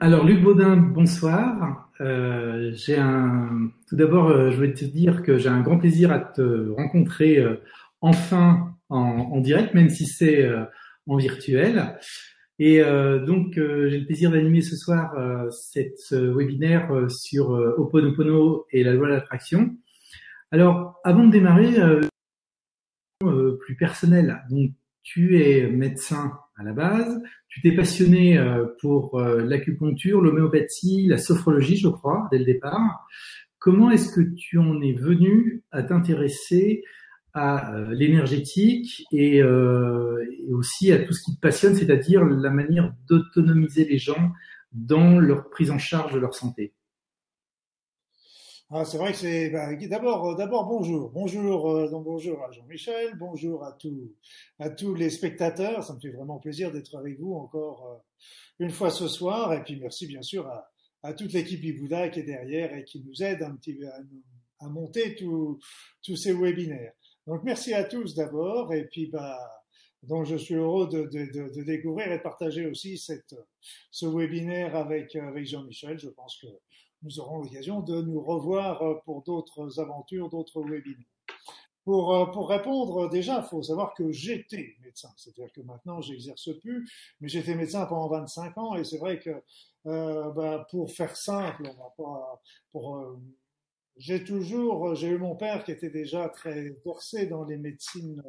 Alors Luc Baudin, bonsoir. Euh, j'ai un. Tout d'abord, euh, je voulais te dire que j'ai un grand plaisir à te rencontrer euh, enfin en, en, direct, même si c'est euh, en virtuel. Et euh, donc, j'ai le plaisir d'animer ce soir cette webinaire sur Oponopono et la loi de l'attraction. Alors, avant de démarrer, plus personnel. Donc, tu es médecin à la base. Tu t'es passionné euh, pour euh, l'acupuncture, l'homéopathie, la sophrologie, je crois, dès le départ. Comment est-ce que tu en es venu à t'intéresser à euh, l'énergétique et, et, aussi à tout ce qui te passionne, c'est-à-dire la manière d'autonomiser les gens dans leur prise en charge de leur santé? Ah, c'est vrai que c'est bah, d'abord euh, d'abord bonjour. Bonjour euh, donc bonjour à Jean-Michel bonjour à tous à tous les spectateurs. Ça me fait vraiment plaisir d'être avec vous encore euh, une fois ce soir. Et puis merci bien sûr à, toute l'équipe Ibouda qui est derrière et qui nous aide un petit à, à monter tous tous ces webinaires. Donc merci à tous d'abord. Et puis bah donc je suis heureux de, de, de, de découvrir et de partager aussi cette, ce webinaire avec, avec Jean-Michel. Je pense que nous aurons l'occasion de nous revoir euh, pour d'autres aventures, d'autres webinaires. Pour, euh, pour répondre, déjà, il faut savoir que j'étais médecin. C'est-à-dire que maintenant, j'exerce plus, mais j'étais médecin pendant 25 ans et c'est vrai que euh, bah, pour faire simple, on va pas, pour j'ai toujours, j'ai eu mon père qui était déjà très versé dans les médecines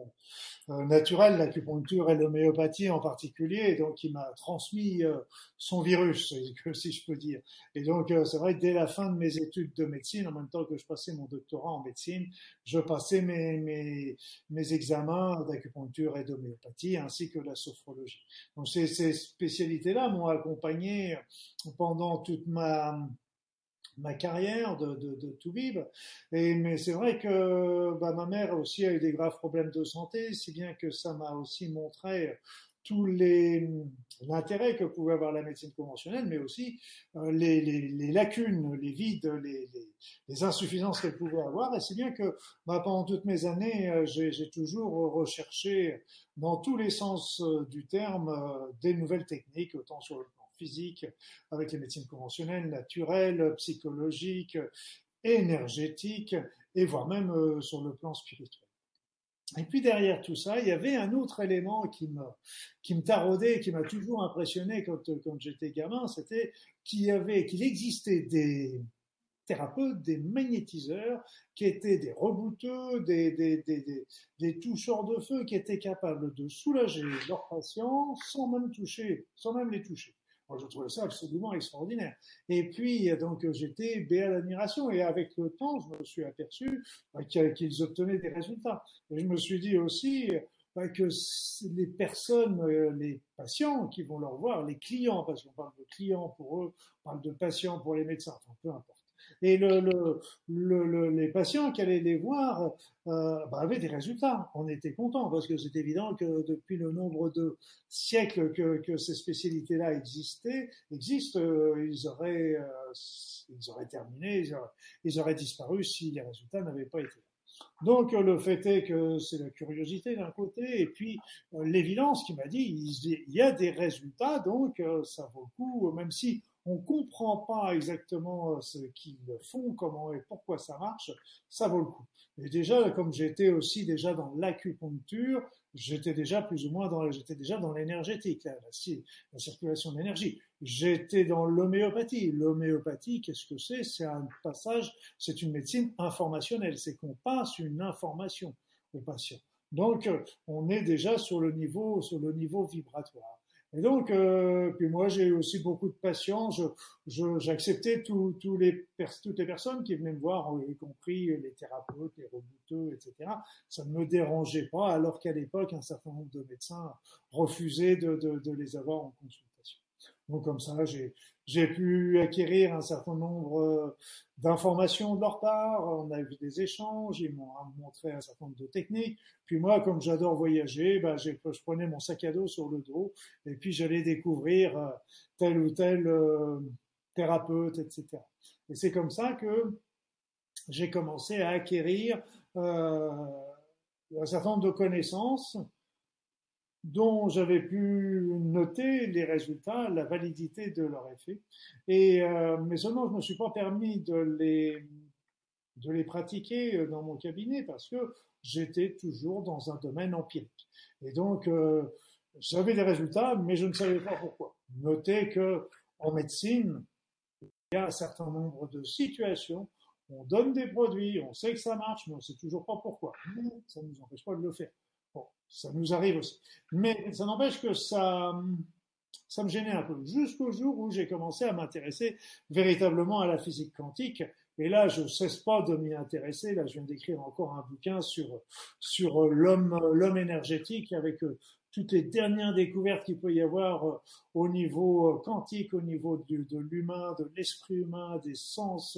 euh, naturelles, l'acupuncture et l'homéopathie en particulier, et donc il m'a transmis euh, son virus, si je peux dire. Et donc euh, c'est vrai que dès la fin de mes études de médecine, en même temps que je passais mon doctorat en médecine, je passais mes, mes, mes examens d'acupuncture et d'homéopathie, ainsi que la sophrologie. Donc ces spécialités-là m'ont accompagné pendant toute ma ma carrière de, de, de mais c'est vrai que bah, ma mère aussi a eu des graves problèmes de santé, si bien que ça m'a aussi montré tous les l'intérêt que pouvait avoir la médecine conventionnelle, mais aussi euh, les, les, lacunes, les vides, les, insuffisances qu'elle pouvait avoir. Et c'est bien que bah, pendant toutes mes années, euh, j'ai toujours recherché dans tous les sens euh, du terme euh, des nouvelles techniques, autant sur le physique, avec les médecines conventionnelles, naturelles, psychologiques, énergétiques, et voire même euh, sur le plan spirituel. Et puis derrière tout ça, il y avait un autre élément qui me, qui me taraudait, qui m'a toujours impressionné quand, quand j'étais gamin, c'était qu'il y avait, qu'il existait des thérapeutes, des magnétiseurs, qui étaient des rebouteux, des, des, des, des, toucheurs de feu, qui étaient capables de soulager leurs patients sans même toucher, sans même les toucher. Moi, je trouvais ça absolument extraordinaire. Et puis, donc, j'étais béat d'admiration. Et avec le temps, je me suis aperçu bah, qu'ils obtenaient des résultats. Et je me suis dit aussi bah, que les personnes, euh, les patients qui vont leur voir, les clients, parce qu'on parle de clients pour eux, on parle de patients pour les médecins, enfin, peu importe et le, le, le, les patients qui allaient les voir euh, bah, avaient des résultats. On était contents parce que c'est évident que depuis le nombre de siècles que, ces spécialités-là existaient, existent, euh, ils auraient, euh, ils auraient terminé, ils auraient, ils auraient disparu si les résultats n'avaient pas été là. Donc le fait est que c'est la curiosité d'un côté et puis l'évidence qui m'a dit il y a des résultats donc ça vaut le coup même si on comprend pas exactement euh, ce qu'ils font, comment et pourquoi ça marche, ça vaut le coup. Et déjà, comme j'étais aussi déjà dans l'acupuncture, j'étais déjà plus ou moins dans, j'étais déjà dans l'énergétique, la, la, circulation d'énergie. J'étais dans l'homéopathie. L'homéopathie, qu'est-ce que c'est? C'est un passage, c'est une médecine informationnelle. C'est qu'on passe une information au patient. Donc, on est déjà sur le niveau, sur le niveau vibratoire. Et donc, euh, puis moi, j'ai aussi beaucoup de patience. J'acceptais je, tous les, toutes les personnes qui venaient me voir, y compris les thérapeutes, les rebouteux, etc. Ça ne me dérangeait pas, alors qu'à l'époque, un certain nombre de médecins refusaient de, de, de les avoir en consultation. Donc comme ça, j'ai pu acquérir un certain nombre euh, d'informations de leur part. On a vu des échanges, ils m'ont montré un certain nombre de techniques. Puis moi, comme j'adore voyager, ben, je prenais mon sac à dos sur le dos et puis j'allais découvrir euh, tel ou tel euh, thérapeute, etc. Et c'est comme ça que j'ai commencé à acquérir un certain nombre de connaissances dont j'avais pu noter les résultats, la validité de leur effet. Et, euh, mais seulement, je ne me suis pas permis de les, de les pratiquer dans mon cabinet parce que j'étais toujours dans un domaine empirique. Et donc, euh, j'avais des résultats, mais je ne savais pas pourquoi. Notez que en médecine, il y a un certain nombre de situations on donne des produits, on sait que ça marche, mais on ne sait toujours pas pourquoi. ça ne nous empêche pas de le faire. Ça nous arrive aussi. Mais ça n'empêche que ça, ça me gênait un peu. Jusqu'au jour où j'ai commencé à m'intéresser véritablement à la physique quantique. Et là, je ne cesse pas de m'y intéresser. Là, je viens d'écrire encore un bouquin sur, sur l'homme, l'homme énergétique avec toutes les dernières découvertes qu'il peut y avoir euh, au niveau euh, quantique, au niveau de l'humain, de l'esprit humain, des sens,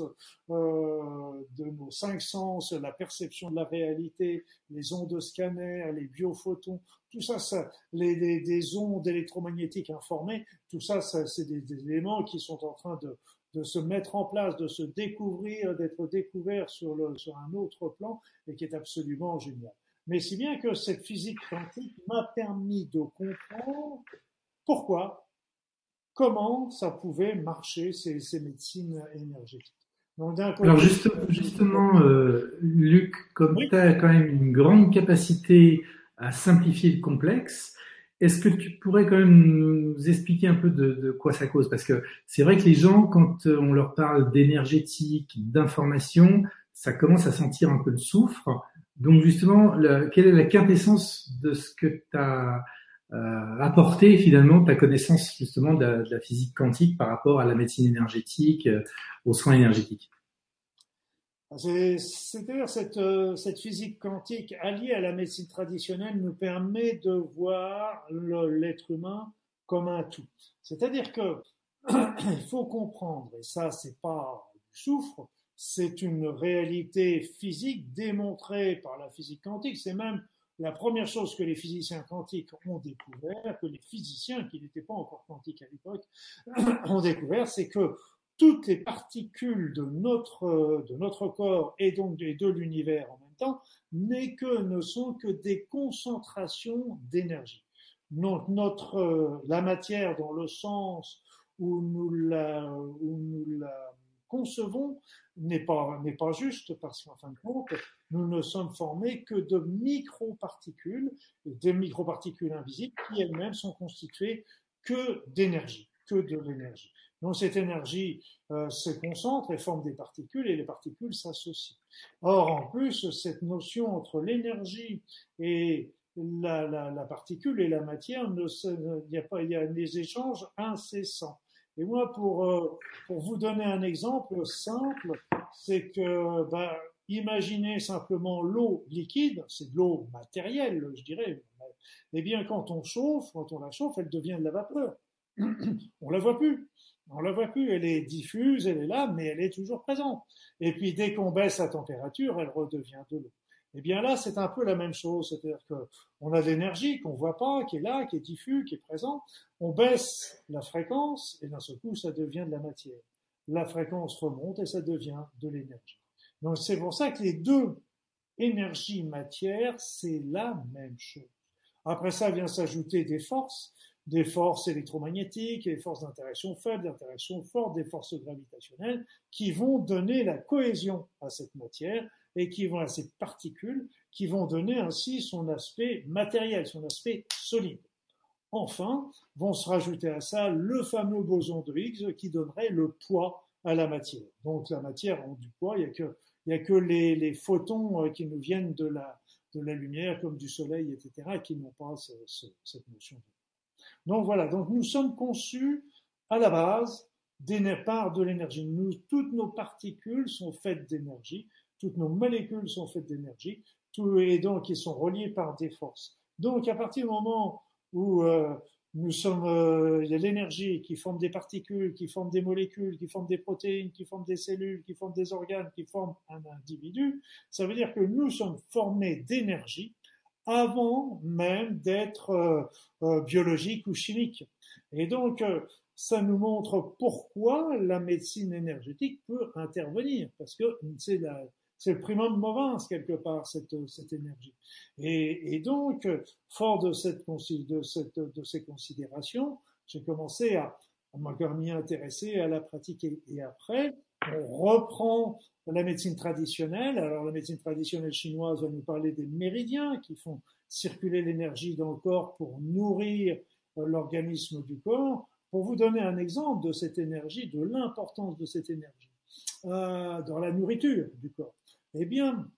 euh, de nos cinq sens, la perception de la réalité, les ondes de scanner, les biophotons, tout ça, ça les, des ondes électromagnétiques informées, tout ça, ça c'est des, des, éléments qui sont en train de, de se mettre en place, de se découvrir, d'être découvert sur, le, sur un autre plan et qui est absolument génial. Mais si bien que cette physique quantique m'a permis de comprendre pourquoi, comment ça pouvait marcher ces, ces médecines énergétiques. Donc, Alors justement, euh, Luc, comme tu as quand même une grande capacité à simplifier le complexe, est-ce que tu pourrais quand même nous expliquer un peu de, de quoi ça cause? Parce que c'est vrai que les gens, quand on leur parle d'énergétique, d'information, ça commence à sentir un peu le soufre. Donc justement, quelle est la quintessence de ce que tu as euh, apporté finalement, ta connaissance justement de, la physique quantique par rapport à la médecine énergétique, euh, aux soins énergétiques? C'est-à-dire cette, euh, cette physique quantique alliée à la médecine traditionnelle nous permet de voir l'être humain comme un tout. C'est-à-dire que il faut comprendre, et ça c'est pas du souffre, c'est une réalité physique démontrée par la physique quantique. C'est même la première chose que les physiciens quantiques ont découvert, que les physiciens qui n'étaient pas encore quantiques à l'époque ont découvert, c'est que toutes les particules de notre, de notre corps et donc de, l'univers en même temps n'est que, ne sont que des concentrations d'énergie. Donc notre, la matière dans le sens où nous la, où nous la concevons n'est pas, n'est pas juste parce qu'en fin de compte, nous ne sommes formés que de microparticules, des microparticules invisibles qui elles-mêmes sont constituées que d'énergie, que de l'énergie. Donc cette énergie euh, se concentre et forme des particules et les particules s'associent. Or, en plus, cette notion entre l'énergie et la, la, la, particule et la matière, il y a pas, il y a des échanges incessants. Et moi, pour, euh, pour vous donner un exemple simple, c'est que ben, imaginez simplement l'eau liquide, c'est de l'eau matérielle, je dirais. Eh bien, quand on chauffe, quand on la chauffe, elle devient de la vapeur. on la voit plus. On la voit plus. Elle est diffuse, elle est là, mais elle est toujours présente. Et puis, dès qu'on baisse la température, elle redevient de l'eau. Eh bien là, c'est un peu la même chose, c'est-à-dire qu'on a de l'énergie qu'on voit pas, qui est là, qui est diffus, qui est présent. On baisse la fréquence et d'un seul coup, ça devient de la matière. La fréquence remonte et ça devient de l'énergie. Donc c'est pour ça que les deux énergie-matière, c'est la même chose. Après ça vient s'ajouter des forces, des forces électromagnétiques, des forces d'interaction faibles, d'interaction fortes, des forces gravitationnelles, qui vont donner la cohésion à cette matière et qui vont à ces particules qui vont donner ainsi son aspect matériel, son aspect solide. Enfin, vont se rajouter à ça le fameux boson de Higgs qui donnerait le poids à la matière. Donc la matière a du poids, il n'y a que, les, photons euh, qui nous viennent de la, lumière, comme du soleil, etc., qui n'ont pas ce, ce, cette notion de Donc voilà, donc nous sommes conçus à la base des parts de l'énergie. Toutes nos particules sont faites d'énergie toutes nos molécules sont faites d'énergie, et donc ils sont reliés par des forces. Donc à partir du moment où euh, nous sommes, euh, il y a l'énergie qui forme des particules, qui forment des molécules, qui forment des protéines, qui forment des cellules, qui forment des organes, qui forment un individu, ça veut dire que nous sommes formés d'énergie avant même d'être euh, euh biologiques ou chimiques. Et donc, ça nous montre pourquoi la médecine énergétique peut intervenir, parce que c'est la, c'est le primum movens quelque part cette, cette énergie. Et, et donc, fort de, cette, de, cette, de ces considérations, j'ai commencé à, à m'y intéresser, à la pratiquer. Et après, on reprend la médecine traditionnelle. Alors la médecine traditionnelle chinoise va nous parler des méridiens qui font circuler l'énergie dans le corps pour nourrir euh, l'organisme du corps. Pour vous donner un exemple de cette énergie, de l'importance de cette énergie euh, dans la nourriture du corps, eh bien,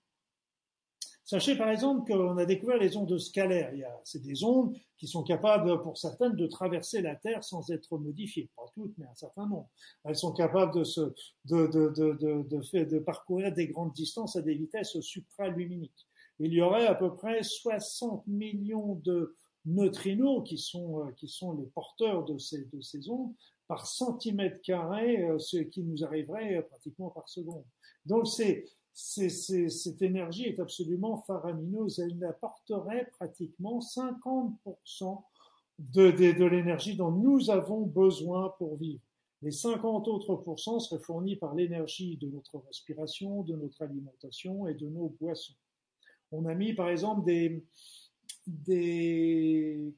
Sachez par exemple qu'on a découvert les ondes scalaires. C'est des ondes qui sont capables, pour certaines, de traverser la Terre sans être modifiées. Pas toutes, mais un certain nombre. Elles sont capables de, se, de, de, de, parcourir des grandes distances à des vitesses supraluminiques. Il y aurait à peu près 60 millions de neutrinos qui sont, euh, qui sont les porteurs de ces, de ces ondes par centimètre carré, euh, ce qui nous arriverait euh, pratiquement par seconde. Donc c'est cette énergie est absolument faramineuse. Elle apporterait pratiquement 50% de, l'énergie dont nous avons besoin pour vivre. Les 50 autres pourcents seraient fournis par l'énergie de notre respiration, de notre alimentation et de nos boissons. On a mis par exemple des, des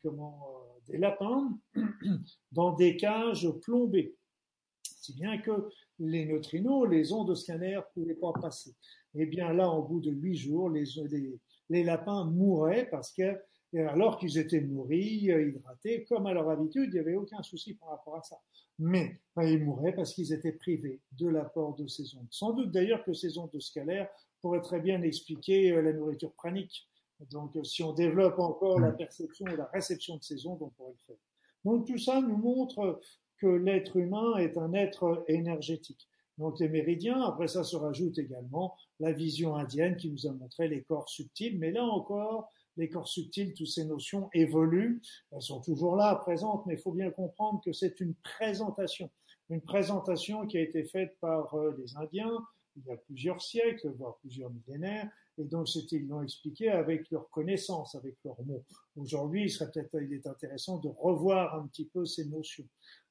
lapins dans des cages plombées. Si bien que les neutrinos, les ondes de scanner ne pouvaient pas passer. Eh bien là, au bout de huit jours, les, les, lapins mouraient parce que, alors qu'ils étaient nourris, hydratés, comme à leur habitude, il n'y avait aucun souci par rapport à ça. Mais ben, ils mouraient parce qu'ils étaient privés de l'apport de ces ondes. Sans doute d'ailleurs que ces ondes scalaires pourraient très bien expliquer euh, la nourriture pranique. Donc si on développe encore la perception et la réception de ces ondes, on pourrait le faire. Donc tout ça nous montre que l'être humain est un être énergétique. Donc les méridiens, après ça se rajoute également la vision indienne qui nous a montré les corps subtils, mais là encore, les corps subtils, toutes ces notions évoluent, elles sont toujours là, présentes, mais il faut bien comprendre que c'est une présentation, une présentation qui a été faite par euh, les Indiens il y a plusieurs siècles, voire plusieurs millénaires, et donc, ils l'ont expliqué avec leur connaissance, avec leurs mots. Aujourd'hui, il serait peut-être, il est intéressant de revoir un petit peu ces notions.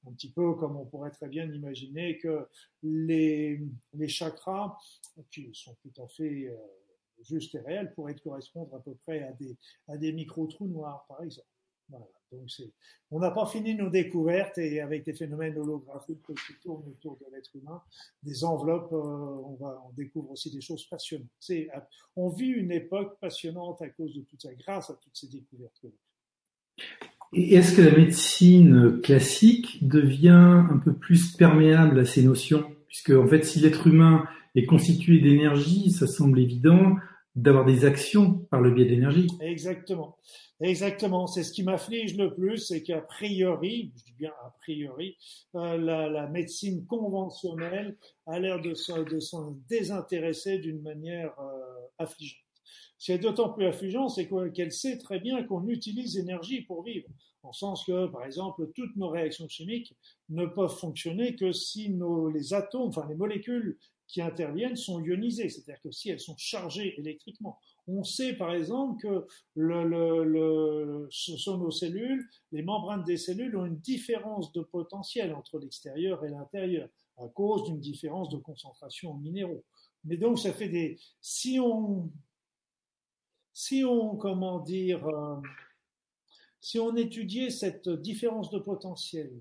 Un petit peu comme on pourrait très bien imaginer que les, chakras, qui sont tout à fait euh, justes et réels, pourraient correspondre à peu près à des, micro-trous noirs, par exemple. Donc on n'a pas fini nos découvertes et avec des phénomènes holographiques qui tournent autour de l'être humain, des enveloppes, euh, on, va, découvre aussi des choses passionnantes. On vit une époque passionnante à cause de tout ça, grâce à toutes ces découvertes. Est-ce que la médecine classique devient un peu plus perméable à ces notions? Puisque en fait, si l'être humain est constitué d'énergie, ça semble évident d'avoir des actions par le biais de l'énergie. Exactement. Exactement, c'est ce qui m'afflige le plus, c'est qu'a priori, je dis bien a priori, euh, la, la, médecine conventionnelle a l'air de s'en désintéresser d'une manière euh, affligeante. C'est d'autant plus affligeant, c'est qu'elle sait très bien qu'on utilise l'énergie pour vivre, en sens que, par exemple, toutes nos réactions chimiques ne peuvent fonctionner que si les atomes, enfin les molécules qui interviennent sont ionisées, c'est-à-dire que si elles sont chargées électriquement. On sait par exemple que le, ce sont nos cellules, les membranes des cellules ont une différence de potentiel entre l'extérieur et l'intérieur à cause d'une différence de concentration en minéraux. Mais donc ça fait des si on si on comment dire euh, si on étudiait cette différence de potentiel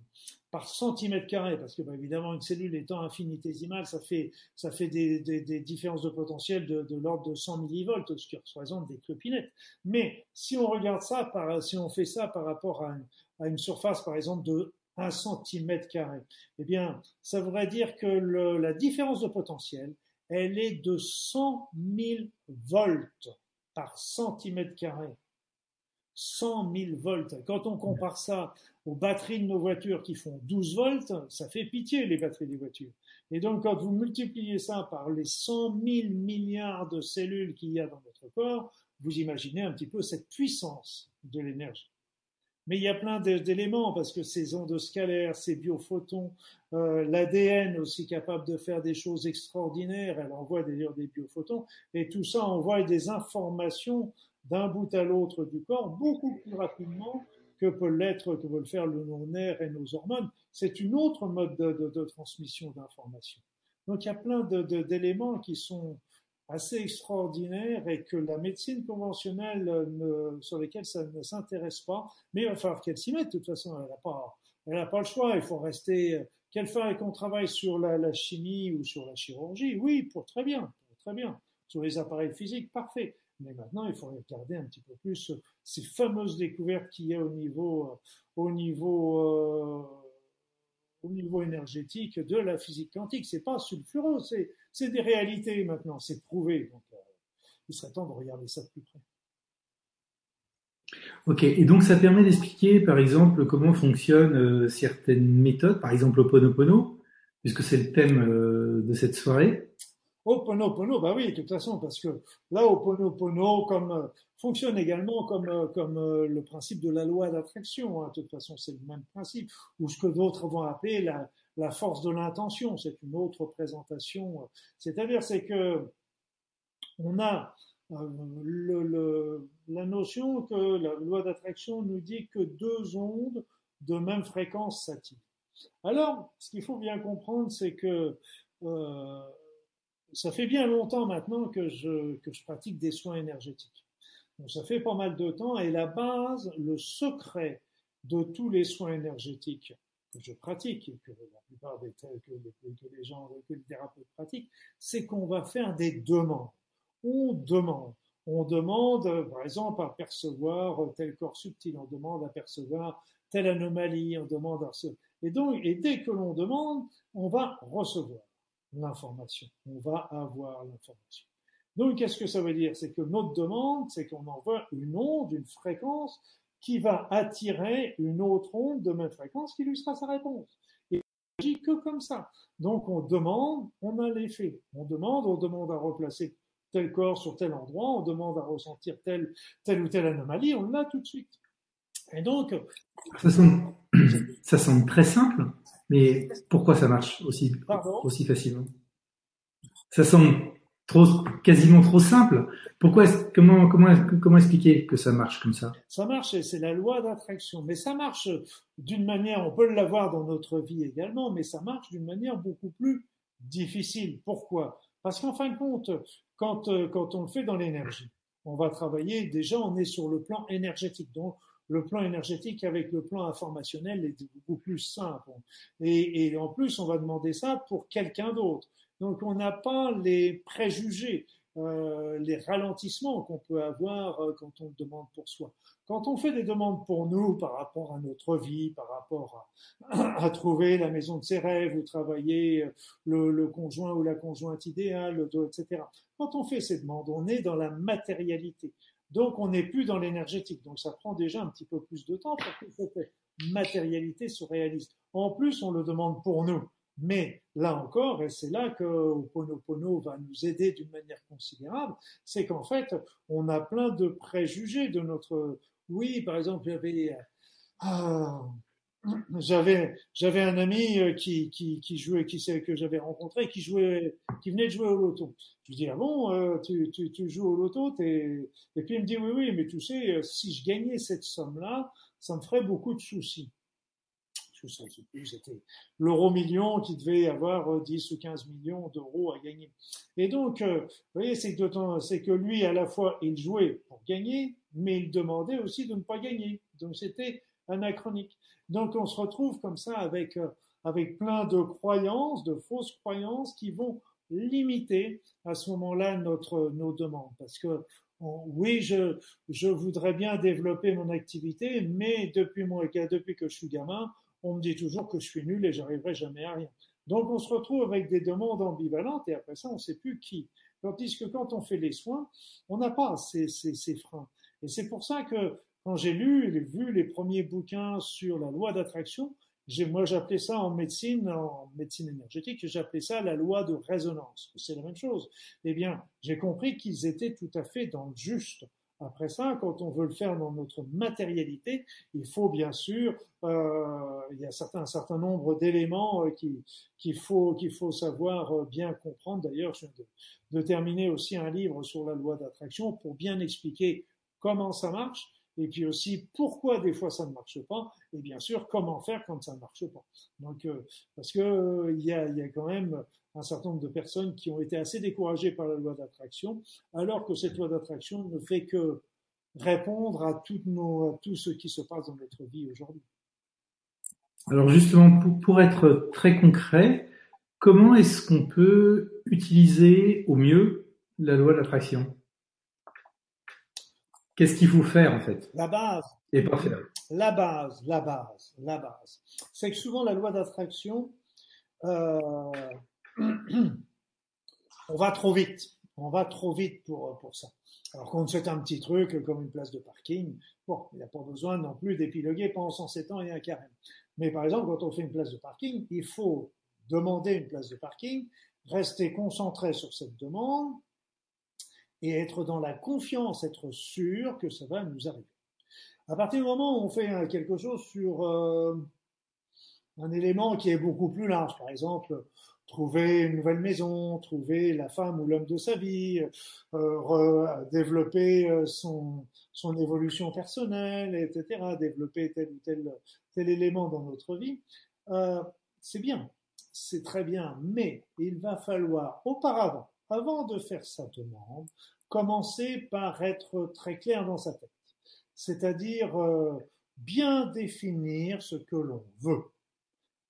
par centimètre carré, parce que bah, évidemment une cellule étant infinitésimale, ça fait ça fait des, différences de potentiel de, l'ordre de 100 millivolts, ce qui représente des clopinettes. Mais si on regarde ça, par, si on fait ça par rapport à, une surface, par exemple de 1 centimètre carré, eh bien, ça voudrait dire que la différence de potentiel, elle est de 100 000 volts par centimètre carré. 100 000 volts. Quand on compare ça aux batteries de nos voitures qui font 12 volts, ça fait pitié les batteries des voitures. Et donc quand vous multipliez ça par les 100 000 milliards de cellules qu'il y a dans notre corps, vous imaginez un petit peu cette puissance de l'énergie. Mais il y a plein d'éléments parce que ces ondes scalaires, ces biophotons, euh, l'ADN aussi capable de faire des choses extraordinaires, elle envoie d'ailleurs des biophotons, et tout ça envoie des informations d'un bout à l'autre du corps beaucoup plus rapidement que peut l'être, que veulent faire le nerf et nos hormones. C'est une autre mode de, de, de transmission d'informations. Donc il y a plein d'éléments qui sont assez extraordinaires et que la médecine conventionnelle ne, sur lesquelles ça ne s'intéresse pas, mais il va falloir qu'elle s'y mette. De toute façon, elle n'a pas, elle n'a pas le choix. Il faut rester. Qu'elle fasse qu'on travaille sur la, chimie ou sur la chirurgie, oui, pour très bien, pour très bien. Sur les appareils physiques, parfait. Mais maintenant, il faut regarder un petit peu plus ces fameuses découvertes qu'il y a au niveau, au niveau, euh, au niveau énergétique de la physique quantique. C'est pas sulfureux, c'est, c'est des réalités maintenant, c'est prouvé. Donc, euh, il serait temps de regarder ça de plus près. Ok, et donc ça permet d'expliquer, par exemple, comment fonctionnent euh, certaines méthodes, par exemple Oponopono, puisque c'est le thème euh, de cette soirée. Oponopono, bah oui, de toute façon, parce que là, Oponopono comme, euh, fonctionne également comme, comme le principe de la loi d'attraction. Hein. De toute façon, c'est le même principe, ou ce que d'autres vont appeler la, la force de l'intention. C'est une autre présentation. C'est-à-dire, c'est que on a le, la notion que la loi d'attraction nous dit que deux ondes de même fréquence s'attirent. Alors, ce qu'il faut bien comprendre, c'est que euh, ça fait bien longtemps maintenant que je, que je pratique des soins énergétiques. Ça fait pas mal de temps et la base, le secret de tous les soins énergétiques que je pratique et que la plupart des que, que les gens, que les thérapeutes pratiquent, c'est qu'on va faire des demandes. On demande. On demande, par exemple, à percevoir tel corps subtil, on demande à percevoir telle anomalie, on demande à... Et donc, et dès que l'on demande, on va recevoir l'information, on va avoir l'information. Donc, qu'est-ce que ça veut dire? C'est que notre demande, c'est qu'on envoie une onde, une fréquence, qui va attirer une autre onde de même fréquence qui lui sera sa réponse. Et agit que comme ça. Donc, on demande, on a l'effet. On demande, on demande à replacer tel corps sur tel endroit, on demande à ressentir telle, telle ou telle anomalie, on l'a tout de suite. Et donc. Ça semble, ça semble très simple, mais pourquoi ça marche aussi, aussi facilement? Ça semble trop, quasiment trop simple. Pourquoi, comment, comment, comment expliquer que ça marche comme ça? Ça marche, c'est la loi d'attraction. Mais ça marche d'une manière, on peut l'avoir dans notre vie également, mais ça marche d'une manière beaucoup plus difficile. Pourquoi? Parce qu'en fin de compte, quand, quand on le fait dans l'énergie. On va travailler, déjà on est sur le plan énergétique. Donc le plan énergétique avec le plan informationnel est beaucoup plus simple. Et, et en plus, on va demander ça pour quelqu'un d'autre. Donc on n'a pas les préjugés. Euh, les ralentissements qu'on peut avoir euh, quand on demande pour soi. Quand on fait des demandes pour nous par rapport à notre vie, par rapport à, trouver la maison de ses rêves ou travailler euh, le, le conjoint ou la conjointe idéale, etc. Quand on fait ces demandes, on est dans la matérialité. Donc on n'est plus dans l'énergétique. Donc ça prend déjà un petit peu plus de temps pour que cette matérialité se réalise. En plus, on le demande pour nous. Mais là encore, et c'est là que Oponopono va nous aider d'une manière considérable, c'est qu'en fait, on a plein de préjugés de notre. Oui, par exemple, j'avais ah, j'avais j'avais un ami euh, qui, qui jouait, qui que j'avais rencontré, qui jouait, qui venait de jouer au loto. Je lui dis ah bon, euh, tu, tu, tu joues au loto, et puis il me dit oui oui, mais tu sais, euh, si je gagnais cette somme là, ça me ferait beaucoup de soucis c'était l'euro million qui devait avoir 10 euh, ou 15 millions d'euros à gagner. Et donc, euh, vous voyez, c'est que, lui, à la fois, il jouait pour gagner, mais il demandait aussi de ne pas gagner. Donc, c'était anachronique. Donc, on se retrouve comme ça avec, euh, avec plein de croyances, de fausses croyances qui vont limiter à ce moment-là notre, nos demandes. Parce que oui, je, je voudrais bien développer mon activité, mais depuis, mon, depuis que je suis gamin, on me dit toujours que je suis nul et j'arriverai jamais à rien. Donc on se retrouve avec des demandes ambivalentes et après ça on ne sait plus qui. Tandis que quand on fait les soins, on n'a pas ces, ces, freins. Et c'est pour ça que quand j'ai lu et vu les premiers bouquins sur la loi d'attraction, moi j'appelais ça en médecine, en médecine énergétique, j'appelais ça la loi de résonance. C'est la même chose. Eh bien, j'ai compris qu'ils étaient tout à fait dans le juste. Après ça, quand on veut le faire dans notre matérialité, il faut bien sûr, euh, il y a un certain nombre d'éléments euh, qu'il faut, qu'il faut savoir euh, bien comprendre. D'ailleurs, je viens de, terminer aussi un livre sur la loi d'attraction pour bien expliquer comment ça marche et puis aussi pourquoi des fois ça ne marche pas, et bien sûr comment faire quand ça ne marche pas. Donc, parce que il y a quand même un certain nombre de personnes qui ont été assez découragées par la loi d'attraction, alors que cette loi d'attraction ne fait que répondre à, toutes nos, à tout ce qui se passe dans notre vie aujourd'hui. Alors justement, pour, pour, être très concret, comment est-ce qu'on peut utiliser au mieux la loi d'attraction? Qu'est-ce qu'il faut faire en fait? La base. Et pas faire. La base, la base, la base. C'est que souvent la loi d'attraction, euh, on va trop vite. On va trop vite pour, pour ça. Alors quand c'est un petit truc comme une place de parking, bon, il n'y a pas besoin non plus d'épiloguer pendant 107 ans et un carême. Mais par exemple, quand on fait une place de parking, il faut demander une place de parking, rester concentré sur cette demande, et être dans la confiance, être sûr que ça va nous arriver. À partir du moment où on fait quelque chose sur euh, un élément qui est beaucoup plus large, par exemple, trouver une nouvelle maison, trouver la femme ou l'homme de sa vie, euh, développer euh, son, évolution personnelle, etc., développer tel ou tel, élément dans notre vie, euh, c'est bien, c'est très bien, mais il va falloir auparavant avant de faire sa demande, commencer par être très clair dans sa tête. C'est-à-dire bien définir ce que l'on veut.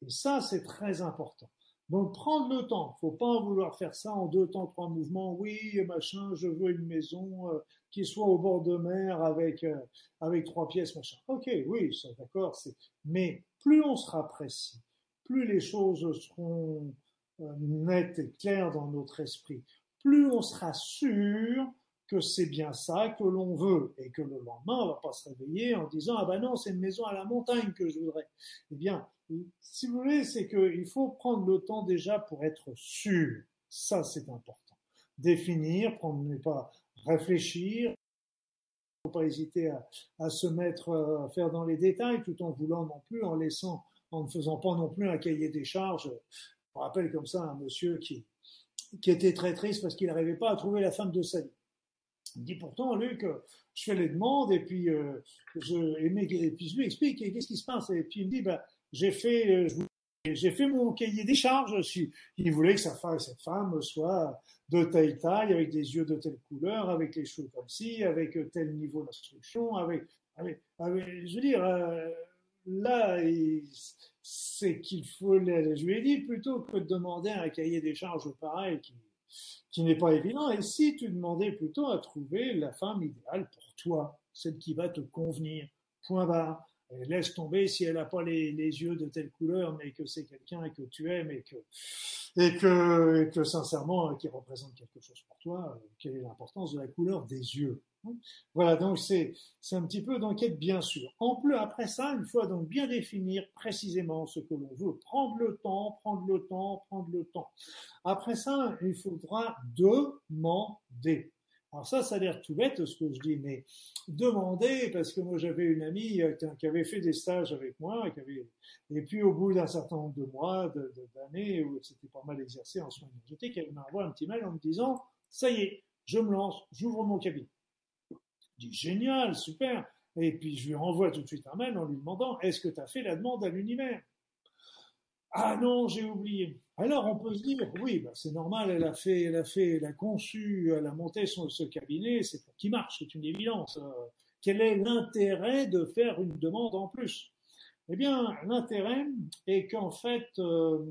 Et ça, c'est très important. Donc prendre le temps, faut pas vouloir faire ça en deux temps, trois mouvements. Oui, machin, je veux une maison euh, qui soit au bord de mer avec euh, avec trois pièces, machin. Ok, oui, c'est d'accord. C'est mais plus on sera précis, plus les choses seront nettes et claires dans notre esprit, plus on sera sûr que c'est bien ça que l'on veut et que le lendemain, on va pas se réveiller en disant ah ben non, c'est une maison à la montagne que je voudrais. Eh bien, si vous voulez, c'est qu'il faut prendre le temps déjà pour être sûr. Ça, c'est important. Définir, prendre, ne pas réfléchir, faut pas hésiter à, se mettre euh, à faire dans les détails tout en voulant non plus, en laissant, en ne faisant pas non plus un cahier des charges. Je me rappelle comme ça un monsieur qui, était très triste parce qu'il n'arrivait pas à trouver la femme de sa vie. Il dit pourtant, Luc, je fais les demandes et puis, euh, je, et, puis je lui explique qu'est-ce qui se passe? Et puis il me dit, bah, j'ai fait, euh, j'ai fait mon cahier des charges. Il voulait que sa femme, cette femme soit de taille taille, avec des yeux de telle couleur, avec les cheveux comme ci, avec tel niveau d'instruction, je veux dire, euh, là, c'est qu'il faut, je lui ai dit plutôt que de demander un cahier des charges pareil qui n'est pas évident. Et si tu demandais plutôt à trouver la femme idéale pour toi, celle qui va te convenir, point barre. Laisse tomber si elle n'a pas les, les, yeux de telle couleur, mais que c'est quelqu'un que tu aimes et que, et que, que sincèrement, qui représente quelque chose pour toi, euh, quelle est l'importance de la couleur des yeux voilà, donc c'est c'est un petit peu d'enquête bien sûr. En plus, après ça, il faut donc bien définir précisément ce que l'on veut. Prendre le temps, prendre le temps, prendre le temps. Après ça, il faudra demander. Alors ça, ça a l'air tout bête ce que je dis, mais demander, parce que moi j'avais une amie euh, qui avait fait des stages avec moi, et, puis au bout d'un certain nombre de mois, d'années, où c'était pas mal exercé en soins énergétiques, elle m'a envoyé un petit mail en me disant, ça y est, je me lance, j'ouvre mon cabinet dis génial, super. Et puis je lui renvoie tout de suite un mail en lui demandant est-ce que tu as fait la demande à l'univers Ah non, j'ai oublié. Alors on peut se dire oui, bah, c'est normal, elle a fait, elle a fait, elle a conçu, elle a monté ce cabinet, c'est pour qu'il marche, c'est une évidence. Euh, quel est l'intérêt de faire une demande en plus? Eh bien, l'intérêt est qu'en fait, euh,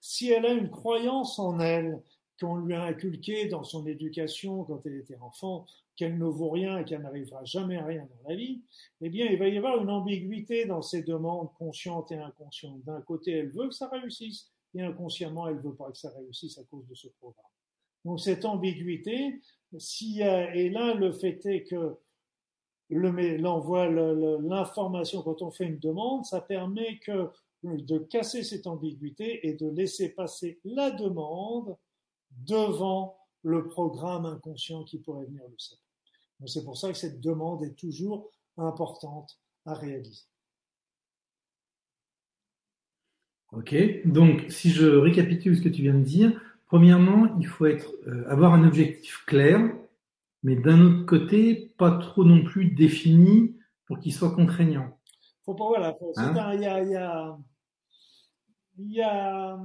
si elle a une croyance en elle, qu'on lui a inculqué dans son éducation quand elle était enfant, qu'elle ne vaut rien et qu'elle n'arrivera jamais à rien dans la vie, eh bien, il va y avoir une ambiguïté dans ses demandes conscientes et inconscientes. D'un côté, elle veut que ça réussisse, et inconsciemment, elle veut pas que ça réussisse à cause de ce programme. Donc, cette ambiguïté, si, et là, le fait est que l'envoi, l'information, quand on fait une demande, ça permet que de casser cette ambiguïté et de laisser passer la demande devant le programme inconscient qui pourrait venir le savoir. C'est pour ça que cette demande est toujours importante à réaliser. Ok, donc si je récapitule ce que tu viens de dire, premièrement, il faut être, euh, avoir un objectif clair, mais d'un autre côté, pas trop non plus défini pour qu'il soit contraignant. Faut pas, voilà, hein? il y a, il y a, il y a,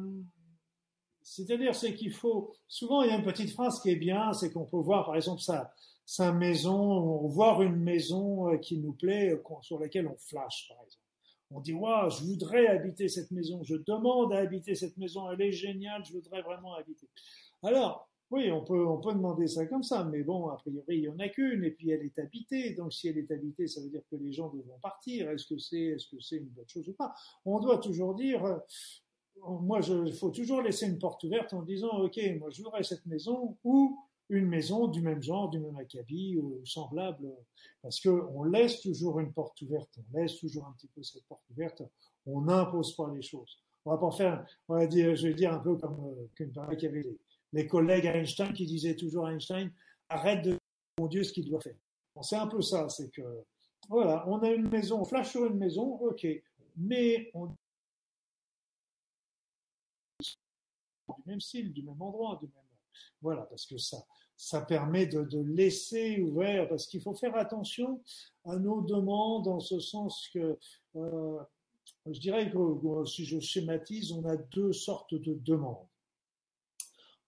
c'est-à-dire, c'est qu'il faut, souvent, il y a une petite phrase qui est bien, c'est qu'on peut voir, par exemple, sa, sa maison, voir une maison euh, qui nous plaît, euh, sur laquelle on flash, par exemple. On dit, waouh, je voudrais habiter cette maison, je demande à habiter cette maison, elle est géniale, je voudrais vraiment habiter. Alors, oui, on peut, on peut demander ça comme ça, mais bon, a priori, il n'y en a qu'une, et puis elle est habitée. Donc, si elle est habitée, ça veut dire que les gens devront partir. Est-ce que c'est, est-ce que c'est une bonne chose ou pas? On doit toujours dire, euh, moi, il faut toujours laisser une porte ouverte en disant, OK, moi, je voudrais cette maison ou une maison du même genre, du même acabit ou semblable, parce que on laisse toujours une porte ouverte, on laisse toujours un petit peu cette porte ouverte, on n'impose pas les choses. On va pas faire, on va dire, je vais dire un peu comme euh, qu'il y avait les, collègues Einstein qui disaient toujours à Einstein, arrête de mon Dieu ce qu'il doit faire. C'est un peu ça, c'est que voilà, on a une maison, on flash sur une maison, ok, mais on du même style, du même endroit, voilà, parce que ça, ça permet de, de laisser ouvert, parce qu'il faut faire attention à nos demandes, en ce sens que, euh, je dirais que si je schématise, on a deux sortes de demandes.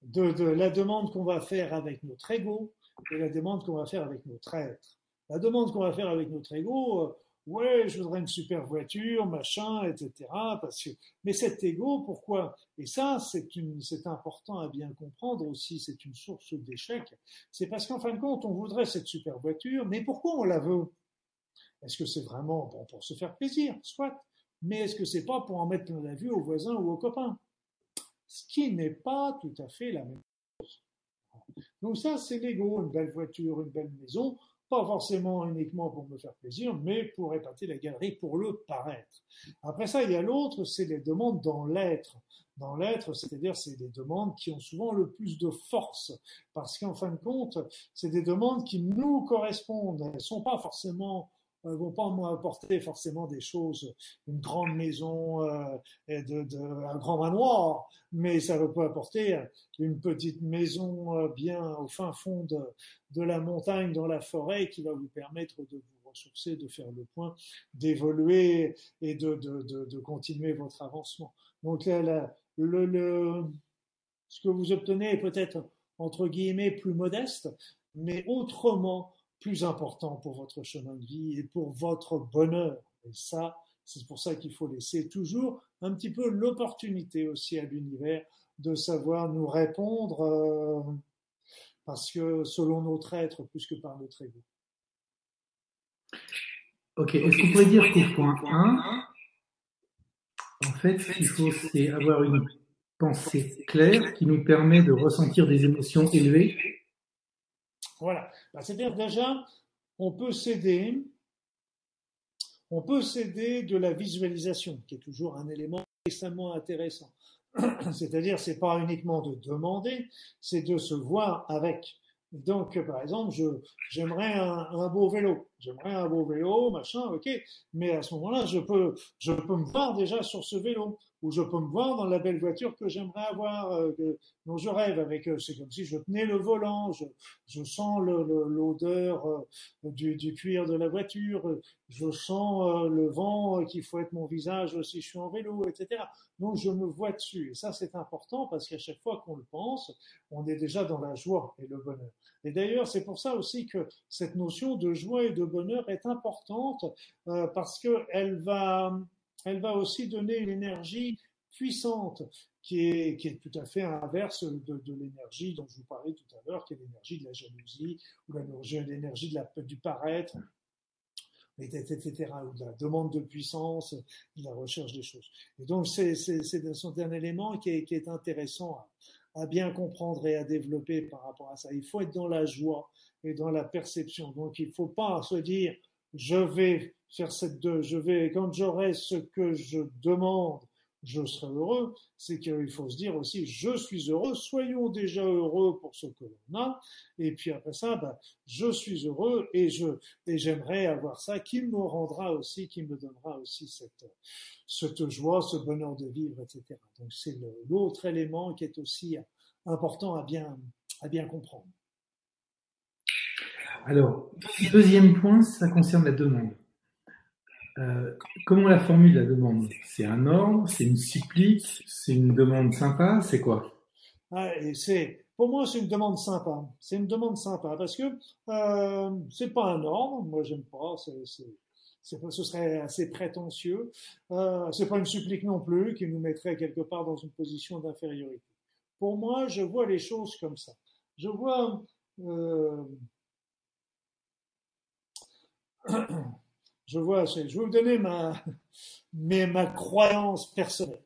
De, de la demande qu'on va faire avec notre ego et la demande qu'on va faire avec notre être. La demande qu'on va faire avec notre ego, euh, ouais, je voudrais une super voiture, machin, etc. Parce que, mais cet ego, pourquoi? Et ça, c'est important à bien comprendre aussi. C'est une source d'échec. C'est parce qu'en fin de compte, on voudrait cette super voiture, mais pourquoi on la veut? Est-ce que c'est vraiment bon pour se faire plaisir, soit Mais est-ce que c'est pas pour en mettre plein la vue aux voisins ou aux copains? Ce qui n'est pas tout à fait la même chose. Donc ça, c'est l'ego, une belle voiture, une belle maison pas forcément uniquement pour me faire plaisir, mais pour épater la galerie, pour le paraître. Après ça, il y a l'autre, c'est les demandes dans l'être. Dans l'être, c'est-à-dire c'est des demandes qui ont souvent le plus de force, parce qu'en fin de compte, c'est des demandes qui nous correspondent. Elles ne sont pas forcément ne vont pas apporter forcément des choses, une grande maison euh, et de, un grand manoir, mais ça peut apporter une petite maison euh, bien au fin fond de, de la montagne, dans la forêt, qui va vous permettre de vous ressourcer, de faire le point, d'évoluer et de, de, de, continuer votre avancement. Donc là, le, le, ce que vous obtenez est peut-être entre guillemets plus modeste, mais autrement plus important pour votre chemin de vie et pour votre bonheur. Et ça, c'est pour ça qu'il faut laisser toujours un petit peu l'opportunité aussi à l'univers de savoir nous répondre euh, parce que selon notre être plus que par notre ego. Ok, est-ce qu'on pourrait dire qu'au point 1, en fait, ce qu'il faut, c'est avoir une pensée claire qui nous permet de ressentir des émotions élevées voilà. Bah, c'est-à-dire déjà, on peut s'aider, on peut de la visualisation, qui est toujours un élément extrêmement intéressant. C'est-à-dire, c'est pas uniquement de demander, c'est de se voir avec. Donc, par exemple, j'aimerais un, beau vélo. J'aimerais un beau vélo, machin, ok. Mais à ce moment-là, je peux, je peux me voir déjà sur ce vélo où je peux me voir dans la belle voiture que j'aimerais avoir, euh, dont je rêve. Avec, euh, c'est comme si je tenais le volant, je, je sens l'odeur euh, du, du, cuir de la voiture, je sens le vent qui fouette mon visage si je suis en vélo, etc. Donc je me vois dessus. Et ça, c'est important parce qu'à chaque fois qu'on le pense, on est déjà dans la joie et le bonheur. Et d'ailleurs, c'est pour ça aussi que cette notion de joie et de bonheur est importante euh, parce qu'elle va elle va aussi donner une énergie puissante qui est, qui est tout à fait inverse de, de l'énergie dont je vous parlais tout à l'heure, qui est l'énergie de la jalousie ou l'énergie de la, du paraître, etc., ou de la demande de puissance, de la recherche des choses. Et donc, c'est, un élément qui est, qui est intéressant à, à, bien comprendre et à développer par rapport à ça. Il faut être dans la joie et dans la perception. Donc, il ne faut pas se dire, je vais faire cette deux, je vais, quand j'aurai ce que je demande, je serai heureux, c'est qu'il faut se dire aussi, je suis heureux, soyons déjà heureux pour ce que l'on a, et puis après ça, bah, je suis heureux et je, et j'aimerais avoir ça qui me rendra aussi, qui me donnera aussi cette, cette joie, ce bonheur de vivre, etc. Donc c'est l'autre élément qui est aussi important à bien, à bien comprendre. Alors, deuxième point, ça concerne la demande. Euh, comment la formule la demande? C'est un ordre, c'est une supplique, c'est une demande sympa, c'est quoi? C'est, Pour moi, c'est une demande sympa. C'est une demande sympa parce que euh, c'est pas un ordre. Moi, j'aime pas. C'est, c'est, ce serait assez prétentieux. Euh, c'est pas une supplique non plus qui nous mettrait quelque part dans une position d'infériorité. Pour moi, je vois les choses comme ça. Je vois euh, je vois, je vais vous donner ma, mais ma croyance personnelle.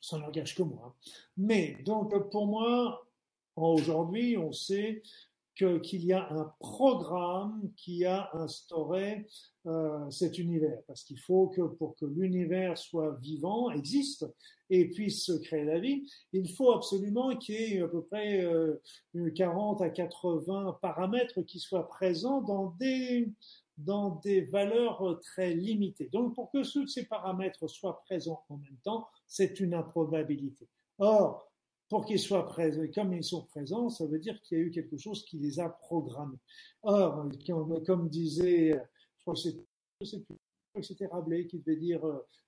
Ça n'engage que moi. Mais donc pour moi, aujourd'hui, on sait qu'il y a un programme qui a instauré euh, cet univers, parce qu'il faut que pour que l'univers soit vivant, existe et puisse créer la vie, il faut absolument qu'il y ait à peu près euh, 40 à 80 paramètres qui soient présents dans des dans des valeurs très limitées. Donc pour que tous ces paramètres soient présents en même temps, c'est une improbabilité. Or, pour qu'ils soient présents, comme ils sont présents, ça veut dire qu'il y a eu quelque chose qui les a programmés. Or, comme disait, je crois que c'était Rabelais qui devait dire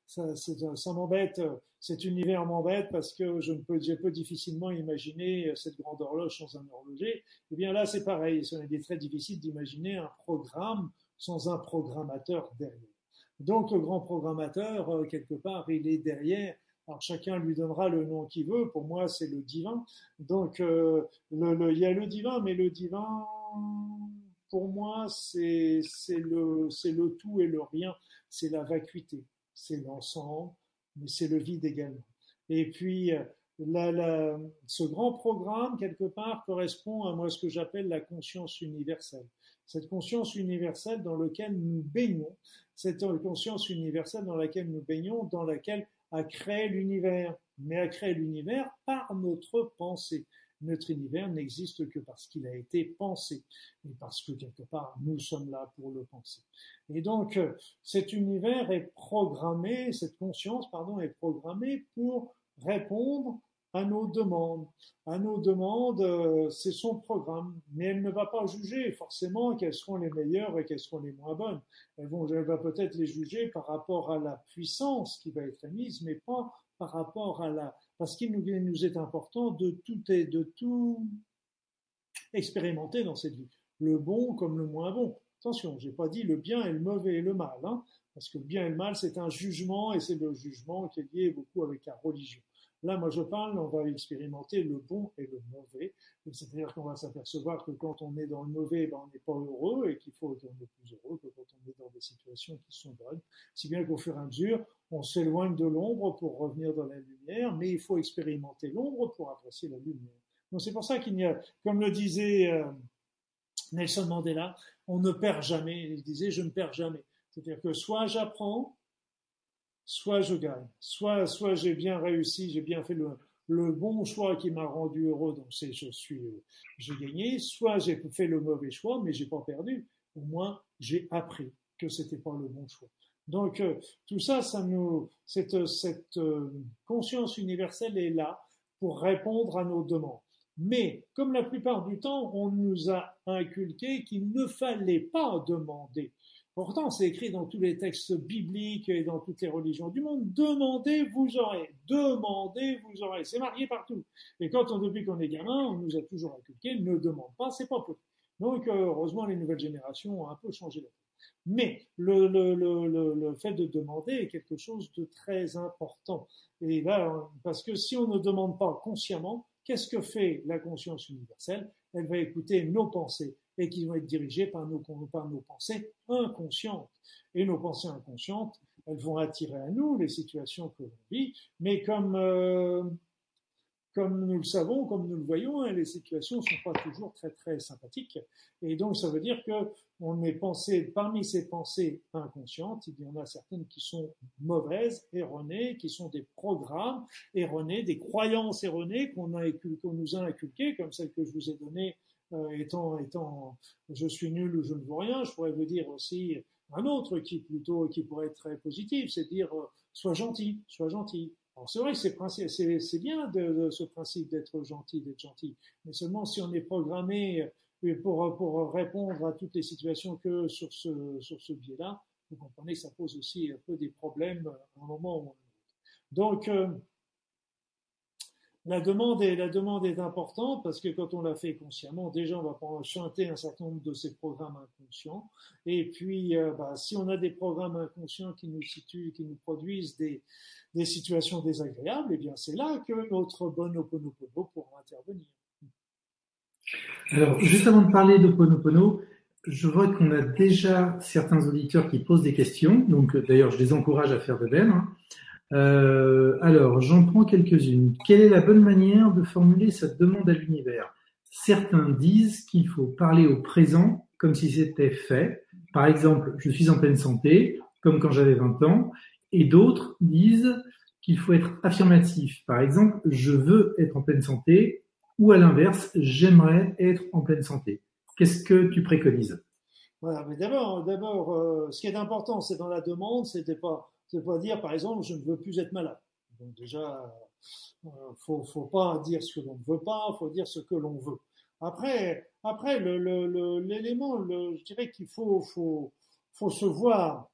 ça, ça m'embête, cet univers m'embête parce que je ne peux, difficilement imaginer cette grande horloge sans un horloger. Eh bien là, c'est pareil. Il est très difficile d'imaginer un programme sans un programmateur derrière. Donc le grand programmateur, quelque part, il est derrière alors chacun lui donnera le nom qu'il veut. Pour moi, c'est le divin. Donc euh, le, il y a le divin, mais le divin, pour moi, c'est le tout et le rien. C'est la vacuité, c'est l'ensemble, mais c'est le vide également. Et puis la, ce grand programme, quelque part, correspond à moi ce que j'appelle la conscience universelle. Cette conscience universelle dans laquelle nous baignons, cette conscience universelle dans laquelle nous baignons, dans laquelle a créé l'univers, mais a créé l'univers par notre pensée. Notre univers n'existe que parce qu'il a été pensé, et parce que quelque part nous sommes là pour le penser. Et donc cet univers est programmé, cette conscience, pardon, est programmée pour répondre à nos demandes. À nos demandes, euh, c'est son programme, mais elle ne va pas juger forcément quelles seront les meilleures et quelles seront les moins bonnes. Elle, va peut-être les juger par rapport à la puissance qui va être émise, mais pas par rapport à la... Parce qu'il nous, est important de tout et de tout expérimenter dans cette vie. Le bon comme le moins bon. Attention, j'ai pas dit le bien et le mauvais et le mal, hein, parce que le bien et le mal, c'est un jugement et c'est le jugement qui est lié beaucoup avec la religion. Là, moi, je parle, on va expérimenter le bon et le mauvais. C'est-à-dire qu'on va s'apercevoir que quand on est dans le mauvais, ben, on n'est pas heureux et qu'il faut être plus heureux que quand on est dans des situations qui sont bonnes. Si bien qu'au fur et à mesure, on s'éloigne de l'ombre pour revenir dans la lumière, mais il faut expérimenter l'ombre pour apprécier la lumière. Donc c'est pour ça qu'il y a, comme le disait euh, Nelson Mandela, on ne perd jamais. Il disait, je ne perds jamais. C'est-à-dire que soit j'apprends, soit je gagne, soit, soit j'ai bien réussi, j'ai bien fait le, bon choix qui m'a rendu heureux, donc c'est je suis, j'ai gagné, soit j'ai fait le mauvais choix, mais j'ai pas perdu. Au moins, j'ai appris que c'était pas le bon choix. Donc euh, tout ça, ça nous, cette, cette euh, conscience universelle est là pour répondre à nos demandes. Mais comme la plupart du temps, on nous a inculqué qu'il ne fallait pas demander. Pourtant, c'est écrit dans tous les textes bibliques et dans toutes les religions du monde. Demandez, vous aurez. Demandez, vous aurez. C'est marié partout. Et quand on, depuis qu'on est gamin, on nous a toujours inculqué, ne demande pas, c'est pas possible. Donc, euh, heureusement, les nouvelles générations ont un peu changé la Mais le, le, fait de demander est quelque chose de très important. Et là, parce que si on ne demande pas consciemment, qu'est-ce que fait la conscience universelle? Elle va écouter nos pensées et qui vont être dirigées par nos, par nos pensées inconscientes. Et nos pensées inconscientes, elles vont attirer à nous les situations que l'on vit, mais comme, euh, comme nous le savons, comme nous le voyons, hein, les situations ne sont pas toujours très très sympathiques. Et donc ça veut dire que on est pensé, parmi ces pensées inconscientes, il y en a certaines qui sont mauvaises, erronées, qui sont des programmes erronés, des croyances erronées qu'on qu'on nous a inculquées, comme celle que je vous ai donnée étant, étant, je suis nul ou je ne vois rien, je pourrais vous dire aussi un autre qui plutôt, qui pourrait être très positif, c'est dire, euh, sois gentil, sois gentil. C'est vrai que c'est, bien de, ce principe d'être gentil, d'être gentil, mais seulement si on est programmé pour, pour répondre à toutes les situations que sur ce, sur ce biais-là, vous comprenez que ça pose aussi un peu des problèmes à un moment ou à un autre. Donc, euh, la demande est, importante parce que quand on la fait consciemment, déjà on va chanter un certain nombre de ces programmes inconscients. Et puis, euh, bah, si on a des programmes inconscients qui nous situent, qui nous produisent des, situations désagréables, eh bien c'est là que notre bon Oponopono pourra intervenir. Alors, juste avant de parler d'Oponopono, je vois qu'on a déjà certains auditeurs qui posent des questions. Donc, d'ailleurs, je les encourage à faire de même. Hein. Euh, alors, j'en prends quelques-unes. Quelle est la bonne manière de formuler cette demande à l'univers? Certains disent qu'il faut parler au présent comme si c'était fait. Par exemple, je suis en pleine santé, comme quand j'avais 20 ans. Et d'autres disent qu'il faut être affirmatif. Par exemple, je veux être en pleine santé ou à l'inverse, j'aimerais être en pleine santé. Qu'est-ce que tu préconises? Voilà, mais d'abord, d'abord, euh, ce qui est important, c'est dans la demande, c'était pas c'est pas dire, par exemple, je ne veux plus être malade. Donc déjà, euh, faut, faut pas dire ce que l'on ne veut pas, faut dire ce que l'on veut. Après, après l'élément, je dirais qu'il faut, se voir,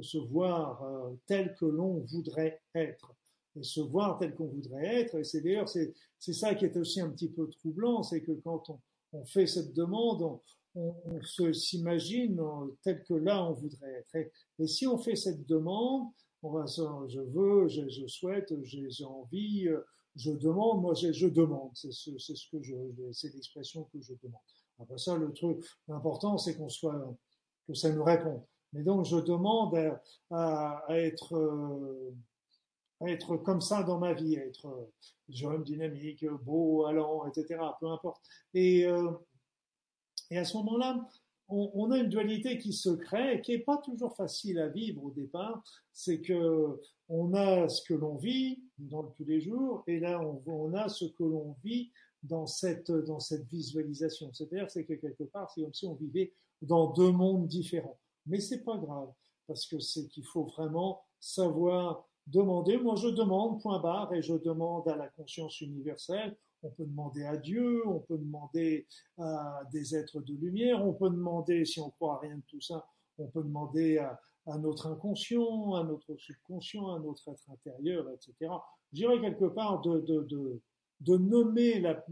se voir euh, tel que l'on voudrait être et se voir tel qu'on voudrait être. Et c'est d'ailleurs c'est ça qui est aussi un petit peu troublant, c'est que quand on, on fait cette demande, on, on, se s'imagine tel que là on voudrait être. Et, si on fait cette demande, on va, je veux, je, je souhaite, j'ai envie, je demande, moi je demande, c'est ce, ce, que je, c'est l'expression que je demande. Après ça, le truc, l'important c'est qu'on soit, que ça nous réponde. Mais donc je demande à, être, à être comme ça dans ma vie, à être jeune, dynamique, beau, allant, etc. Peu importe. Et euh, et à ce moment-là, on, a une dualité qui se crée, qui n'est pas toujours facile à vivre au départ. C'est que on a ce que l'on vit dans le tous les jours, et là on, a ce que l'on vit dans cette dans cette visualisation. C'est-à-dire, c'est que quelque part, c'est comme si on vivait dans deux mondes différents. Mais c'est pas grave, parce que c'est qu'il faut vraiment savoir demander. Moi, je demande point barre, et je demande à la conscience universelle on peut demander à Dieu, on peut demander à des êtres de lumière, on peut demander, si on croit à rien de tout ça, on peut demander à, notre inconscient, à notre subconscient, à notre être intérieur, etc. Je dirais quelque part de, de, nommer la,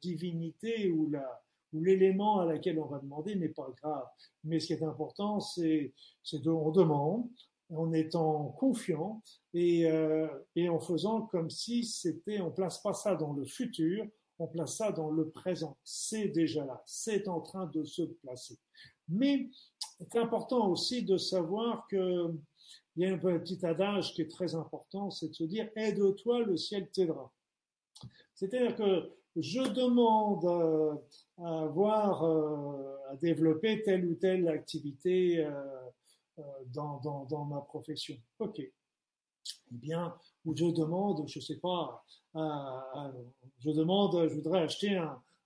divinité ou la ou l'élément à laquelle on va demander n'est pas grave. Mais ce qui est important, c'est, c'est de, on demande, en étant confiant et, euh, et en faisant comme si c'était, on place pas ça dans le futur, on place ça dans le présent. C'est déjà là, c'est en train de se placer. Mais c'est important aussi de savoir que il y a un petit adage qui est très important, c'est de se dire aide-toi, le ciel t'aidera. C'est-à-dire que je demande euh, à avoir, euh, à développer telle ou telle activité dans, dans, ma profession. Ok. Eh bien, ou je demande, je sais pas, je demande, je voudrais acheter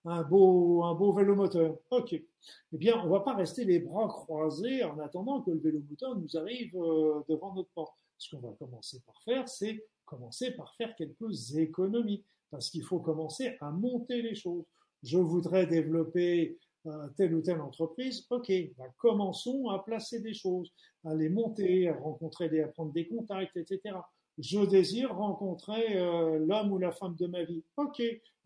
un, beau, un vélo moteur. Ok. Eh bien, on va pas rester les bras croisés en attendant que le vélo moteur nous arrive euh, devant notre porte. Ce qu'on va commencer par faire, c'est commencer par faire quelques économies, parce qu'il faut commencer à monter les choses. Je voudrais développer telle ou telle entreprise, ok, bah, commençons à placer des choses, à les monter, à rencontrer, à prendre des contacts, etc. Je désire rencontrer euh, l'homme ou la femme de ma vie. Ok,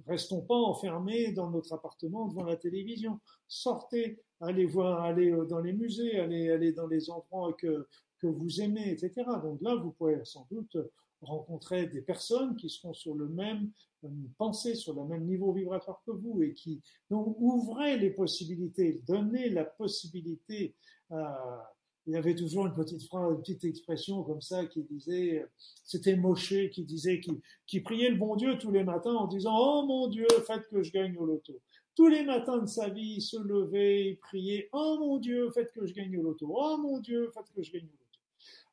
restons pas enfermés dans notre appartement devant la télévision. Sortez, allez voir, allez euh, dans les musées, allez, allez dans les endroits que, que vous aimez, etc. Donc là, vous pouvez sans doute rencontrer des personnes qui seront sur le même euh, pensée, sur le même niveau vibratoire que vous et qui donc ouvrez les possibilités, donnez la possibilité. il y avait toujours une petite phrase, une petite expression comme ça qui disait, c'était Moshe qui disait, qui, qui priait le bon Dieu tous les matins en disant Oh mon Dieu, faites que je gagne au loto. Tous les matins de sa vie, il se levait, il priait Oh mon Dieu, faites que je gagne au loto. Oh mon Dieu, faites que je gagne au loto.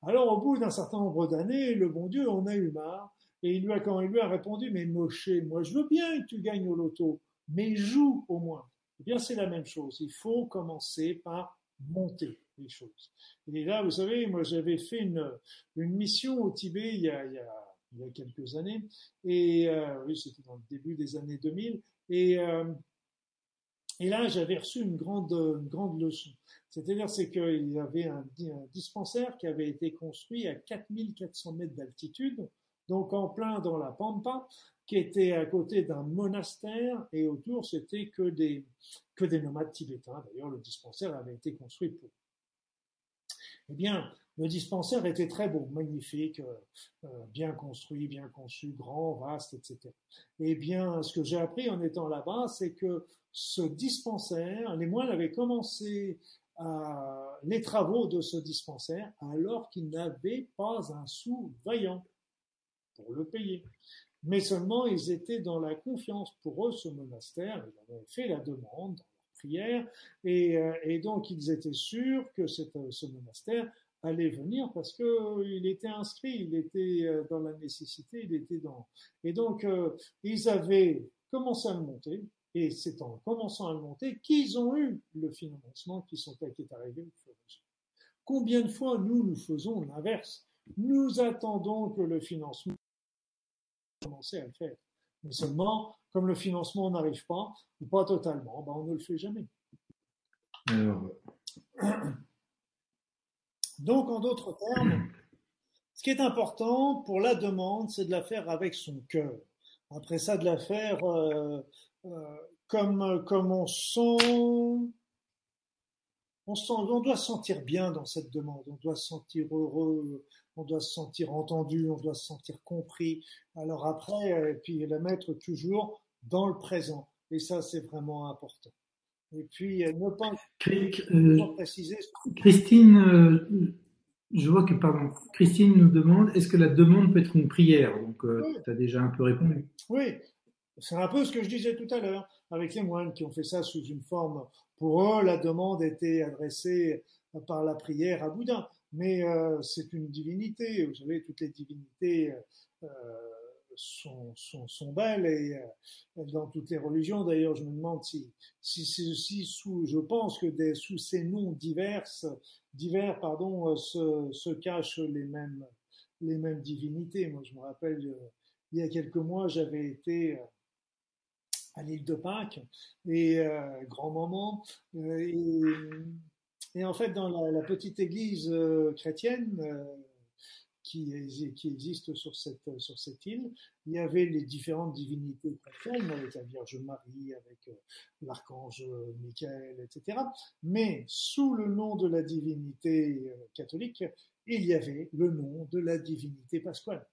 Alors, au bout d'un certain nombre d'années, le bon Dieu en a eu marre, et il lui a, quand il lui a répondu, mais Moshe, moi je veux bien que tu gagnes au loto, mais joue au moins. Eh bien, c'est la même chose. Il faut commencer par monter les choses. Et là, vous savez, moi j'avais fait une, mission au Tibet il y a, quelques années, et euh, c'était dans le début des années 2000, et euh, Et là, j'avais reçu une grande, grande leçon. C'est-à-dire, c'est qu'il y avait un, un, dispensaire qui avait été construit à 4400 mètres d'altitude, donc en plein dans la Pampa, qui était à côté d'un monastère, et autour, c'était que des, que des nomades tibétains. D'ailleurs, le dispensaire avait été construit pour. Eh bien, le dispensaire était très beau, magnifique, euh, bien construit, bien conçu, grand, vaste, etc. Eh bien, ce que j'ai appris en étant là-bas, c'est que ce dispensaire, les moines avaient commencé à, les travaux de ce dispensaire alors qu'ils n'avaient pas un sou vaillant pour le payer. Mais seulement ils étaient dans la confiance pour eux, ce monastère, ils avaient fait la demande dans leur prière, et, euh, et donc ils étaient sûrs que ce monastère allait venir parce que euh, il était inscrit, il était euh, dans la nécessité, il était dans. Et donc euh, ils avaient commencé à le monter, et c'est en commençant à le monter qu'ils ont eu le financement qui sont qui est arrivé. Combien de fois nous nous faisons l'inverse? Nous attendons que le financement commence à le faire, mais seulement comme le financement n'arrive pas ou pas totalement, ben on ne le fait jamais. Alors... Donc, en d'autres termes, ce qui est important pour la demande, c'est de la faire avec son cœur. Après ça, de la faire euh, euh, comme, comme on sent. On, sent, on doit se sentir bien dans cette demande, on doit se sentir heureux, on doit se sentir entendu, on doit se sentir compris. Alors après, et euh, puis la mettre toujours dans le présent. Et ça, c'est vraiment important. Et puis, ne pas, euh, préciser. Christine, euh, je vois que, pardon, Christine nous demande est-ce que la demande peut être une prière? Donc, euh, tu as déjà un peu répondu. Oui, c'est un peu ce que je disais tout à l'heure, avec les moines qui ont fait ça sous une forme. Pour eux, la demande était adressée par la prière à Bouddha. Mais c'est une divinité. Vous savez, toutes les divinités sont, sont, belles et euh, dans toutes les religions. D'ailleurs, je me demande si, si, si, sous, je pense que sous ces noms divers, divers pardon, euh, se, cachent les mêmes, les mêmes divinités. Moi, je me rappelle, euh, il y a quelques mois, j'avais été à l'île de Pâques et grand moment et, en fait dans la, petite église chrétienne qui, qui existent sur cette, île. Il y avait les différentes divinités chrétiennes, avec la Vierge Marie, avec euh, l'archange Michael, etc. Mais sous le nom de la divinité euh, catholique, il y avait le nom de la divinité pasquale.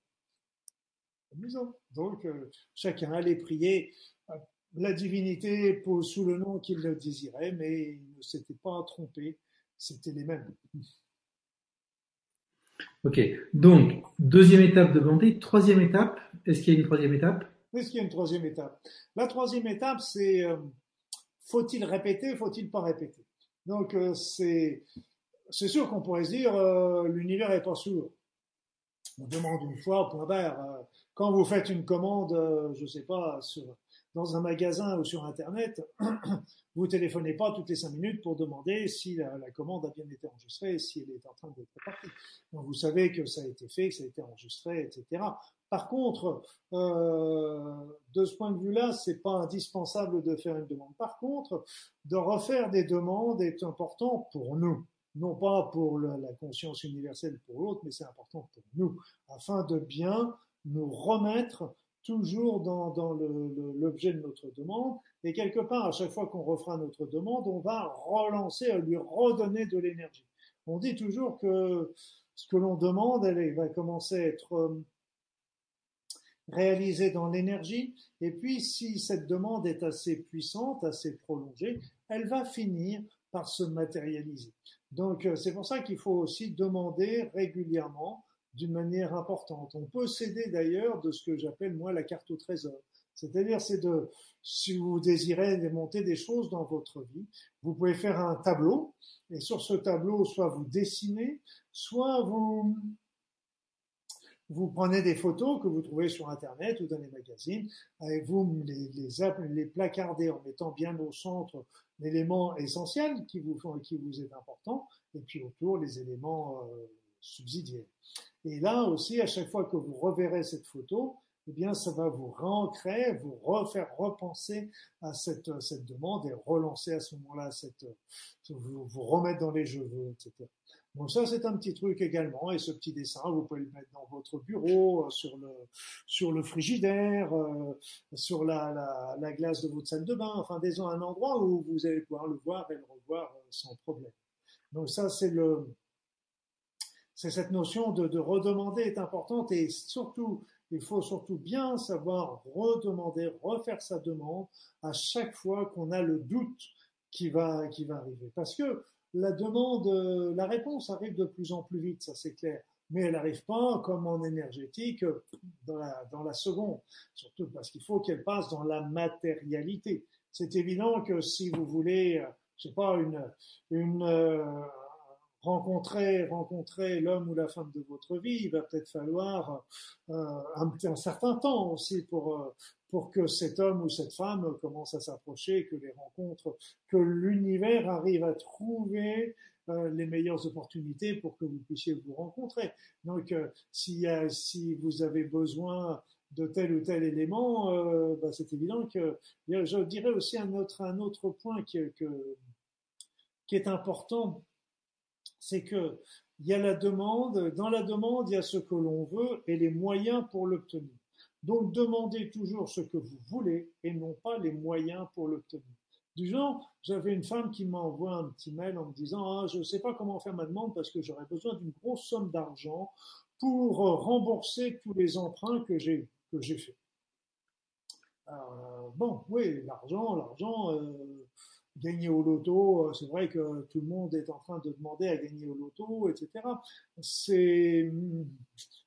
Amusant. Donc, euh, chacun allait prier la divinité sous le nom qu'il le désirait, mais il ne s'était pas trompé, c'était les mêmes. Ok, donc deuxième étape de. Troisième étape, est-ce qu'il y a une troisième étape? Est-ce qu'il y a une troisième étape? La troisième étape, c'est euh, faut-il répéter, faut-il pas répéter? Donc euh, c'est c'est sûr qu'on pourrait se dire euh, l'univers est pas sourd. On demande une fois, point barre. quand vous faites une commande, je sais pas, sur dans un magasin ou sur Internet, vous téléphonez pas toutes les cinq minutes pour demander si la, commande a bien été enregistrée, si elle est en train d'être partie. Donc vous savez que ça a été fait, que ça a été enregistré, etc. Par contre, euh, de ce point de vue-là, c'est pas indispensable de faire une demande. Par contre, de refaire des demandes est important pour nous non pas pour la conscience universelle pour l'autre, mais c'est important pour nous, afin de bien nous remettre toujours dans, l'objet de notre demande. Et quelque part, à chaque fois qu'on refera notre demande, on va relancer, lui redonner de l'énergie. On dit toujours que ce que l'on demande, elle va commencer à être euh, réalisée dans l'énergie. Et puis, si cette demande est assez puissante, assez prolongée, elle va finir par se matérialiser. Donc, euh, c'est pour ça qu'il faut aussi demander régulièrement d'une manière importante. On peut s'aider d'ailleurs de ce que j'appelle moi la carte au trésor. C'est-à-dire, c'est de, si vous désirez démonter des choses dans votre vie, vous pouvez faire un tableau, et sur ce tableau, soit vous dessinez, soit vous, vous prenez des photos que vous trouvez sur Internet ou dans les magazines, et vous les, placardez en mettant bien au centre l'élément essentiel qui vous, qui vous est important, et puis autour les éléments euh, subsidiaires. Et là aussi, à chaque fois que vous reverrez cette photo, eh bien, ça va vous réancrer, vous refaire repenser à cette, cette demande et relancer à ce moment-là cette, vous, vous remettre dans les jeux, etc. Donc ça, c'est un petit truc également. Et ce petit dessin, vous pouvez le mettre dans votre bureau, euh, sur le, sur le frigidaire, euh, sur la, la, la, glace de votre salle de bain, enfin, disons un endroit où vous allez pouvoir le voir et le revoir euh, sans problème. Donc ça, c'est le, c'est cette notion de, de redemander est importante et surtout, il faut surtout bien savoir redemander, refaire sa demande à chaque fois qu'on a le doute qui va, qui va arriver. Parce que la demande, euh, la réponse arrive de plus en plus vite, ça c'est clair. Mais elle n'arrive pas comme en énergétique dans la, dans la seconde. Surtout parce qu'il faut qu'elle passe dans la matérialité. C'est évident que si vous voulez, euh, je sais pas, une, euh, rencontrer, rencontrer l'homme ou la femme de votre vie, il va peut-être falloir euh, un, certain temps aussi pour, euh, pour que cet homme ou cette femme commence à s'approcher, que les rencontres, que l'univers arrive à trouver euh, les meilleures opportunités pour que vous puissiez vous rencontrer. Donc, si, si vous avez besoin de tel ou tel élément, bah, c'est évident que je dirais aussi un autre, un autre point qui, qui est important c'est que il y a la demande, dans la demande, il y a ce que l'on veut et les moyens pour l'obtenir. Donc demandez toujours ce que vous voulez et non pas les moyens pour l'obtenir. Du genre, j'avais une femme qui m'envoie un petit mail en me disant ah, je ne sais pas comment faire ma demande parce que j'aurais besoin d'une grosse somme d'argent pour rembourser tous les emprunts que j'ai que j'ai fait. Euh, bon, oui, l'argent, l'argent. Euh, gagner au loto, euh, c'est vrai que tout le monde est en train de demander à gagner au loto, etc. C'est,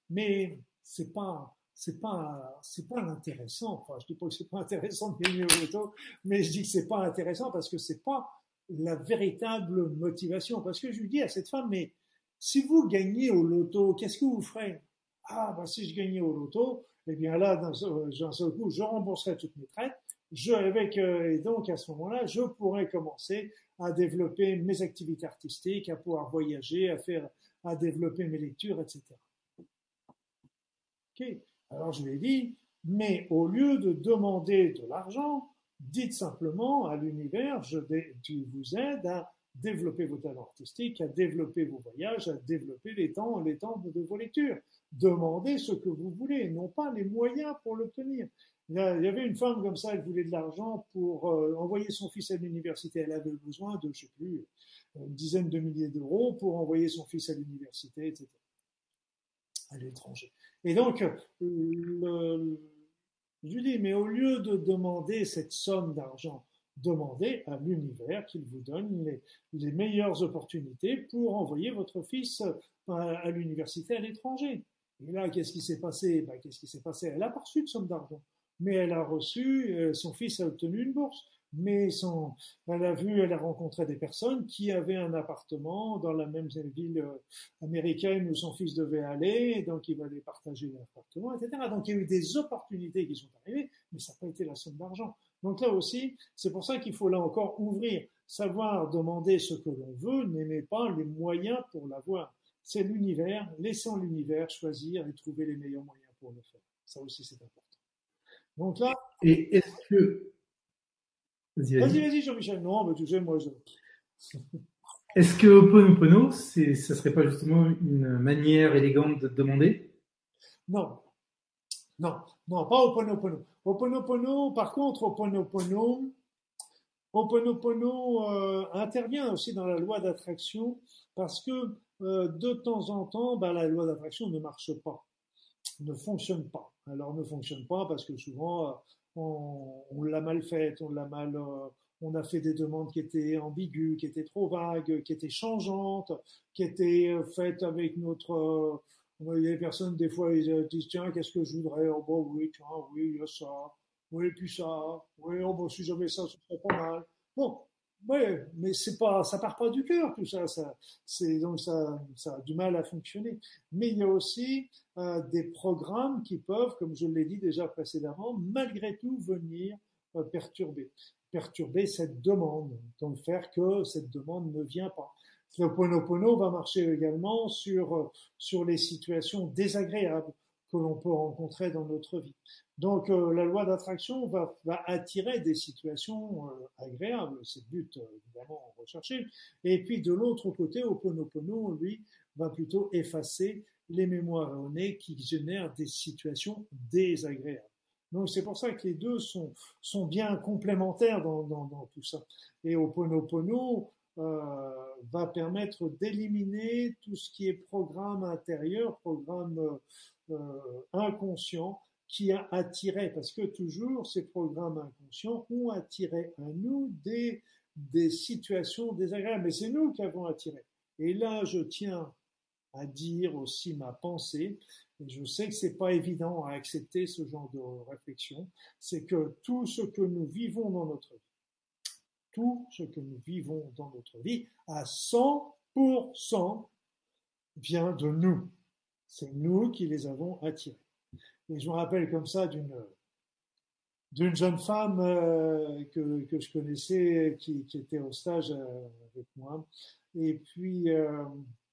mais c'est pas, c'est pas, c'est pas intéressant. Enfin, je dis pas que c'est pas intéressant de gagner au loto, mais je dis que c'est pas intéressant parce que c'est pas la véritable motivation. Parce que je lui dis à cette femme, mais si vous gagnez au loto, qu'est-ce que vous ferez? Ah, bah si je gagnais au loto, eh bien là, d'un seul coup, je rembourserai toutes mes traites je, avec, euh, et donc à ce moment-là, je pourrais commencer à développer mes activités artistiques, à pouvoir voyager, à faire, à développer mes lectures, etc. Ok. Alors je lui ai dit, mais au lieu de demander de l'argent, dites simplement à l'univers, je vous aide à développer vos talents artistiques, à développer vos voyages, à développer les temps, les temps de vos lectures. Demandez ce que vous voulez, non pas les moyens pour l'obtenir. Il y avait une femme comme ça, elle voulait de l'argent pour euh, envoyer son fils à l'université. Elle avait besoin de, je sais plus, une dizaine de milliers d'euros pour envoyer son fils à l'université, etc. À l'étranger. Et donc, le, je lui dis, mais au lieu de demander cette somme d'argent, demandez à l'univers qu'il vous donne les, les, meilleures opportunités pour envoyer votre fils à, à l'université à l'étranger. Et là, qu'est-ce qui s'est passé? Ben, Qu'est-ce qui s'est passé? Elle a reçu de somme d'argent mais elle a reçu, euh, son fils a obtenu une bourse, mais son, elle a vu, elle a rencontré des personnes qui avaient un appartement dans la même ville euh, américaine où son fils devait aller, donc il va aller partager l'appartement, etc. Donc il y a eu des opportunités qui sont arrivées, mais ça n'a pas été la somme d'argent. Donc là aussi, c'est pour ça qu'il faut là encore ouvrir, savoir demander ce que l'on veut, n'aimer pas les moyens pour l'avoir. C'est l'univers, laissant l'univers choisir et trouver les meilleurs moyens pour le faire. Ça aussi, c'est important. Donc là. Et est-ce que. Vas-y, vas-y, Jean-Michel. Non, mais tu sais, moi, je. Est-ce que Oponopono, c'est, ça serait pas justement une manière élégante de demander? Non. Non, non, pas Oponopono. Oponopono, par contre, Oponopono, Oponopono euh, intervient aussi dans la loi d'attraction parce que euh, de temps en temps, bah, la loi d'attraction ne marche pas ne fonctionne pas. Alors ne fonctionne pas parce que souvent euh, on, l'a mal faite, on l'a mal, euh, on a fait des demandes qui étaient ambiguës, qui étaient trop vagues, qui étaient changeantes, qui étaient euh, faites avec notre des personnes, des fois, ils disent, tiens, qu'est-ce que je voudrais? Oh, bon, oui, tiens, oui, il y a ça. Oui, puis ça. Oui, oh, bon, si j'avais ça, ce serait pas mal. Bon, Ouais, mais c'est pas, ça part pas du cœur tout ça. ça c'est donc ça, ça a du mal à fonctionner. Mais il y a aussi euh, des programmes qui peuvent, comme je l'ai dit déjà précédemment, malgré tout venir euh, perturber, perturber cette demande, donc faire que cette demande ne vient pas. Le Ponopono va marcher également sur sur les situations désagréables que l'on peut rencontrer dans notre vie. Donc euh, la loi d'attraction va, attirer des situations euh, agréables, c'est le but euh, évidemment recherché. Et puis de l'autre côté, Oponopono, lui, va plutôt effacer les mémoires erronées qui génèrent des situations désagréables. Donc c'est pour ça que les deux sont, bien complémentaires dans, dans, tout ça. Et Oponopono va permettre d'éliminer tout ce qui est programme intérieur, programme euh, inconscient qui a attiré, parce que toujours ces programmes inconscients ont attiré à nous des, des situations désagréables, mais c'est nous qui avons attiré. Et là, je tiens à dire aussi ma pensée, et je sais que c'est pas évident à accepter ce genre de réflexion, c'est que tout ce que nous vivons dans notre vie, tout ce que nous vivons dans notre vie, à 100% vient de nous. C'est nous qui les avons attirés. Et je me rappelle comme ça d'une d'une jeune femme euh, que, que je connaissais qui, qui était au stage euh, avec moi et puis euh,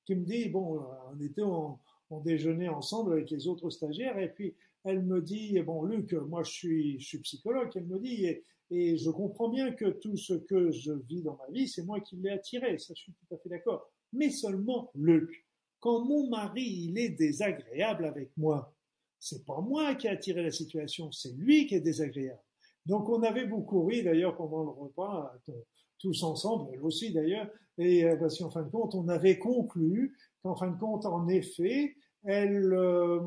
qui me dit bon on était on déjeunait ensemble avec les autres stagiaires et puis elle me dit bon Luc moi je suis psychologue elle me dit et je comprends bien que tout ce que je vis dans ma vie c'est moi qui l'ai attiré ça je suis tout à fait d'accord. Mais seulement Luc quand mon mari il est désagréable avec moi c'est pas moi qui ai attiré la situation, c'est lui qui est désagréable. Donc on avait beaucoup ri d'ailleurs pendant le repas, tous ensemble, elle aussi d'ailleurs, et euh, parce qu'en fin de compte, on avait conclu qu'en fin de compte, en effet, elle, euh,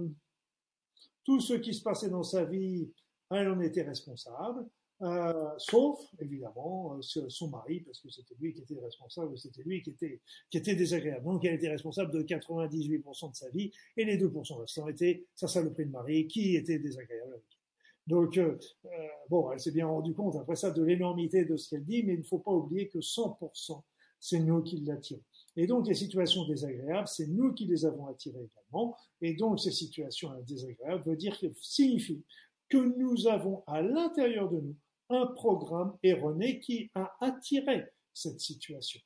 tout ce qui se passait dans sa vie, elle en était responsable, euh, sauf évidemment euh, son mari, parce que c'était lui qui était responsable, c'était lui qui était, qui était désagréable. Donc elle était responsable de 98% de sa vie, et les 2% restants étaient sa saloperie de mari qui était désagréable avec Donc, euh, bon, elle s'est bien rendu compte après ça de l'énormité de ce qu'elle dit, mais il ne faut pas oublier que 100%, c'est nous qui l'attirons. Et donc, les situations désagréables, c'est nous qui les avons attirées également. Et donc, ces situations désagréables veut dire, signifie que nous avons à l'intérieur de nous un programme erroné qui a attiré cette situation.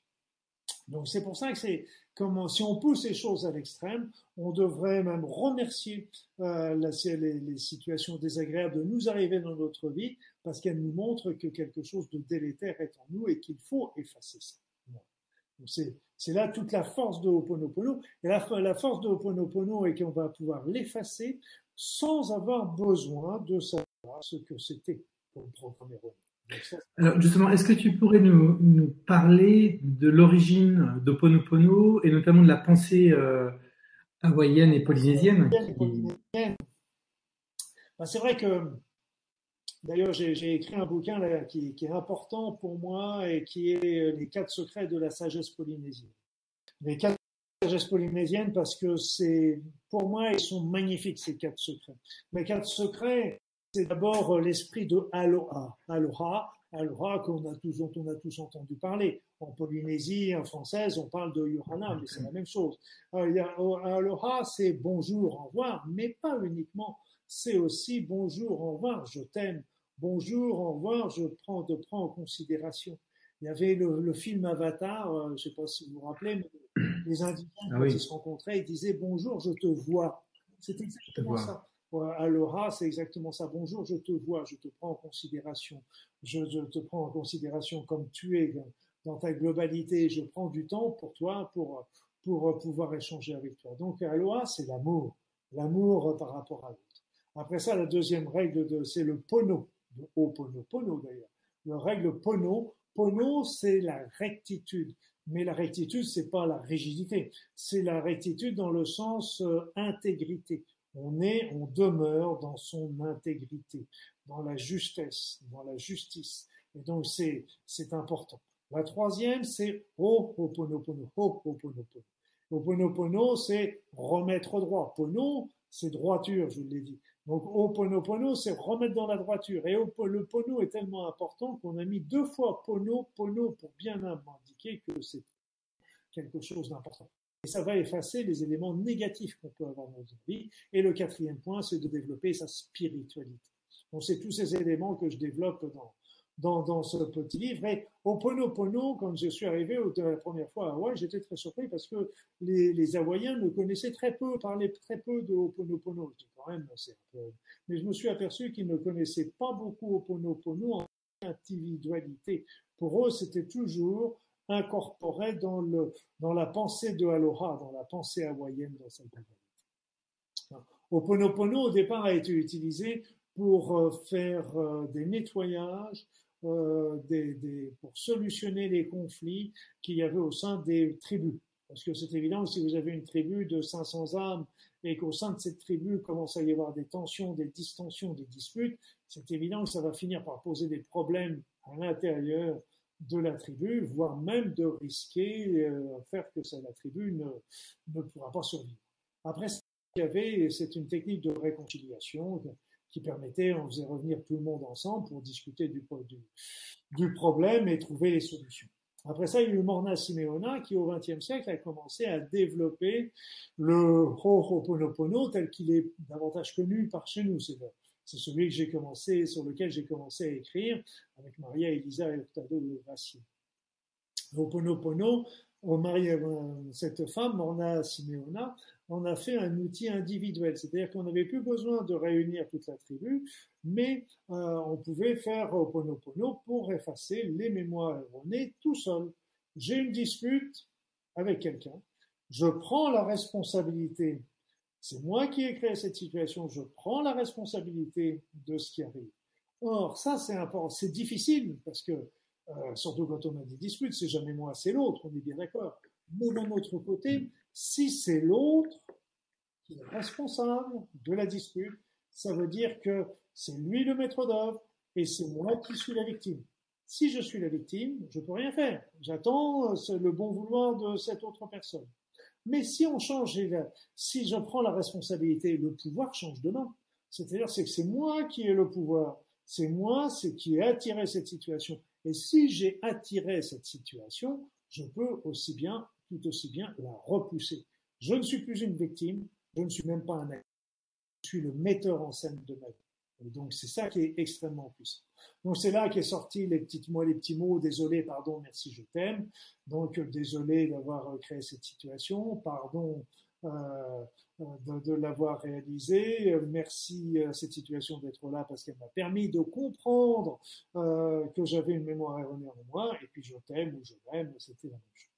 Donc c'est pour ça que c'est comment si on pousse les choses à l'extrême, on devrait même remercier euh, les, les, situations désagréables de nous arriver dans notre vie parce qu'elles nous montrent que quelque chose de délétère est en nous et qu'il faut effacer ça. C'est là toute la force de Ho'oponopono. Et la, force de Ho'oponopono est qu'on va pouvoir l'effacer sans avoir besoin de savoir ce que c'était. Alors justement, est-ce que tu pourrais nous, nous parler de l'origine d'Oponopono et notamment de la pensée euh, hawaïenne et polynésienne ben, C'est vrai que, d'ailleurs, j'ai écrit un bouquin là, qui, qui, est important pour moi et qui est Les quatre secrets de la sagesse polynésienne. Les quatre sagesse polynésienne parce que c'est, pour moi, ils sont magnifiques ces quatre secrets. Les quatre secrets, c'est d'abord euh, l'esprit de Aloha. Aloha, Aloha qu'on a tous, dont on a tous entendu parler. En Polynésie, en française, on parle de Yohana, mais c'est la même chose. Euh, oh, Aloha, c'est bonjour, au revoir, mais pas uniquement. C'est aussi bonjour, au revoir, je t'aime. Bonjour, au revoir, je prends, te prends en considération. Il y avait le, le film Avatar, euh, je ne sais pas si vous vous rappelez, mais les Indiens, ah quand ils se rencontraient, ils disaient bonjour, je te vois. C'est exactement ça. Aloha, c'est exactement ça. Bonjour, je te vois, je te prends en considération. Je, te prends en considération comme tu es dans ta globalité. Je prends du temps pour toi, pour, pour pouvoir échanger avec toi. Donc, Aloha, c'est l'amour. L'amour par rapport à l'autre. Après ça, la deuxième règle, de, c'est le pono. De pono, pono d'ailleurs. La règle pono. Pono, c'est la rectitude. Mais la rectitude, c'est pas la rigidité. C'est la rectitude dans le sens euh, intégrité on est, on demeure dans son intégrité, dans la justesse, dans la justice. Et donc c'est, c'est important. La troisième, c'est Ho'oponopono. Ho'oponopono. Ho'oponopono, c'est remettre droit. Pono, c'est droiture, je l'ai dit. Donc Ho'oponopono, c'est remettre dans la droiture. Et le pono est tellement important qu'on a mis deux fois pono, pono pour bien indiquer que c'est quelque chose d'important et ça va effacer les éléments négatifs qu'on peut avoir dans notre vie. Et le quatrième point, c'est de développer sa spiritualité. Donc c'est tous ces éléments que je développe dans, dans, dans ce petit livre. Et au Pono, quand je suis arrivé la première fois à Hawaï, j'étais très surpris parce que les, les Hawaïens me connaissaient très peu, parlaient très peu de Ho'oponopono. Quand même, Mais je me suis aperçu qu'ils ne connaissaient pas beaucoup Ho'oponopono en individualité. Pour eux, c'était toujours incorporé dans, le, dans la pensée de Aloha, dans la pensée hawaïenne dans cette Au Ho'oponopono, au départ, a été utilisé pour euh, faire euh, des nettoyages, euh, pour solutionner les conflits qu'il y avait au sein des tribus. Parce que c'est évident, si vous avez une tribu de 500 âmes et qu'au sein de cette tribu commence à y avoir des tensions, des distensions, des disputes, c'est évident que ça va finir par poser des problèmes à l'intérieur de la tribu, voire même de risquer euh, faire que la tribu ne, ne pourra pas survivre. Après, qu'il y avait, c'est une technique de réconciliation qui permettait, on faisait revenir tout le monde ensemble pour discuter du, du, problème et trouver les solutions. Après ça, il y a eu Morna Simeona qui, au XXe siècle, a commencé à développer le Ho'oponopono tel qu'il est davantage connu par chez nous. C'est celui que j'ai commencé, sur lequel j'ai commencé à écrire avec Maria Elisa et Octado de Vassier. Ho'oponopono, cette femme, Morna Simeona, en a fait un outil individuel. C'est-à-dire qu'on n'avait plus besoin de réunir toute la tribu, mais euh, on pouvait faire Ho'oponopono pour effacer les mémoires erronées tout seul. J'ai une dispute avec quelqu'un, je prends la responsabilité c'est moi qui ai créé cette situation, je prends la responsabilité de ce qui arrive. Or, ça, c'est important, c'est difficile parce que, euh, surtout quand on a des disputes, c'est jamais moi, c'est l'autre, on est bien d'accord. Mais d'un autre côté, si c'est l'autre qui est responsable de la dispute, ça veut dire que c'est lui le maître d'œuvre et c'est moi qui suis la victime. Si je suis la victime, je peux rien faire. J'attends euh, le bon vouloir de cette autre personne. Mais si on change, si je prends la responsabilité, le pouvoir change de main. C'est-à-dire, c'est que c'est moi qui ai le pouvoir. C'est moi, c'est qui ai attiré cette situation. Et si j'ai attiré cette situation, je peux aussi bien, tout aussi bien la repousser. Je ne suis plus une victime, je ne suis même pas un acteur. Je suis le metteur en scène de ma vie. Et donc c'est ça qui est extrêmement puissant. Donc c'est là qu'est sorti les petites mots, les petits mots. Désolé, pardon, merci, je t'aime. Donc euh, désolé d'avoir euh, créé cette situation. Pardon euh, de, l'avoir réalisé. Merci à cette situation d'être là parce qu'elle m'a permis de comprendre que j'avais une mémoire erronée en moi. Et puis je t'aime ou je l'aime, c'était la même chose.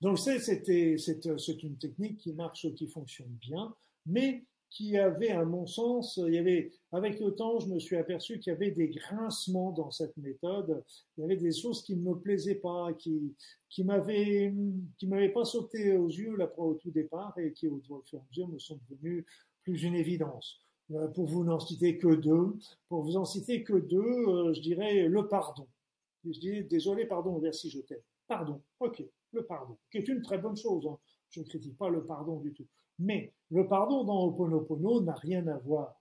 Donc c'est une technique qui marche, qui fonctionne bien, mais qui avait, à mon sens, il y avait, avec le temps, je me suis aperçu qu'il y avait des grincements dans cette méthode. Il y avait des choses qui ne me plaisaient pas, qui, qui m'avaient, qui m'avaient pas sauté aux yeux là au tout départ et qui, au fur et à mesure, me sont devenues plus une évidence. Euh, pour vous n'en citer que deux, pour vous en citer que deux, euh, je dirais le pardon. Je dis désolé, pardon, merci, je t'aime. Pardon, ok, le pardon, qui est une très bonne chose. Hein. Je ne critique pas le pardon du tout. Mais le pardon dans Oponopono n'a rien à voir.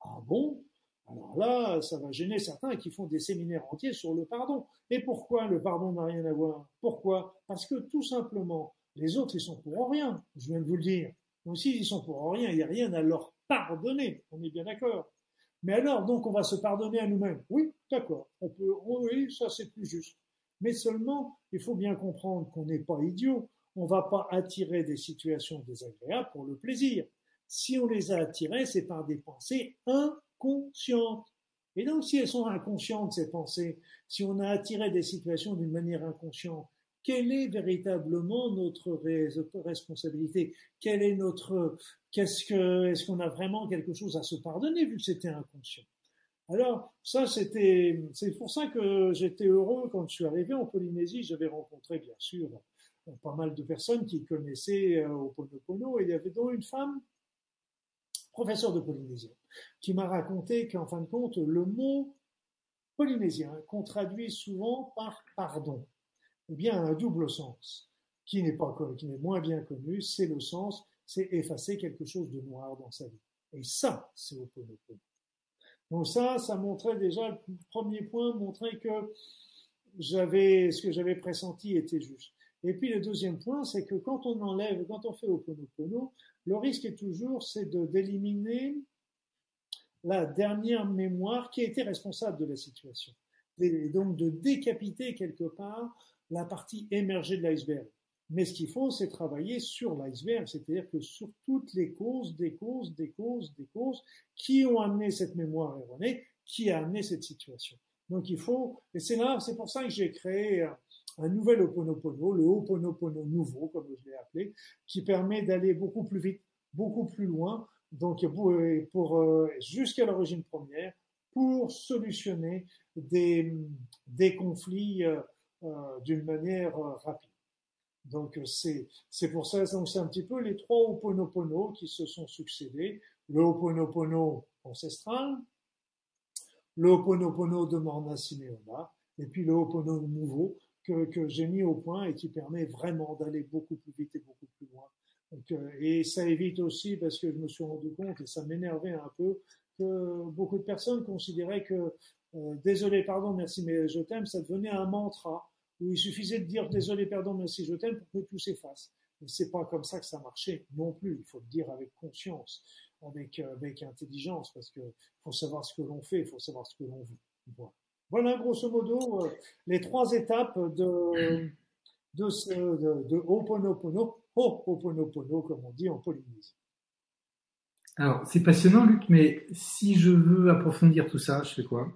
Ah bon? Alors là, ça va gêner certains qui font des séminaires entiers sur le pardon. Et pourquoi le pardon n'a rien à voir? Pourquoi? Parce que tout simplement, les autres, ils sont pour rien. Je viens de vous le dire. Donc s'ils sont pour rien, il n'y a rien à leur pardonner. On est bien d'accord. Mais alors, donc, on va se pardonner à nous-mêmes. Oui, d'accord. On peut, oui, ça c'est plus juste. Mais seulement, il faut bien comprendre qu'on n'est pas idiot on va pas attirer des situations désagréables pour le plaisir. Si on les a attirées, c'est par des pensées inconscientes. Et donc, si elles sont inconscientes, ces pensées, si on a attiré des situations d'une manière inconsciente, quelle est véritablement notre responsabilité? Quelle est notre Qu'est-ce que Est-ce qu'on a vraiment quelque chose à se pardonner vu que c'était inconscient? Alors ça, c'était. C'est pour ça que j'étais heureux quand je suis arrivé en Polynésie. J'avais rencontré bien sûr pas mal de personnes qui connaissaient euh, Oponopono, et il y avait donc une femme, professeure de polynésien, qui m'a raconté qu'en fin de compte, le mot polynésien, qu'on traduit souvent par pardon, eh bien, un double sens, qui n'est pas qui n'est moins bien connu, c'est le sens, c'est effacer quelque chose de noir dans sa vie. Et ça, c'est Oponopono. Donc ça, ça montrait déjà, le premier point montrait que j'avais, ce que j'avais pressenti était juste. Et puis le deuxième point, c'est que quand on enlève, quand on fait Oponopono, le risque est toujours, c'est d'éliminer la dernière mémoire qui a été responsable de la situation. Et donc de décapiter quelque part la partie émergée de l'iceberg. Mais ce qu'il faut, c'est travailler sur l'iceberg, c'est-à-dire que sur toutes les causes, des causes, des causes, des causes qui ont amené cette mémoire erronée, qui a amené cette situation. Donc il faut, et c'est là, c'est pour ça que j'ai créé un nouvel Oponopono, le Oponopono nouveau, comme je l'ai appelé, qui permet d'aller beaucoup plus vite, beaucoup plus loin, donc pour, pour euh, jusqu'à l'origine première, pour solutionner des, des conflits euh, euh, d'une manière rapide. Donc c'est pour ça donc c'est un petit peu les trois Oponopono qui se sont succédés, le Oponopono ancestral, le Ho'oponopono de Morna et puis le Ho'oponopono nouveau que, j'ai mis au point et qui permet vraiment d'aller beaucoup plus vite et beaucoup plus loin. Euh, et ça évite aussi, parce que je me suis rendu compte, et ça m'énervait un peu, que beaucoup de personnes considéraient que euh, désolé, pardon, merci, mais je t'aime, ça devenait un mantra où il suffisait de dire désolé, pardon, merci, je t'aime pour que tout s'efface. Mais c'est pas comme ça que ça marchait non plus. Il faut le dire avec conscience avec, euh, intelligence, parce que faut savoir ce que l'on fait, il faut savoir ce que l'on veut. Voilà. Grosso modo, euh, les trois étapes de, de, ce, de, de Ho'oponopono, Ho'oponopono, comme on dit en Polynésie. Alors, c'est passionnant, Luc, mais si je veux approfondir tout ça, je fais quoi?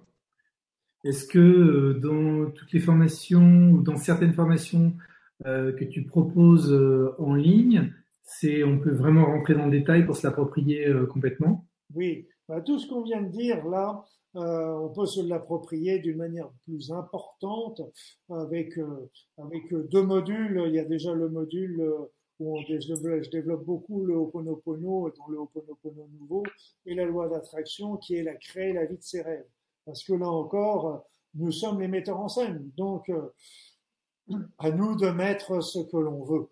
Est-ce que euh, dans toutes les formations ou dans certaines formations euh, que tu proposes euh, en ligne, c'est on peut vraiment rentrer dans le détail pour se l'approprier euh, complètement? Oui, bah, tout ce qu'on vient de dire là, euh, on peut se l'approprier d'une manière plus importante avec euh, avec deux modules. Il y a déjà le module où on je développe beaucoup le Ho'oponopono, dans le Ho'oponopono nouveau, et la loi d'attraction qui est la créer la vie de ses rêves. Parce que là encore, nous sommes les metteurs en scène, donc à nous de mettre ce que l'on veut.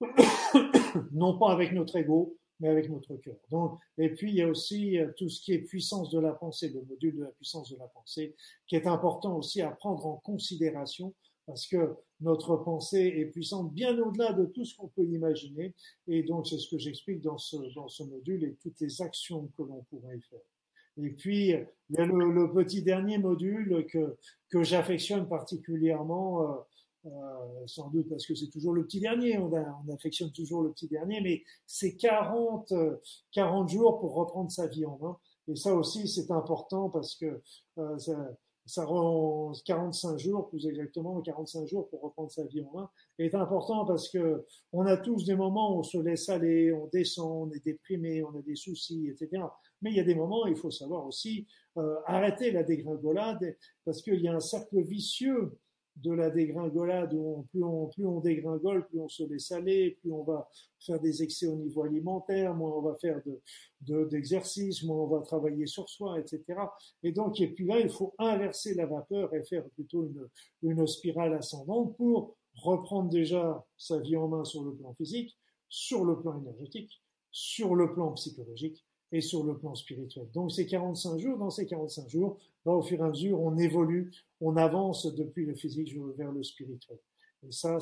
non pas avec notre ego, mais avec notre cœur. Donc, et puis il y a aussi euh, tout ce qui est puissance de la pensée, le module de la puissance de la pensée, qui est important aussi à prendre en considération parce que notre pensée est puissante bien au-delà de tout ce qu'on peut imaginer. Et donc, c'est ce que j'explique dans ce, dans ce module et toutes les actions que l'on pourrait faire. Et puis, il y a le, le petit dernier module que, que j'affectionne particulièrement, euh, euh, sans doute parce que c'est toujours le petit dernier, on, on, affectionne toujours le petit dernier, mais c'est 40, 40 jours pour reprendre sa vie en main. Et ça aussi, c'est important parce que euh, ça, ça rend 45 jours, plus exactement 45 jours pour reprendre sa vie en main, est important parce que on a tous des moments où on se laisse aller, on descend, on est déprimé, on a des soucis, etc. Mais il y a des moments il faut savoir aussi euh, arrêter la dégringolade parce qu'il y a un cercle vicieux de la dégringolade où plus, on, plus on dégringole, plus on se laisse aller, plus on va faire des excès au niveau alimentaire, moins on va faire de, d'exercices, moins on va travailler sur soi, etc. Et donc, et puis là, il faut inverser la vapeur et faire plutôt une, une spirale ascendante pour reprendre déjà sa vie en main sur le plan physique, sur le plan énergétique, sur le plan psychologique et sur le plan spirituel. Donc ces 45 jours, dans ces 45 jours, là, au fur et à mesure, on évolue, on avance depuis le physique vers le spirituel. Et ça,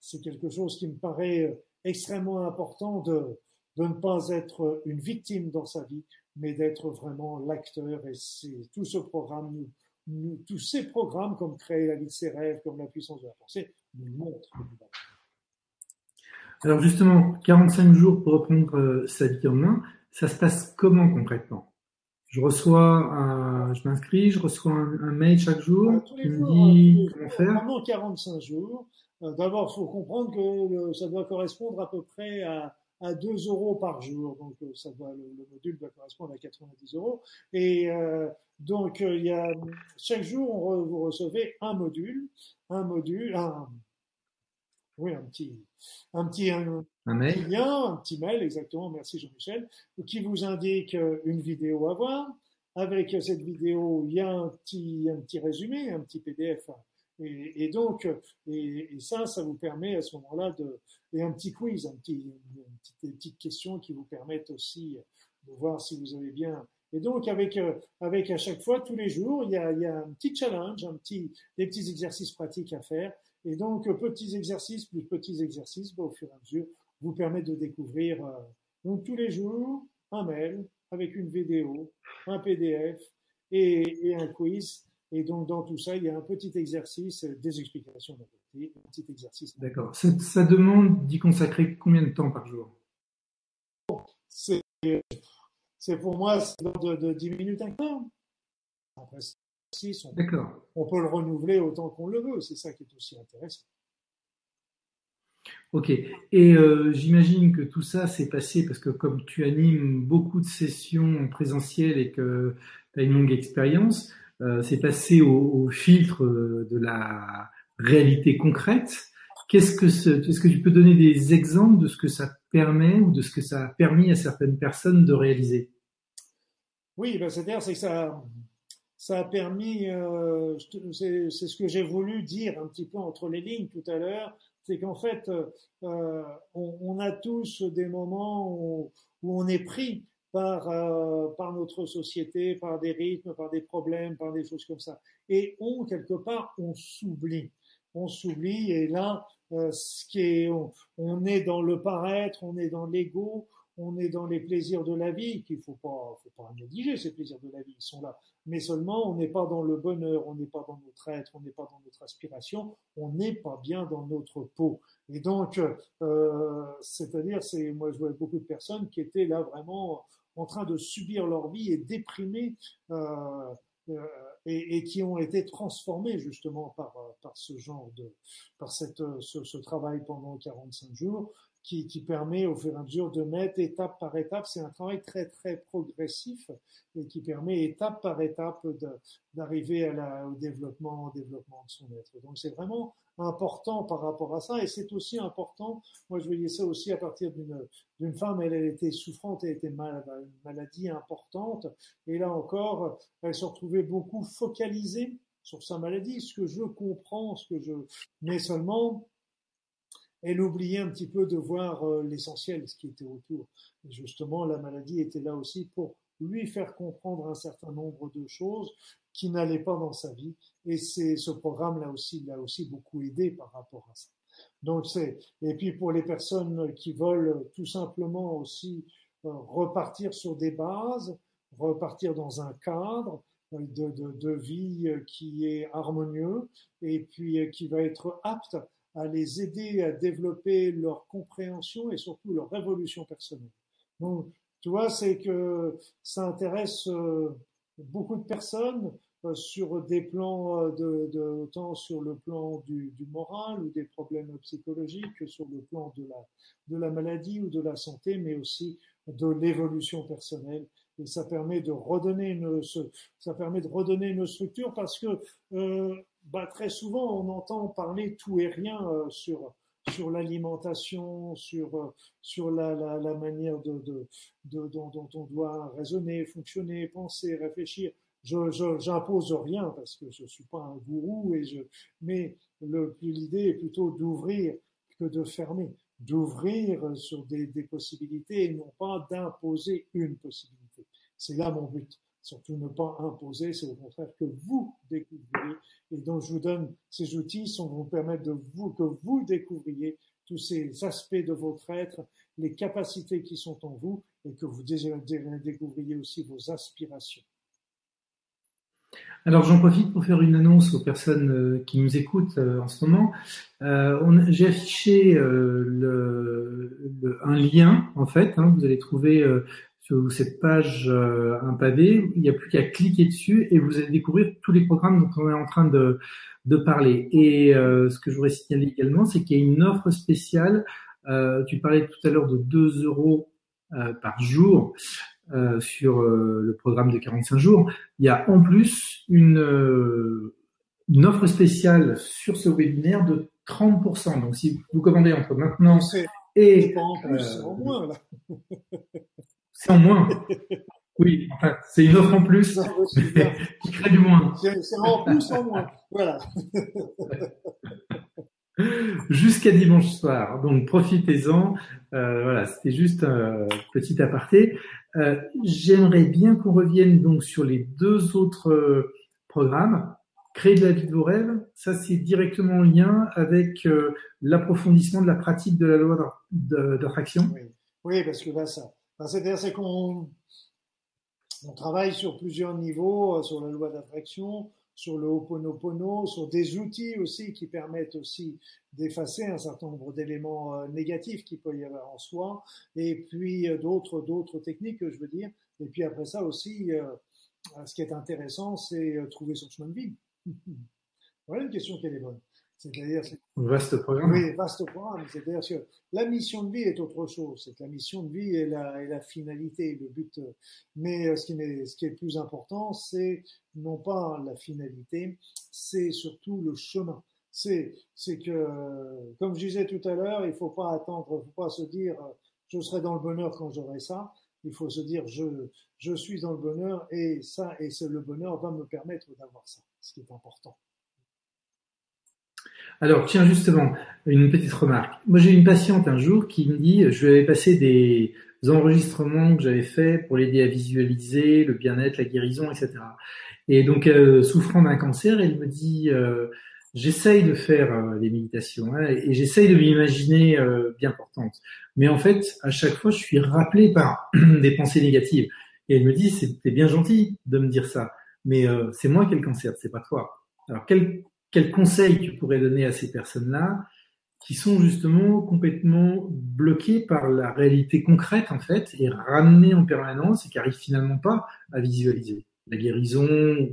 c'est quelque chose qui me paraît euh, extrêmement important de, de ne pas être une victime dans sa vie, mais d'être vraiment l'acteur. Et c'est tout ce programme, tous ces programmes, comme créer la vie de ses rêves, comme la puissance de la pensée, nous montrent. Alors justement, 45 jours pour reprendre euh, sa vie en main, ça se passe comment concrètement? Je reçois, un, je m'inscris, je reçois un, mail chaque jour euh, qui me dit comment faire. Pendant 45 jours, euh, d'abord, il faut comprendre que ça doit correspondre à peu près à, à 2 euros par jour. Donc, euh, ça doit, le, module doit correspondre à 90 euros. Et euh, donc, il y a chaque jour, on vous recevez un module, un module, un, oui, un petit, un petit, un, mail. lien, un petit mail, exactement. Merci Jean-Michel, qui vous indique euh, une vidéo à voir. Avec cette vidéo, il y a un petit, un petit résumé, un petit PDF. Et, et donc, et, et, ça, ça vous permet à ce moment-là de, et un petit quiz, un petit, une petite, des petites questions qui vous permettent aussi de voir si vous avez bien. Et donc, avec, euh, avec à chaque fois, tous les jours, il y a, il y a un petit challenge, un petit, des petits exercices pratiques à faire et donc, petits exercices plus petits exercices, bah, au fur et à mesure, vous permettent de découvrir, euh, donc tous les jours, un mail avec une vidéo, un PDF et, un quiz. Et donc, dans tout ça, il y a un petit exercice, des explications un petit exercice. D'accord. Ça, demande d'y consacrer combien de temps par jour? C'est pour moi, c'est de, de 10 minutes un quart. Après, on, on peut le renouveler autant qu'on le veut. C'est ça qui est aussi intéressant. Ok. Et euh, j'imagine que tout ça s'est passé parce que comme tu animes beaucoup de sessions en présentiel et que tu as une longue expérience, euh, c'est passé au, filtre euh, de la réalité concrète. Qu'est-ce que est-ce que tu peux donner des exemples de ce que ça permet ou de ce que ça a permis à certaines personnes de réaliser? Oui, ben c'est-à-dire c'est que ça ça a permis, c'est ce que j'ai voulu dire un petit peu entre les lignes tout à l'heure, c'est qu'en fait, euh, on, a tous des moments où, on est pris par, euh, par notre société, par des rythmes, par des problèmes, par des choses comme ça. Et on, quelque part, on s'oublie. On s'oublie et là, euh, ce qui est, on, est dans le paraître, on est dans l'ego, on est dans les plaisirs de la vie, qu'il faut pas, faut pas négliger ces plaisirs de la vie, ils sont là. Mais seulement, on n'est pas dans le bonheur, on n'est pas dans notre être, on n'est pas dans notre aspiration, on n'est pas bien dans notre peau. Et donc, euh, c'est-à-dire, c'est, moi, je vois beaucoup de personnes qui étaient là vraiment en train de subir leur vie et déprimées, euh, euh, et, qui ont été transformées justement par, ce genre de, par cette, ce, ce travail pendant 45 jours qui, permet au fur et à mesure de mettre étape par étape. C'est un travail très très progressif et qui permet étape par étape d'arriver au développement, développement de son être. Donc c'est vraiment important par rapport à ça et c'est aussi important. Moi je voyais ça aussi à partir d'une femme. Elle, elle était souffrante, elle était malade, une maladie importante et là encore, elle se retrouvait beaucoup focalisée sur sa maladie, ce que je comprends, ce que je, mais seulement elle oubliait un petit peu de voir euh, l'essentiel, ce qui était autour. Et justement, la maladie était là aussi pour lui faire comprendre un certain nombre de choses qui n'allaient pas dans sa vie. Et c'est ce programme là aussi l'a aussi beaucoup aidé par rapport à ça. Donc c'est et puis pour les personnes qui veulent tout simplement aussi euh, repartir sur des bases, repartir dans un cadre euh, de, de, de vie qui est harmonieux et puis qui va être apte à les aider à développer leur compréhension et surtout leur révolution personnelle. Donc, tu vois, c'est que ça intéresse euh, beaucoup de personnes euh, sur des plans euh, de, autant sur le plan du, moral ou des problèmes psychologiques que sur le plan de la, de la maladie ou de la santé, mais aussi de l'évolution personnelle. Et ça permet de redonner une, ça permet de redonner une structure parce que bah, très souvent, on entend parler tout et rien euh, sur sur l'alimentation, sur euh, sur la, la, manière de, de, dont, on doit raisonner, fonctionner, penser, réfléchir. Je j'impose rien parce que je suis pas un gourou et je mais l'idée est plutôt d'ouvrir que de fermer, d'ouvrir sur des, des possibilités et non pas d'imposer une possibilité. C'est là mon but surtout ne pas imposer, c'est au contraire que vous découvriez. Et donc, je vous donne ces outils, sont vous permettre de vous, que vous découvriez tous ces aspects de votre être, les capacités qui sont en vous, et que vous découvriez aussi vos aspirations. Alors j'en profite pour faire une annonce aux personnes euh, qui nous écoutent euh, en ce moment. Euh, J'ai affiché un lien en fait. Hein, vous allez trouver cette page euh, un pavé, il n'y a plus qu'à cliquer dessus et vous allez découvrir tous les programmes dont on est en train de, de parler. Et euh, ce que je voudrais signaler également, c'est qu'il y a une offre spéciale. Euh, tu parlais tout à l'heure de 2 euros par jour sur le programme de 45 jours. Il y a en plus une, une offre spéciale sur ce webinaire de 30%. Donc si vous commandez entre maintenant et... en plus, en moins là C'est en moins. Oui, enfin, c'est une offre en plus qui crée du moins. C'est en plus en moins. Voilà. Jusqu'à dimanche soir. Donc profitez-en. Euh, voilà, c'était juste un petit aparté. Euh, J'aimerais bien qu'on revienne donc sur les deux autres euh, programmes. Créer de la vie de vos rêves, ça c'est directement en lien avec euh, l'approfondissement de la pratique de la loi d'attraction. Oui. oui, parce que là, ça, c'est-à-dire, c'est qu'on on travaille sur plusieurs niveaux, sur la loi d'attraction, sur le Ho'oponopono, sur des outils aussi qui permettent aussi d'effacer un certain nombre d'éléments euh, négatifs qu'il peut y avoir en soi, et puis euh, d'autres d'autres techniques, je veux dire. Et puis après ça aussi, euh, ce qui est intéressant, c'est trouver son chemin de vie. voilà une question qui est bonne. C'est-à-dire, vaste programme. Oui, vaste programme. C'est-à-dire que la mission de vie est autre chose. C'est que la mission de vie est la, est la finalité, le but. Mais euh, ce qui est, ce qui est plus important, c'est non pas la finalité, c'est surtout le chemin. C'est, c'est que, comme je disais tout à l'heure, il faut pas attendre, faut pas se dire, je serai dans le bonheur quand j'aurai ça. Il faut se dire, je, je suis dans le bonheur et ça, et le bonheur va me permettre d'avoir ça. Ce qui est important. Alors, tiens, justement, une petite remarque. Moi, j'ai une patiente un jour qui me dit, je lui avais passé des enregistrements que j'avais faits pour l'aider à visualiser le bien-être, la guérison, etc. Et donc, euh, souffrant d'un cancer, elle me dit, euh, j'essaye de faire euh, des méditations hein, et j'essaye de m'imaginer bien portante. Mais en fait, à chaque fois, je suis rappelé par des pensées négatives. Et elle me dit, c'est bien gentil de me dire ça, mais c'est moi qui ai le cancer, c'est pas toi. Alors, quel quels conseils tu pourrais donner à ces personnes-là qui sont justement complètement bloquées par la réalité concrète en fait et ramenées en permanence et qui n'arrivent finalement pas à visualiser la guérison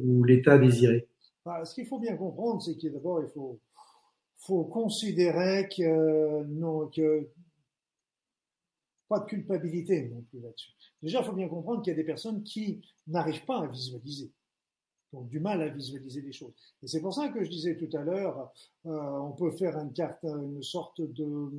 ou l'état désiré? Bah, Ce qu'il faut bien comprendre, c'est qu'il d'abord il faut, considérer que, que pas de culpabilité non plus là-dessus. Déjà, il faut bien comprendre qu'il y a des personnes qui n'arrivent pas à visualiser du mal à visualiser les choses. Et c'est pour ça que je disais tout à l'heure, euh, on peut faire une carte, une sorte de,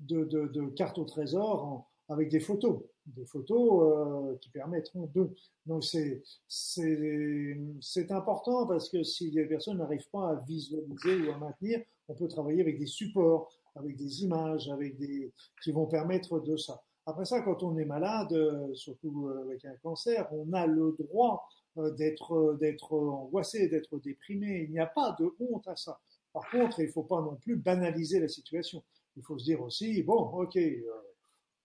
de, carte au trésor avec des photos, des photos euh, qui permettront de. Donc c'est c'est important parce que si les personnes n'arrivent pas à visualiser ou à maintenir, on peut travailler avec des supports, avec des images, avec des qui vont permettre de ça. Après ça, quand on est malade, surtout avec un cancer, on a le droit euh, d'être euh, d'être angoissé, d'être déprimé. Il n'y a pas de honte à ça. Par contre, il ne faut pas non plus banaliser la situation. Il faut se dire aussi, bon, ok, euh,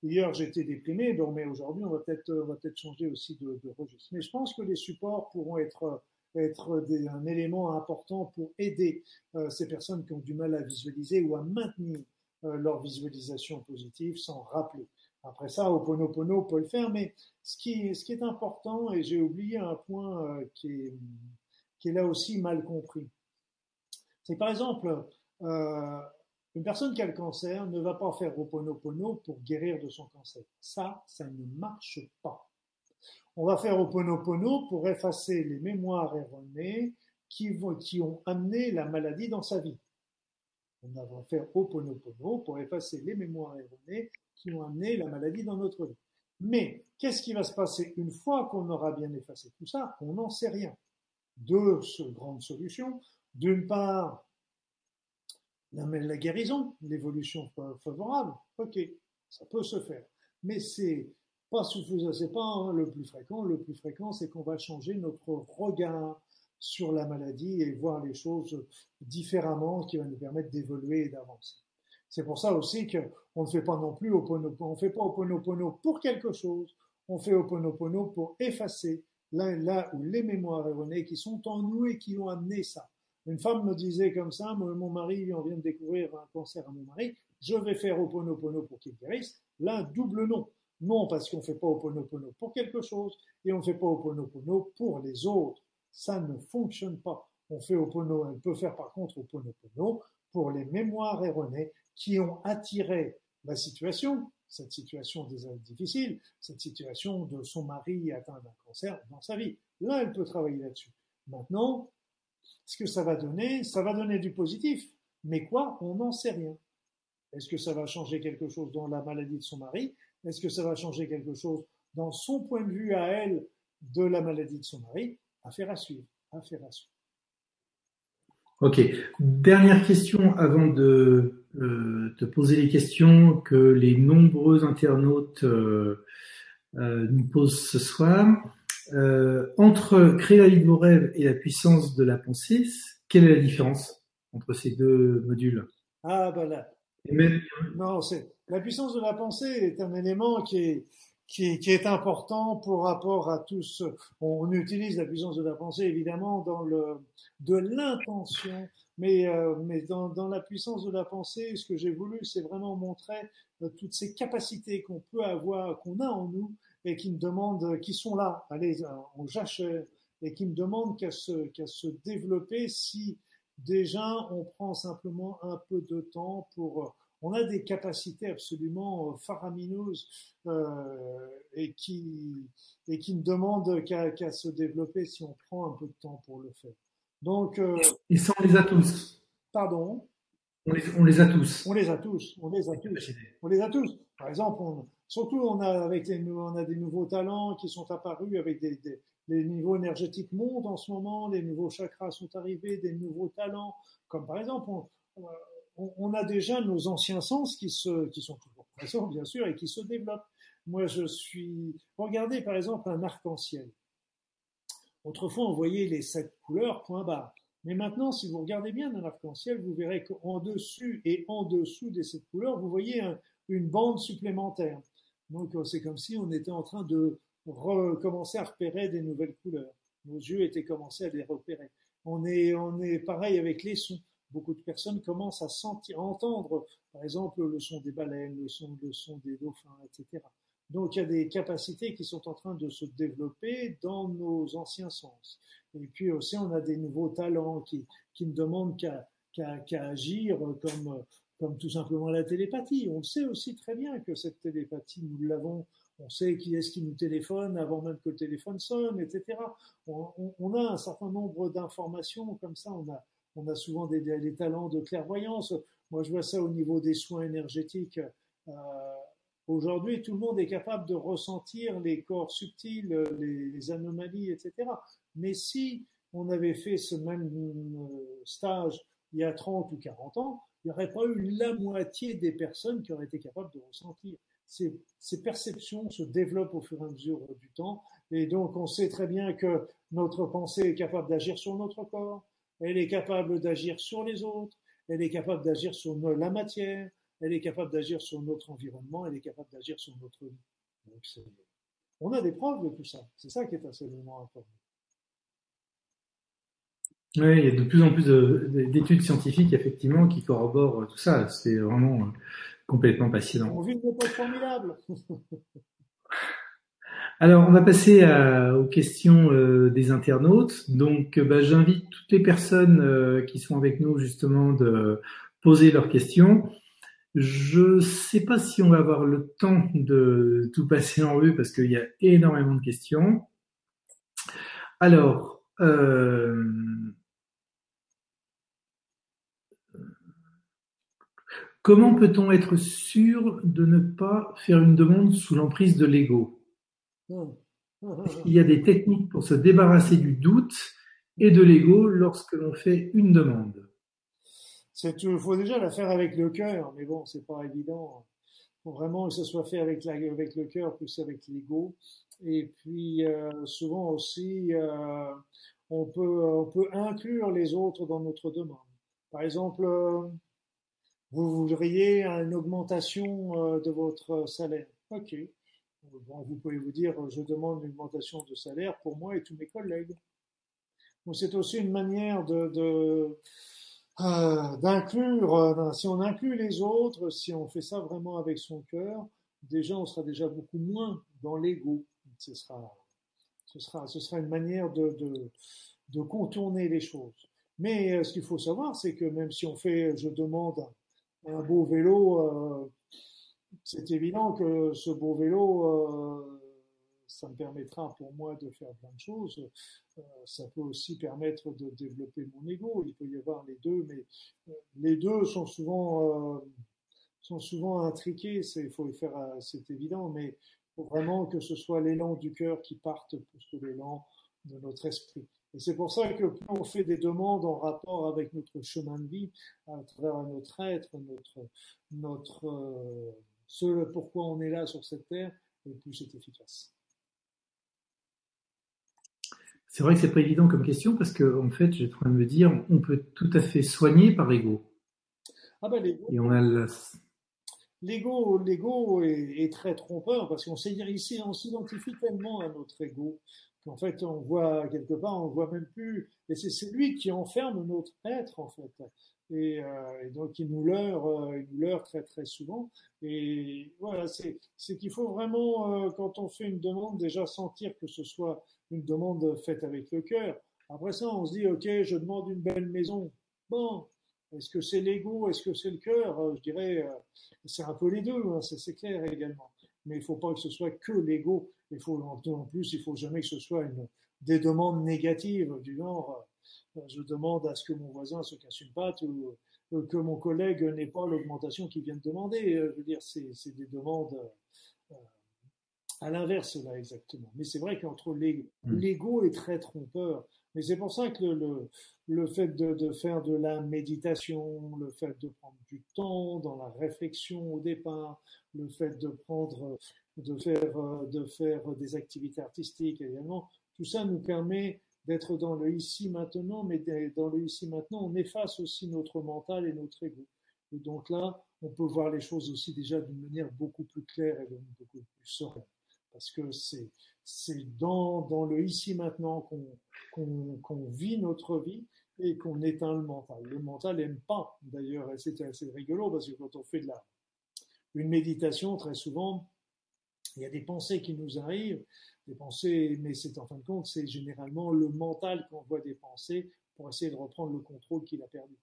hier j'étais déprimé, mais aujourd'hui on va peut-être va peut-être changer aussi de, de, registre. Mais je pense que les supports pourront être être un élément important pour aider ces personnes qui ont du mal à visualiser ou à maintenir leur visualisation positive sans rappeler. Après ça, Oponopono peut le faire, mais ce qui, est important, et j'ai oublié un point euh, qui, est, là aussi mal compris, c'est par exemple, euh, une personne qui a le cancer ne va pas faire Oponopono pour guérir de son cancer. Ça, ça ne marche pas. On va faire Oponopono pour effacer les mémoires erronées qui, qui ont amené la maladie dans sa vie. On va faire Oponopono pour effacer les mémoires erronées qui ont amené la maladie dans notre vie. Mais qu'est-ce qui va se passer une fois qu'on aura bien effacé tout ça? On n'en sait rien. Deux grandes solutions. D'une part, la, la guérison, l'évolution favorable. Ok, ça peut se faire. Mais c'est pas suffisant, c'est pas hein, le plus fréquent. Le plus fréquent, c'est qu'on va changer notre regard sur la maladie et voir les choses différemment, qui va nous permettre d'évoluer et d'avancer. C'est pour ça aussi qu'on ne fait pas non plus Oponopono, on fait pas Oponopono pour quelque chose, on fait Oponopono pour effacer là, là où les mémoires erronées qui sont en nous et qui ont amené ça. Une femme me disait comme ça, mon mari, on vient de découvrir un cancer à mon mari, je vais faire Oponopono pour qu'il guérisse. Là, double non. Non, parce qu'on ne fait pas Oponopono pour quelque chose et on ne fait pas Oponopono pour les autres. Ça ne fonctionne pas. On fait Opono, elle peut faire par contre Oponopono pour les mémoires erronées qui ont attiré la situation, cette situation difficile, cette situation de son mari atteint d'un cancer dans sa vie. Là, elle peut travailler là-dessus. Maintenant, ce que ça va donner, ça va donner du positif. Mais quoi? On n'en sait rien. Est-ce que ça va changer quelque chose dans la maladie de son mari? Est-ce que ça va changer quelque chose dans son point de vue à elle de la maladie de son mari? Affaire à suivre. Affaire à suivre. Ok. Dernière question avant de euh, te poser les questions que les nombreux internautes euh, euh, nous posent ce soir. entre créer la vie de vos rêves et la puissance de la pensée, quelle est la différence entre ces deux modules? Ah, voilà. Non, c'est la puissance de la pensée est un élément qui est qui, qui, est important pour rapport à tous. On, utilise la puissance de la pensée évidemment dans le de l'intention, mais euh, mais dans, dans la puissance de la pensée, ce que j'ai voulu, c'est vraiment montrer euh, toutes ces capacités qu'on peut avoir, qu'on a en nous et qui me demandent, qui sont là, allez, en jachère, et qui me demandent qu'à se qu'à se développer si déjà on prend simplement un peu de temps pour on a des capacités absolument euh, faramineuses euh, et qui et qui ne demandent qu'à se développer si on prend un peu de temps pour le faire. Donc euh, et ça on les a tous. Pardon? On les, on les, a tous. On les a tous. On les a tous. On les a tous. Par exemple, on, surtout on a avec les, on a des nouveaux talents qui sont apparus avec des, des les niveaux énergétiques montent en ce moment, les nouveaux chakras sont arrivés, des nouveaux talents, comme par exemple, on, on, a déjà nos anciens sens qui, se, qui sont toujours présents, bien sûr, et qui se développent. Moi, je suis. Regardez, par exemple, un arc-en-ciel. Autrefois, on voyait les sept couleurs, point barre. Mais maintenant, si vous regardez bien un arc-en-ciel, vous verrez qu'en dessus et en dessous des sept couleurs, vous voyez une bande supplémentaire. Donc, c'est comme si on était en train de recommencer à repérer des nouvelles couleurs. Nos yeux étaient commencés à les repérer. On est, on est pareil avec les sons beaucoup de personnes commencent à sentir, à entendre, par exemple, le son des baleines, le son, le son des dauphins, etc. Donc il y a des capacités qui sont en train de se développer dans nos anciens sens. Et puis aussi on a des nouveaux talents qui, qui ne demandent qu'à agir comme, comme tout simplement la télépathie. On sait aussi très bien que cette télépathie, nous l'avons, on sait qui est-ce qui nous téléphone avant même que le téléphone sonne, etc. On, a un certain nombre d'informations comme ça, on a, on a souvent des, des, talents de clairvoyance. Moi, je vois ça au niveau des soins énergétiques. Euh, Aujourd'hui, tout le monde est capable de ressentir les corps subtils, les, les, anomalies, etc. Mais si on avait fait ce même euh, stage il y a 30 ou 40 ans, il n'y aurait pas eu la moitié des personnes qui auraient été capables de ressentir. Ces, ces, perceptions se développent au fur et à mesure du temps. Et donc, on sait très bien que notre pensée est capable d'agir sur notre corps, elle est capable d'agir sur les autres, elle est capable d'agir sur la matière, elle est capable d'agir sur notre environnement, elle est capable d'agir sur notre vie. Donc on a des preuves de tout ça. C'est ça qui est absolument important. Oui, il y a de plus en plus d'études scientifiques, effectivement, qui corroborent tout ça. C'est vraiment euh, complètement passionnant. On vit une époque formidable. Alors, on va passer aux questions euh, des internautes. Donc, bah, j'invite toutes les personnes euh, qui sont avec nous justement de poser leurs questions. Je sais pas si on va avoir le temps de tout passer en revue parce qu'il y a énormément de questions. Alors, euh, comment peut-on être sûr de ne pas faire une demande sous l'emprise de l'ego? Il y a des techniques pour se débarrasser du doute et de l'ego lorsque l'on fait une demande. Il faut déjà la faire avec le cœur, mais bon, c'est pas évident. Faut vraiment que ce soit fait avec, avec le cœur plus avec l'ego. Et puis euh, souvent aussi, euh, on peut on peut inclure les autres dans notre demande. Par exemple, euh, vous voudriez une augmentation de votre salaire. Ok, vous pouvez vous dire, je demande une augmentation de salaire pour moi et tous mes collègues. Donc c'est aussi une manière de, d'inclure, euh, si on inclut les autres, si on fait ça vraiment avec son cœur, déjà on sera déjà beaucoup moins dans l'ego. Ce sera, ce sera, ce sera une manière de, de, contourner les choses. Mais euh, ce qu'il faut savoir, c'est que même si on fait, je demande un beau vélo c'est évident que ce beau vélo, euh, ça me permettra pour moi de faire plein de choses. Euh, ça peut aussi permettre de développer mon ego. Il peut y avoir les deux, mais euh, les deux sont souvent sont souvent intriqués. C'est faut le faire, c'est évident, mais faut vraiment que ce soit l'élan du cœur qui parte plus que l'élan de notre esprit. Et c'est pour ça que plus on fait des demandes en rapport avec notre chemin de vie, à travers notre être, notre notre ce pourquoi on est là sur cette terre, et plus c'est efficace. C'est vrai que c'est pas évident comme question parce que en fait, j'ai en train de me dire, on peut tout à fait soigner par l'ego. Ah ben l'ego. Et on a l'ego, l'ego est, très trompeur parce qu'on ici, on s'identifie tellement à notre ego qu'en fait, on voit quelque part, on voit même plus, et c'est lui qui enferme notre être, en fait. Et, euh, donc, il nous leurre, euh, il nous leurre très, très souvent. Et voilà, c'est qu'il faut vraiment, euh, quand on fait une demande, déjà sentir que ce soit une demande faite avec le cœur. Après ça, on se dit, OK, je demande une belle maison. Bon, est-ce que c'est l'ego Est-ce que c'est le cœur? Euh, Je dirais, euh, c'est un peu les deux, hein, c'est clair également. Mais il faut pas que ce soit que l'ego. Il faut en plus, il faut jamais que ce soit une, des demandes négatives du genre, euh, je demande à ce que mon voisin se casse une patte ou que mon collègue n'ait pas l'augmentation qu'il vient de demander. Je veux dire, c'est des demandes à l'inverse là exactement. Mais c'est vrai qu'entre mmh. l'ego est très trompeur. Mais c'est pour ça que le, le, fait de, de, faire de la méditation, le fait de prendre du temps dans la réflexion au départ, le fait de prendre, de faire, de faire des activités artistiques également, tout ça nous permet d'être dans le ici maintenant, mais dans le ici maintenant, on efface aussi notre mental et notre ego. Et donc là, on peut voir les choses aussi déjà d'une manière beaucoup plus claire et beaucoup plus sereine. Parce que c'est, c'est dans, dans le ici maintenant qu'on, qu'on, vit notre vie et qu'on éteint le mental. Le mental n'aime pas, d'ailleurs, et c'est assez rigolo parce que quand on fait de la, une méditation, très souvent, il y a des pensées qui nous arrivent, des pensées, mais c'est en fin de compte, c'est généralement le mental qui envoie des pensées pour essayer de reprendre le contrôle qu'il a perdu.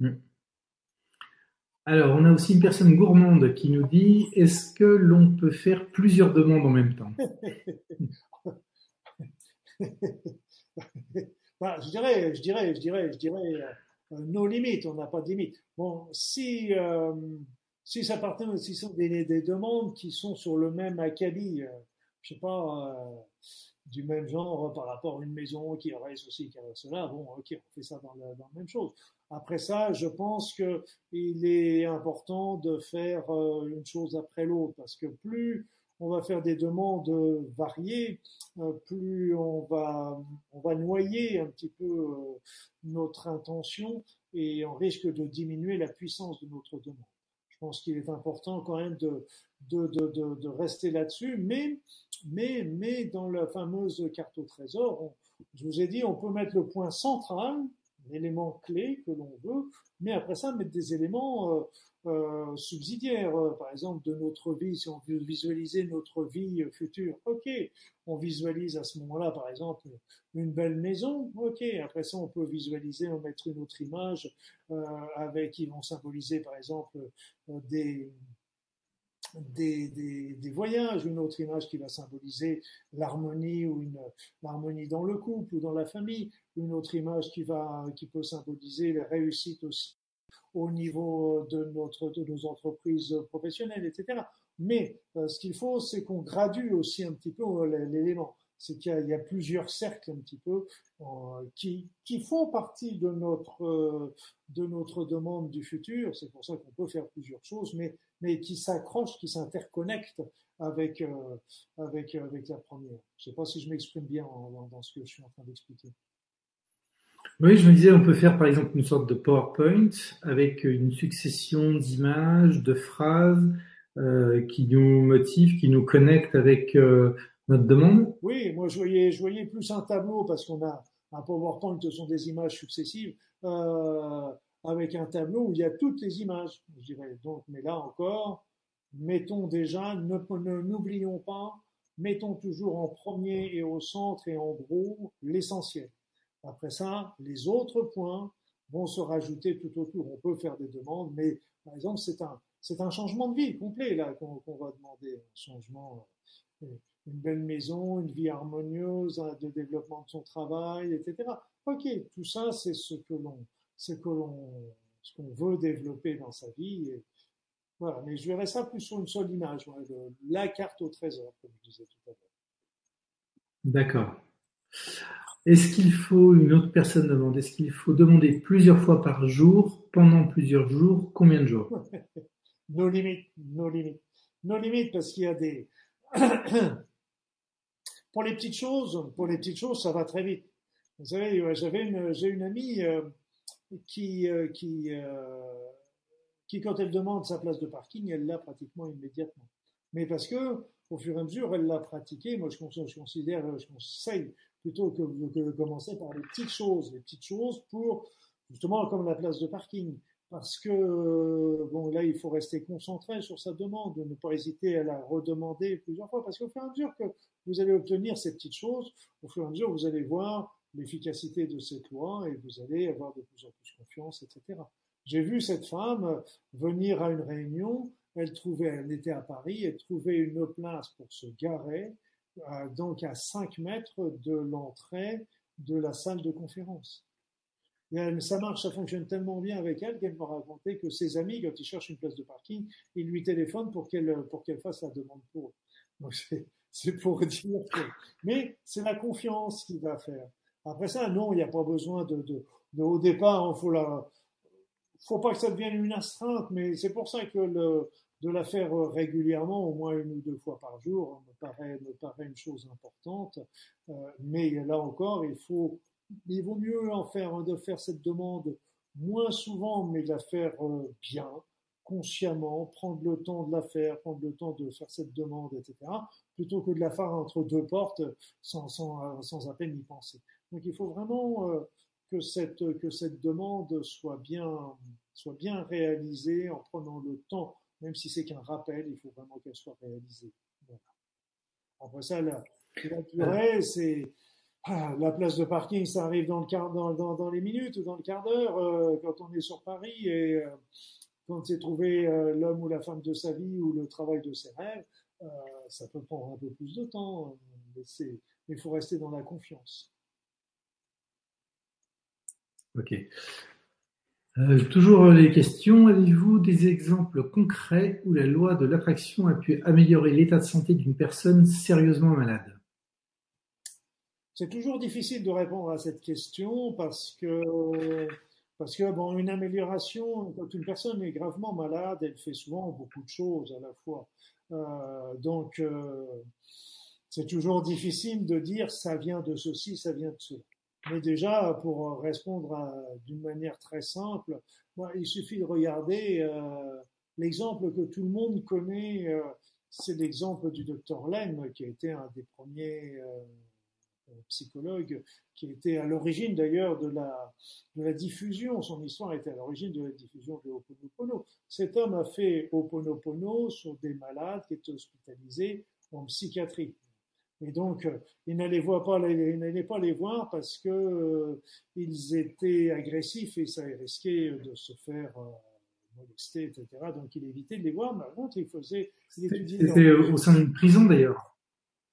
Hmm. Alors, on a aussi une personne gourmande qui nous dit est-ce que l'on peut faire plusieurs demandes en même temps? Bah, Je dirais, je dirais, je dirais, je dirais, euh, nos limites, on n'a pas de limites. Bon, si, euh, si ça partait, si sont des, des, demandes qui sont sur le même acabit, euh, je sais pas, du même genre par rapport à une maison qui aurait ceci, qui aurait cela, bon, ok, on fait ça dans la, même chose. Après ça, je pense que il est important de faire euh, une chose après l'autre parce que plus on va faire des demandes variées, euh, plus on va, on va noyer un petit peu euh, notre intention et on risque de diminuer la puissance de notre demande. Je pense qu'il est important quand même de, de, de, rester là-dessus, mais, mais, mais dans la fameuse carte au trésor, je vous ai dit, on peut mettre le point central élément clé que l'on veut, mais après ça, mettre des éléments euh, euh, subsidiaires, euh, par exemple de notre vie, si on veut visualiser notre vie future, ok, on visualise à ce moment-là, par exemple, une belle maison, ok, après ça, on peut visualiser, on mettre une autre image avec, qui vont symboliser, par exemple, des des, voyages, une autre image qui va symboliser l'harmonie ou une l'harmonie dans le couple ou dans la famille, une autre image qui va qui peut symboliser la réussite aussi au niveau de notre de nos entreprises professionnelles, etc. Mais euh, ce qu'il faut, c'est qu'on gradue aussi un petit peu euh, l'élément c'est qu'il y, a plusieurs cercles un petit peu euh, qui, qui font partie de notre, euh, de notre demande du futur. C'est pour ça qu'on peut faire plusieurs choses, mais, mais qui s'accrochent, qui s'interconnectent avec, euh, avec, la première. Je ne sais pas si je m'exprime bien dans, ce que je suis en train d'expliquer. Oui, je me disais, on peut faire par exemple une sorte de PowerPoint avec une succession d'images, de phrases qui nous motivent, qui nous connectent avec notre demande? Oui, moi je voyais, plus un tableau parce qu'on a un PowerPoint, ce sont des images successives, euh, avec un tableau où il y a toutes les images, je dirais. Donc, mais là encore, mettons déjà, ne n'oublions pas, mettons toujours en premier et au centre et en gros l'essentiel. Après ça, les autres points vont se rajouter tout autour. On peut faire des demandes, mais par exemple, c'est un, un changement de vie complet là qu'on va demander, un changement. Euh, une belle maison, une vie harmonieuse, de développement de son travail, etc. Ok, tout ça, c'est ce que l'on, ce que l'on, ce qu'on veut développer dans sa vie. Et voilà, mais je verrais ça plus sur une seule image, la carte au trésor, comme je disais tout à l'heure. D'accord. Est-ce qu'il faut, une autre personne demande, est-ce qu'il faut demander plusieurs fois par jour, pendant plusieurs jours, combien de jours? Nos limites, nos limites. Nos limites, parce qu'il y a des, Pour les petites choses, pour les petites choses, ça va très vite. Vous savez, une, j'ai une amie euh, qui, euh, qui, euh, qui, quand elle demande sa place de parking, elle l'a pratiquement immédiatement. Mais parce que, au fur et à mesure, elle l'a pratiqué. Moi, je, conseille plutôt que, de commencer par les petites choses, les petites choses pour, justement, comme la place de parking. Parce que, bon, là, il faut rester concentré sur sa demande, ne pas hésiter à la redemander plusieurs fois. Parce qu'au fur et à mesure que vous allez obtenir ces petites choses, au fur et à mesure, vous allez voir l'efficacité de cette loi et vous allez avoir de plus en plus confiance, etc. J'ai vu cette femme venir à une réunion, elle trouvait, elle était à Paris, elle trouvait une place pour se garer, euh, donc à 5 mètres de l'entrée de la salle de conférence. Ça marche, ça fonctionne tellement bien avec elle qu'elle m'a raconté que ses amis, quand ils cherchent une place de parking, ils lui téléphonent pour qu'elle pour qu'elle fasse la demande pour eux. Donc c'est pour dire que, mais c'est la confiance qui va faire. Après ça, non, il n'y a pas besoin de, de, au départ, il faut la, faut pas que ça devienne une astreinte, mais c'est pour ça que de la faire régulièrement, au moins une ou deux fois par jour, me paraît, me paraît une chose importante. Euh, mais là encore, il faut, il vaut mieux en faire, de faire cette demande moins souvent, mais de la faire euh, bien, consciemment, prendre le temps de la faire, prendre le temps de faire cette demande, etc., plutôt que de la faire entre deux portes sans, sans, sans à peine y penser. Donc il faut vraiment euh, que cette, que cette demande soit bien, soit bien réalisée en prenant le temps, même si c'est qu'un rappel, il faut vraiment qu'elle soit réalisée. Voilà. Après ça, la, la durée, c'est ah, la place de parking, ça arrive dans, le quart, dans, dans, dans les minutes ou dans le quart d'heure euh, quand on est sur Paris et euh, quand c'est trouvé euh, l'homme ou la femme de sa vie ou le travail de ses rêves, euh, ça peut prendre un peu plus de temps, mais il faut rester dans la confiance. Ok. Euh, toujours les questions. Avez-vous des exemples concrets où la loi de l'attraction a pu améliorer l'état de santé d'une personne sérieusement malade? C'est toujours difficile de répondre à cette question parce que, parce que bon, une amélioration, quand une personne est gravement malade, elle fait souvent beaucoup de choses à la fois. Euh, donc, euh, c'est toujours difficile de dire ça vient de ceci, ça vient de cela. Mais déjà, pour répondre d'une manière très simple, il suffit de regarder euh, l'exemple que tout le monde connaît, euh, c'est l'exemple du docteur Lem, qui a été un des premiers euh, psychologues, qui était à l'origine d'ailleurs de la, de la diffusion, son histoire était à l'origine de la diffusion de Ho'oponopono. Cet homme a fait Ho'oponopono sur des malades qui étaient hospitalisés en psychiatrie. Et donc, euh, ils n'allaient pas, les, pas les voir parce que euh, ils étaient agressifs et ça risquait de se faire euh, molester, etc. Donc, il évitait de les voir. Mais contre, il faisait. C'était au sein d'une prison d'ailleurs.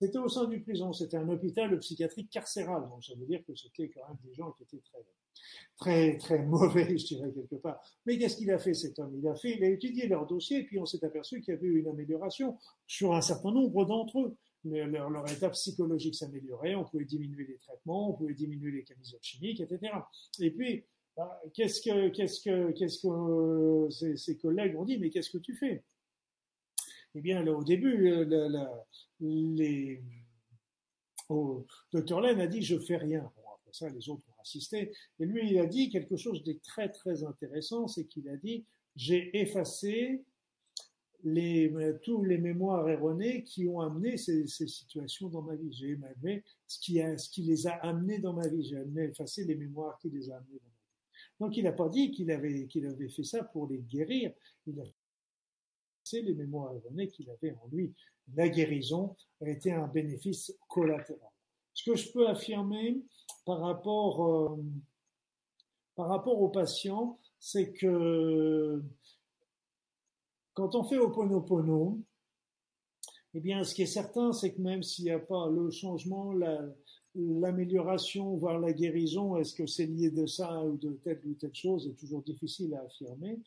C'était au sein d'une prison. C'était un hôpital psychiatrique carcéral. Donc, ça veut dire que c'était quand même des gens qui étaient très, très, mauvais, je dirais quelque part. Mais qu'est-ce qu'il a fait cet homme? Il a étudié leur dossier et puis on s'est aperçu qu'il y avait eu une amélioration sur un certain nombre d'entre eux leur, état psychologique s'améliorait, on pouvait diminuer les traitements, on pouvait diminuer les camisoles chimiques, etc. Et puis, bah, qu'est-ce que, que euh, collègues ont dit, mais qu'est-ce que tu fais? Eh bien, là, au début, les, oh, Dr Len a dit, je fais rien. Après ça, les autres ont assisté. Et lui, il a dit quelque chose de très, très intéressant, c'est qu'il a dit, j'ai effacé les, tous les mémoires erronées qui ont amené ces, situations dans ma vie. J'ai aimé ce qui, les a amenés dans ma vie. J'ai effacé les mémoires qui les a amenés dans ma vie. Donc il n'a pas dit qu'il avait, qu'il avait fait ça pour les guérir. Il a effacé les mémoires erronées qu'il avait en lui. La guérison a été un bénéfice collatéral. Ce que je peux affirmer par rapport, euh, par rapport aux patients, c'est que quand on fait Oponopono, eh bien, ce qui est certain, c'est que même s'il n'y a pas le changement, l'amélioration, voire la guérison, est-ce que c'est lié de ça ou de telle ou telle chose, c'est toujours difficile à affirmer.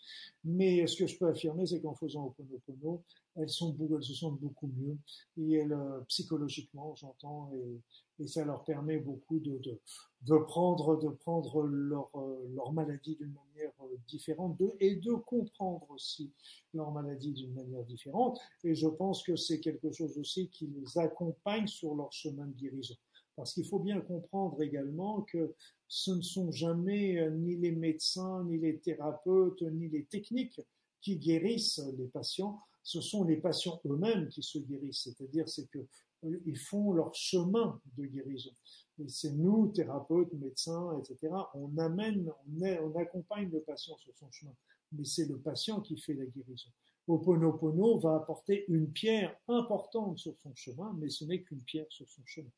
Mais ce que je peux affirmer, c'est qu'en faisant Oponopono, elles, sont, elles se sentent beaucoup mieux, et elles, euh, psychologiquement, j'entends, et, et, ça leur permet beaucoup de, de, de prendre, de prendre leur, euh, leur maladie d'une manière euh, différente de, et de comprendre aussi leur maladie d'une manière différente. Et je pense que c'est quelque chose aussi qui les accompagne sur leur chemin de guérison. Parce qu'il faut bien comprendre également que ce ne sont jamais ni les médecins, ni les thérapeutes, ni les techniques qui guérissent les patients, ce sont les patients eux-mêmes qui se guérissent. C'est-à-dire, c'est que euh, ils font leur chemin de guérison. Et c'est nous, thérapeutes, médecins, etc. On amène, on, on accompagne le patient sur son chemin. Mais c'est le patient qui fait la guérison. Oponopono va apporter une pierre importante sur son chemin, mais ce n'est qu'une pierre sur son chemin.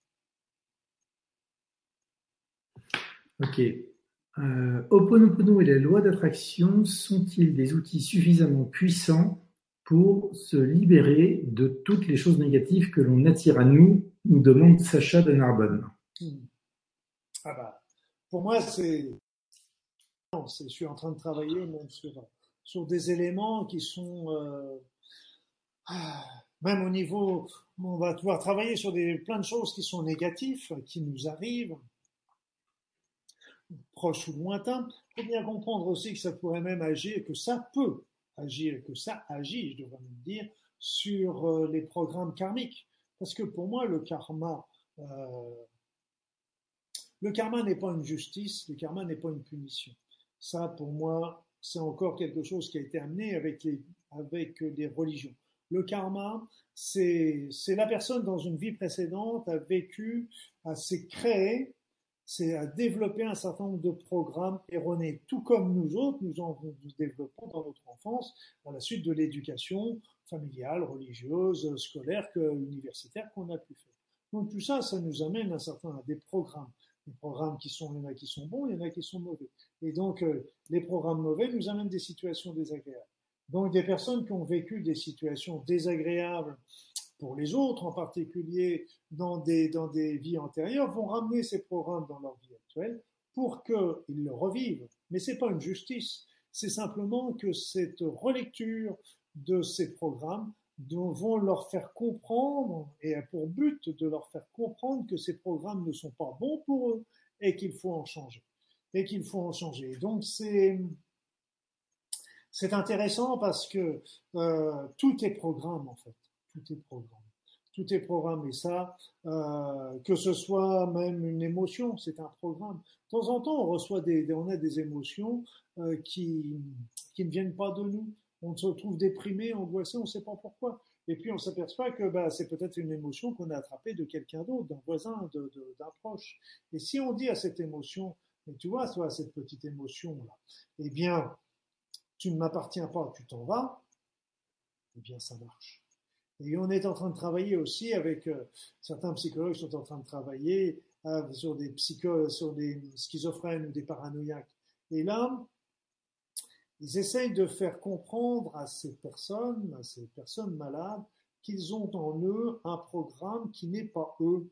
Ok. Euh, Oponopono et les lois d'attraction sont-ils des outils suffisamment puissants pour se libérer de toutes les choses négatives que l'on attire à nous, nous demande Sacha de Narbonne. Hmm. Ah bah, pour moi, c'est. Je suis en train de travailler même sur, sur des éléments qui sont. Euh, ah, même au niveau. On va pouvoir travailler sur des, plein de choses qui sont négatives, qui nous arrivent, proches ou lointains. Il faut bien comprendre aussi que ça pourrait même agir, que ça peut agir, que ça agit, je devrais même dire, sur euh, les programmes karmiques. Parce que pour moi, le karma, euh, le karma n'est pas une justice, le karma n'est pas une punition. Ça, pour moi, c'est encore quelque chose qui a été amené avec les, avec les religions. Le karma, c'est la personne dans une vie précédente a vécu, a s'est créé c'est à développer un certain nombre de programmes erronés, tout comme nous autres, nous en développons dans notre enfance, dans la suite de l'éducation familiale, religieuse, scolaire, universitaire qu'on a pu faire. Donc tout ça, ça nous amène à certains à des programmes, des programmes qui sont, il y en a qui sont bons, il y en a qui sont mauvais. Et donc euh, les programmes mauvais nous amènent des situations désagréables. Donc des personnes qui ont vécu des situations désagréables pour les autres, en particulier dans des, dans des vies antérieures, vont ramener ces programmes dans leur vie actuelle pour qu'ils le revivent. Mais c'est pas une justice, c'est simplement que cette relecture de ces programmes vont leur faire comprendre et a pour but de leur faire comprendre que ces programmes ne sont pas bons pour eux et qu'il faut en changer. Et qu'il faut en changer. Donc c'est c'est intéressant parce que euh, tout est programme en fait tout est programme. Tout est programme et ça, euh, que ce soit même une émotion, c'est un programme. De temps en temps, on reçoit des, on a des émotions euh, qui qui ne viennent pas de nous. On se trouve déprimé, angoissé, on ne sait pas pourquoi. Et puis on s'aperçoit que bah, c'est peut-être une émotion qu'on a attrapée de quelqu'un d'autre, d'un voisin, d'un proche. Et si on dit à cette émotion, mais tu vois, toi, cette petite émotion là, eh bien, tu ne m'appartiens pas, tu t'en vas, eh bien, ça marche. Et on est en train de travailler aussi avec euh, certains psychologues sont en train de travailler euh, sur des psycho, sur des schizophrènes ou des paranoïaques. Et là, ils essayent de faire comprendre à ces personnes, à ces personnes malades, qu'ils ont en eux un programme qui n'est pas eux.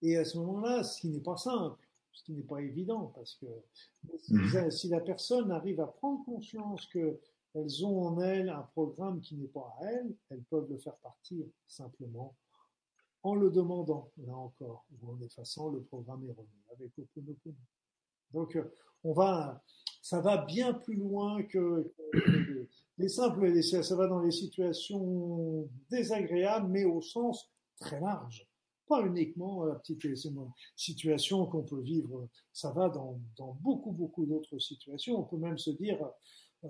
Et à ce moment-là, ce qui n'est pas simple, ce qui n'est pas évident, parce que mmh. si la personne arrive à prendre conscience que elles ont en elles un programme qui n'est pas à elles, elles peuvent le faire partir simplement en le demandant, là encore, ou en effaçant le programme erroné avec Oponopono. Donc, euh, on va, ça va bien plus loin que, les, simples, ça va dans les situations désagréables, mais au sens très large. Pas uniquement la petite situation qu'on peut vivre, ça va dans, beaucoup, beaucoup d'autres situations. On peut même se dire, euh,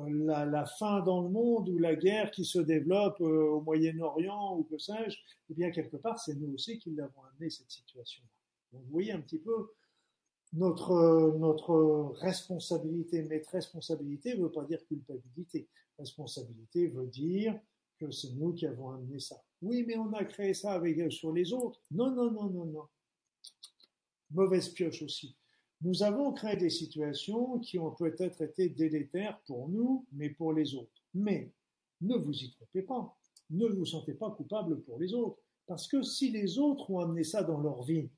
la, la, faim dans le monde ou la guerre qui se développe euh, au Moyen-Orient ou que sais-je, eh bien quelque part c'est nous aussi qui l'avons amené cette situation. Donc vous voyez un petit peu notre notre responsabilité, mais responsabilité ne veut pas dire culpabilité. Responsabilité veut dire que c'est nous qui avons amené ça. Oui, mais on a créé ça avec sur les autres. Non, non, non, non, non. Mauvaise pioche aussi. Nous avons créé des situations qui ont peut-être été délétères pour nous, mais pour les autres. Mais ne vous y trompez pas. Ne vous sentez pas coupable pour les autres. Parce que si les autres ont amené ça dans leur vie,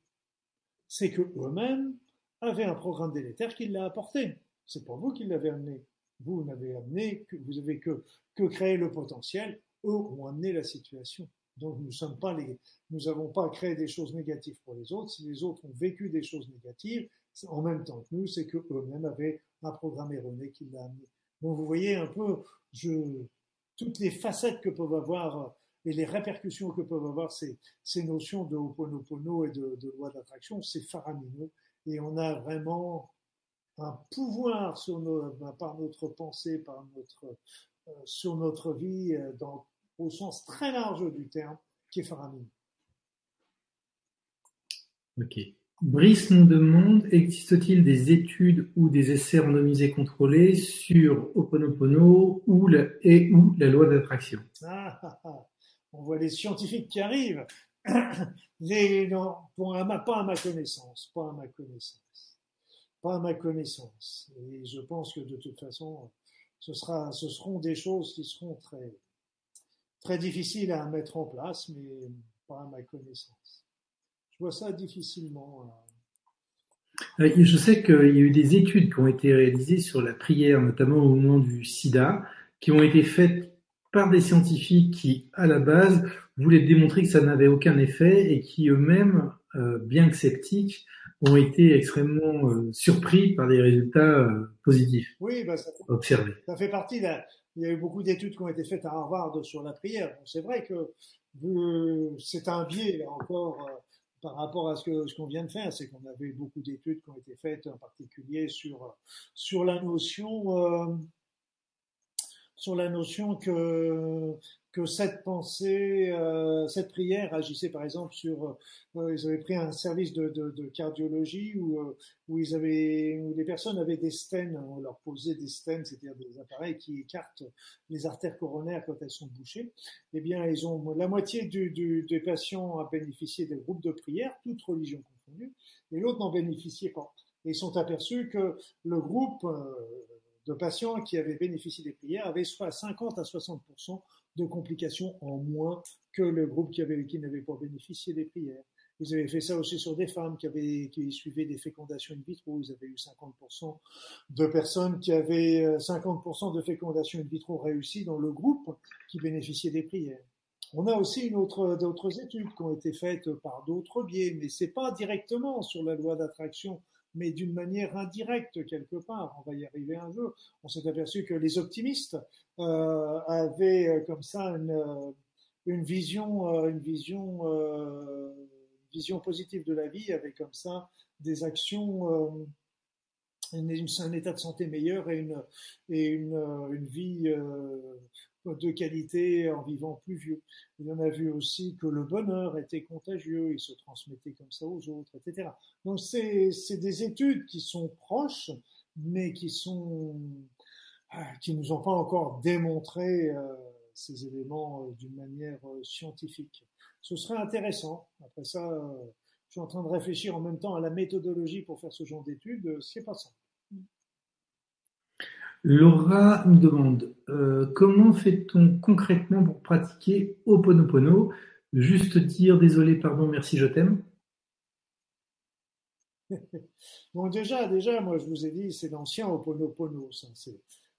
c'est que eux-mêmes avaient un programme délétère qui l'a apporté. C'est pour vous qui l'avez amené. Vous n'avez amené que, vous avez que, que créé le potentiel. Eux ont amené la situation. Donc nous sommes pas les, nous n'avons pas créé des choses négatives pour les autres. Si les autres ont vécu des choses négatives, en même temps que nous, c'est qu'eux-mêmes avaient un programme erroné qui l'a amené. Donc vous voyez un peu toutes les facettes que peuvent avoir et les répercussions que peuvent avoir ces, notions de Ho'oponopono et de, loi d'attraction, c'est faramineux. Et on a vraiment un pouvoir par notre pensée, par notre, euh, sur notre vie, euh, au sens très large du terme, qui est faramineux. Ok. Brice nous demande, existe-t-il des études ou des essais randomisés contrôlés sur Oponopono ou la, et ou la loi d'attraction? Ah, ah, ah, On voit les scientifiques qui arrivent. Non, pas à ma connaissance, pas à ma connaissance, pas à ma connaissance. Et je pense que de toute façon, ce sera, ce seront des choses qui seront très, très difficiles à mettre en place, mais pas à ma connaissance. Je vois ça difficilement. Euh, je sais qu'il y a eu des études qui ont été réalisées sur la prière, notamment au moment du sida, qui ont été faites par des scientifiques qui, à la base, voulaient démontrer que ça n'avait aucun effet et qui eux-mêmes, euh, bien que sceptiques, ont été extrêmement euh, surpris par des résultats positifs oui, bah, ça fait, observés. Ça fait partie. Il y a eu beaucoup d'études qui ont été faites à Harvard sur la prière. C'est vrai que c'est un biais, là encore, par rapport à ce que ce qu'on vient de faire, c'est qu'on avait beaucoup d'études qui ont été faites, en particulier sur sur la notion euh, sur la notion que que cette pensée, euh, cette prière agissait par exemple sur, euh, ils avaient pris un service de, cardiologie où, euh, où avaient, les personnes avaient des stènes, on leur posait des stènes, c'est-à-dire des appareils qui écartent les artères coronaires quand elles sont bouchées. Eh bien, ils ont la moitié du, des patients a bénéficié des groupes de prière, toutes religions confondues, et l'autre n'en bénéficiait pas. Et ils sont aperçus que le groupe de patients qui avaient bénéficié des prières avait soit 50 à 60 de complications en moins que le groupe qui, avait, n'avait pas bénéficié des prières. Ils avaient fait ça aussi sur des femmes qui avaient qui suivaient des fécondations in vitro. Ils avaient eu 50% de personnes qui avaient 50% euh, de fécondation in vitro réussie dans le groupe qui bénéficiait des prières. On a aussi une autre, d'autres études qui ont été faites par d'autres biais, mais c'est pas directement sur la loi d'attraction mais d'une manière indirecte quelque part. On va y arriver un jour. On s'est aperçu que les optimistes euh, avaient euh, comme ça une, euh, vision, une vision, vision positive de la vie, avec comme ça des actions, un état de santé meilleur et une, et une, une vie de qualité en vivant plus vieux. Il en a vu aussi que le bonheur était contagieux, il se transmettait comme ça aux autres, etc. Donc c'est des études qui sont proches, mais qui sont euh, qui nous ont pas encore démontré euh, ces éléments euh, d'une manière scientifique. Ce serait intéressant. Après ça, je suis en train de réfléchir en même temps à la méthodologie pour faire ce genre d'études. C'est pas simple. Laura nous demande euh, comment fait-on concrètement pour pratiquer Oponopono? Juste dire désolé, pardon, merci, je t'aime. bon, déjà, déjà, moi, je vous ai dit, c'est l'ancien Oponopono. Ça,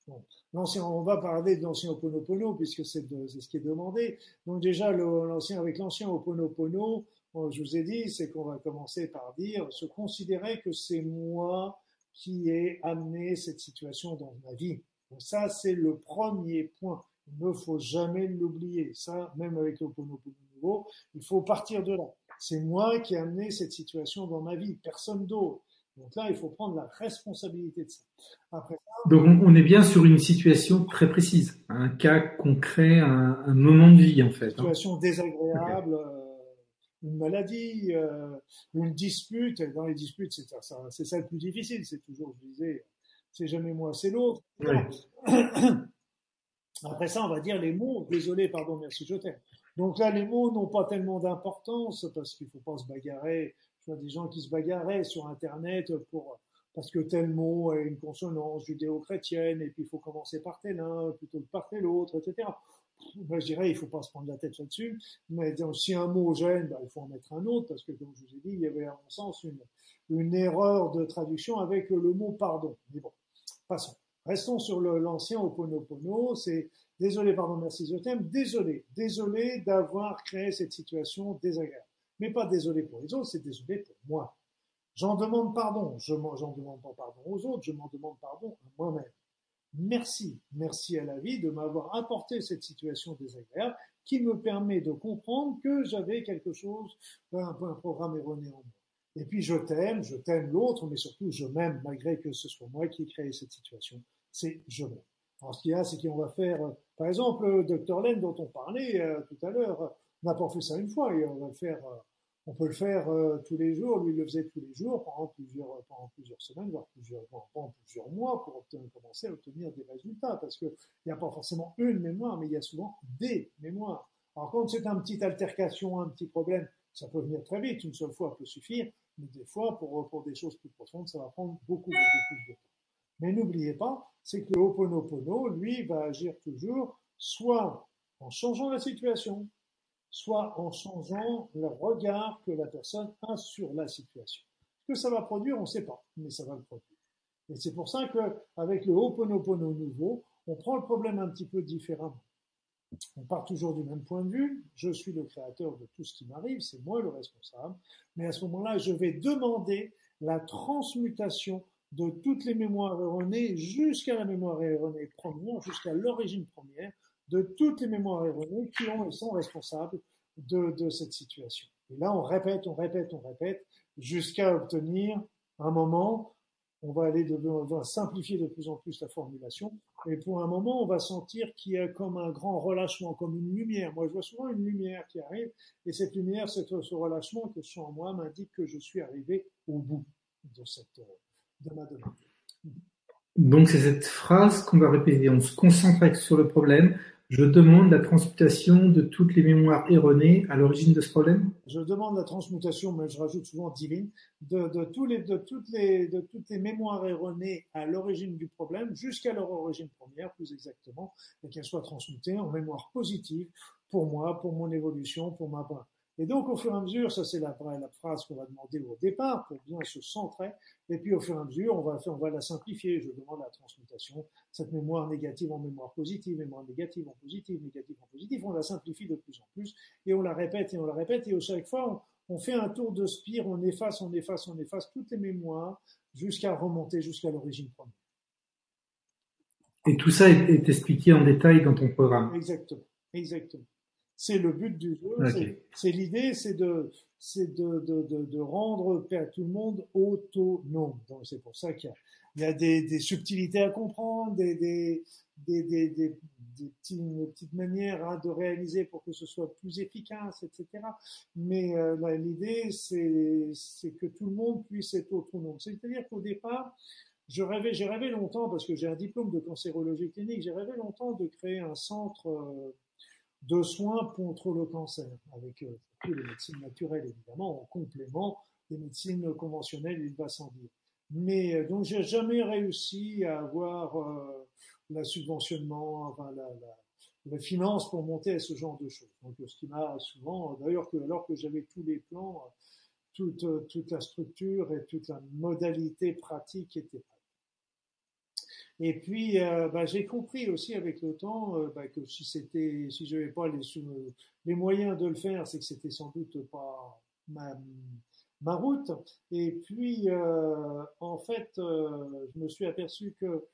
bon, on va parler de l'ancien Oponopono puisque c'est, ce qui est demandé. Donc déjà, l'ancien avec l'ancien Oponopono, je vous ai dit, c'est qu'on va commencer par dire, se considérer que c'est moi qui ait amené cette situation dans ma vie. Donc ça, c'est le premier point. Il ne faut jamais l'oublier. Ça, même avec le nouveau, il faut partir de là. C'est moi qui ai amené cette situation dans ma vie, personne d'autre. Donc là, il faut prendre la responsabilité de ça. Après Donc on est bien sur une situation très précise, un cas concret, un, un moment de vie en fait. Une hein. situation désagréable. Euh, une maladie, euh, une dispute. dans les disputes, c'est ça, c'est ça le plus difficile. C'est toujours, je disais, c'est jamais moi, c'est l'autre. Après ça, on va dire les mots. Désolé, pardon, merci, je t'aime. Donc là, les mots n'ont pas tellement d'importance parce qu'il faut pas se bagarrer. Je vois des gens qui se bagarraient sur Internet pour parce que tel mot a une consonance judéo-chrétienne et puis il faut commencer par tel un plutôt que par tel autre, etc je dirais, il faut pas se prendre la tête là-dessus. Mais si un mot gêne, bah, il faut en mettre un autre, parce que comme je vous ai dit, il y avait à mon sens une, erreur de traduction avec le mot pardon. Mais bon, passons. Restons sur l'ancien Oponopono. C'est désolé, pardon, merci, je. Désolé, désolé d'avoir créé cette situation désagréable. Mais pas désolé pour les autres, c'est désolé pour moi. J'en demande pardon. Je j'en demande pas pardon aux autres, je m'en demande pardon à moi-même. Merci, merci à la vie de m'avoir apporté cette situation désagréable qui me permet de comprendre que j'avais quelque chose, un, programme erroné en moi. Et puis je t'aime, je t'aime l'autre, mais surtout je m'aime malgré que ce soit moi qui ai créé cette situation. C'est je m'aime. Alors ce qu'il y a, c'est qu'on va faire, par exemple, le docteur Len dont on parlait euh, tout à l'heure, on n'a pas fait ça une fois et on va le faire, euh, on peut le faire tous les jours. Lui, il le faisait tous les jours pendant plusieurs, pendant plusieurs semaines, voire plusieurs, pendant plusieurs mois pour obtenir, commencer à obtenir des résultats. Parce qu'il n'y a pas forcément une mémoire, mais il y a souvent des mémoires. Alors quand c'est un petit altercation, un petit problème, ça peut venir très vite, une seule fois peut suffire, mais des fois, pour, pour des choses plus profondes, ça va prendre beaucoup, beaucoup plus de temps. Mais n'oubliez pas, c'est que le lui, va agir toujours soit en changeant la situation, soit en changeant le regard que la personne a sur la situation. Ce que ça va produire, on ne sait pas, mais ça va le produire. Et c'est pour ça qu'avec le Ho'oponopono nouveau, on prend le problème un petit peu différemment. On part toujours du même point de vue. Je suis le créateur de tout ce qui m'arrive, c'est moi le responsable. Mais à ce moment-là, je vais demander la transmutation de toutes les mémoires erronées jusqu'à la mémoire erronée première, jusqu'à l'origine première de toutes les mémoires erronées qui sont responsables de, de cette situation. Et là, on répète, on répète, on répète, jusqu'à obtenir un moment, on va aller de, on va simplifier de plus en plus la formulation, et pour un moment, on va sentir qu'il y a comme un grand relâchement, comme une lumière. Moi, je vois souvent une lumière qui arrive, et cette lumière, ce relâchement que je sens en moi m'indique que je suis arrivé au bout de cette, de ma demande. Donc c'est cette phrase qu'on va répéter. On se concentre sur le problème. Je demande la transmutation de toutes les mémoires erronées à l'origine de ce problème. Je demande la transmutation, mais je rajoute souvent divine, de, de, tous les, de, toutes les, de toutes les mémoires erronées à l'origine du problème, jusqu'à leur origine première, plus exactement, et qu'elles soient transmutées en mémoire positive pour moi, pour mon évolution, pour ma et donc, au fur et à mesure, ça c'est la, la, phrase qu'on va demander au départ pour bien se centrer. Et puis, au fur et à mesure, on va, on va la simplifier. Je demande la transmutation, cette mémoire négative en mémoire positive, mémoire négative en positive, négative en positive. On la simplifie de plus en plus et on la répète et on la répète. Et à chaque fois, on, on fait un tour de spire, on efface, on efface, on efface toutes les mémoires jusqu'à remonter jusqu'à l'origine première. Et tout ça est, est expliqué en détail dans ton programme. Exactement, exactement. C'est le but du jeu. C'est l'idée, c'est de, c'est de, de, de, de, rendre tout le monde autonome. Donc c'est pour ça qu'il y a, y a des, des, subtilités à comprendre, des, des, des, petits, petites manières hein, de réaliser pour que ce soit plus efficace, etc. Mais euh, l'idée, c'est que tout le monde puisse être autonome. C'est-à-dire qu'au départ, je rêvais, j'ai rêvé longtemps parce que j'ai un diplôme de cancérologie clinique. J'ai rêvé longtemps de créer un centre. Euh, de soins contre le cancer, avec euh, les médecines naturelles évidemment, en complément des médecines conventionnelles, il va sans dire. Mais euh, donc j'ai jamais réussi à avoir euh, la subventionnement, enfin la, finance pour monter à ce genre de choses. Donc ce qui m'a souvent, d'ailleurs que alors que j'avais tous les plans, toute, toute la structure et toute la modalité pratique était et puis, euh, bah, j'ai compris aussi avec le temps euh, bah, que si c'était, je n'avais pas les, moyens de le faire, c'est que c'était sans doute pas ma, ma route. Et puis, euh, en fait, je me suis aperçu que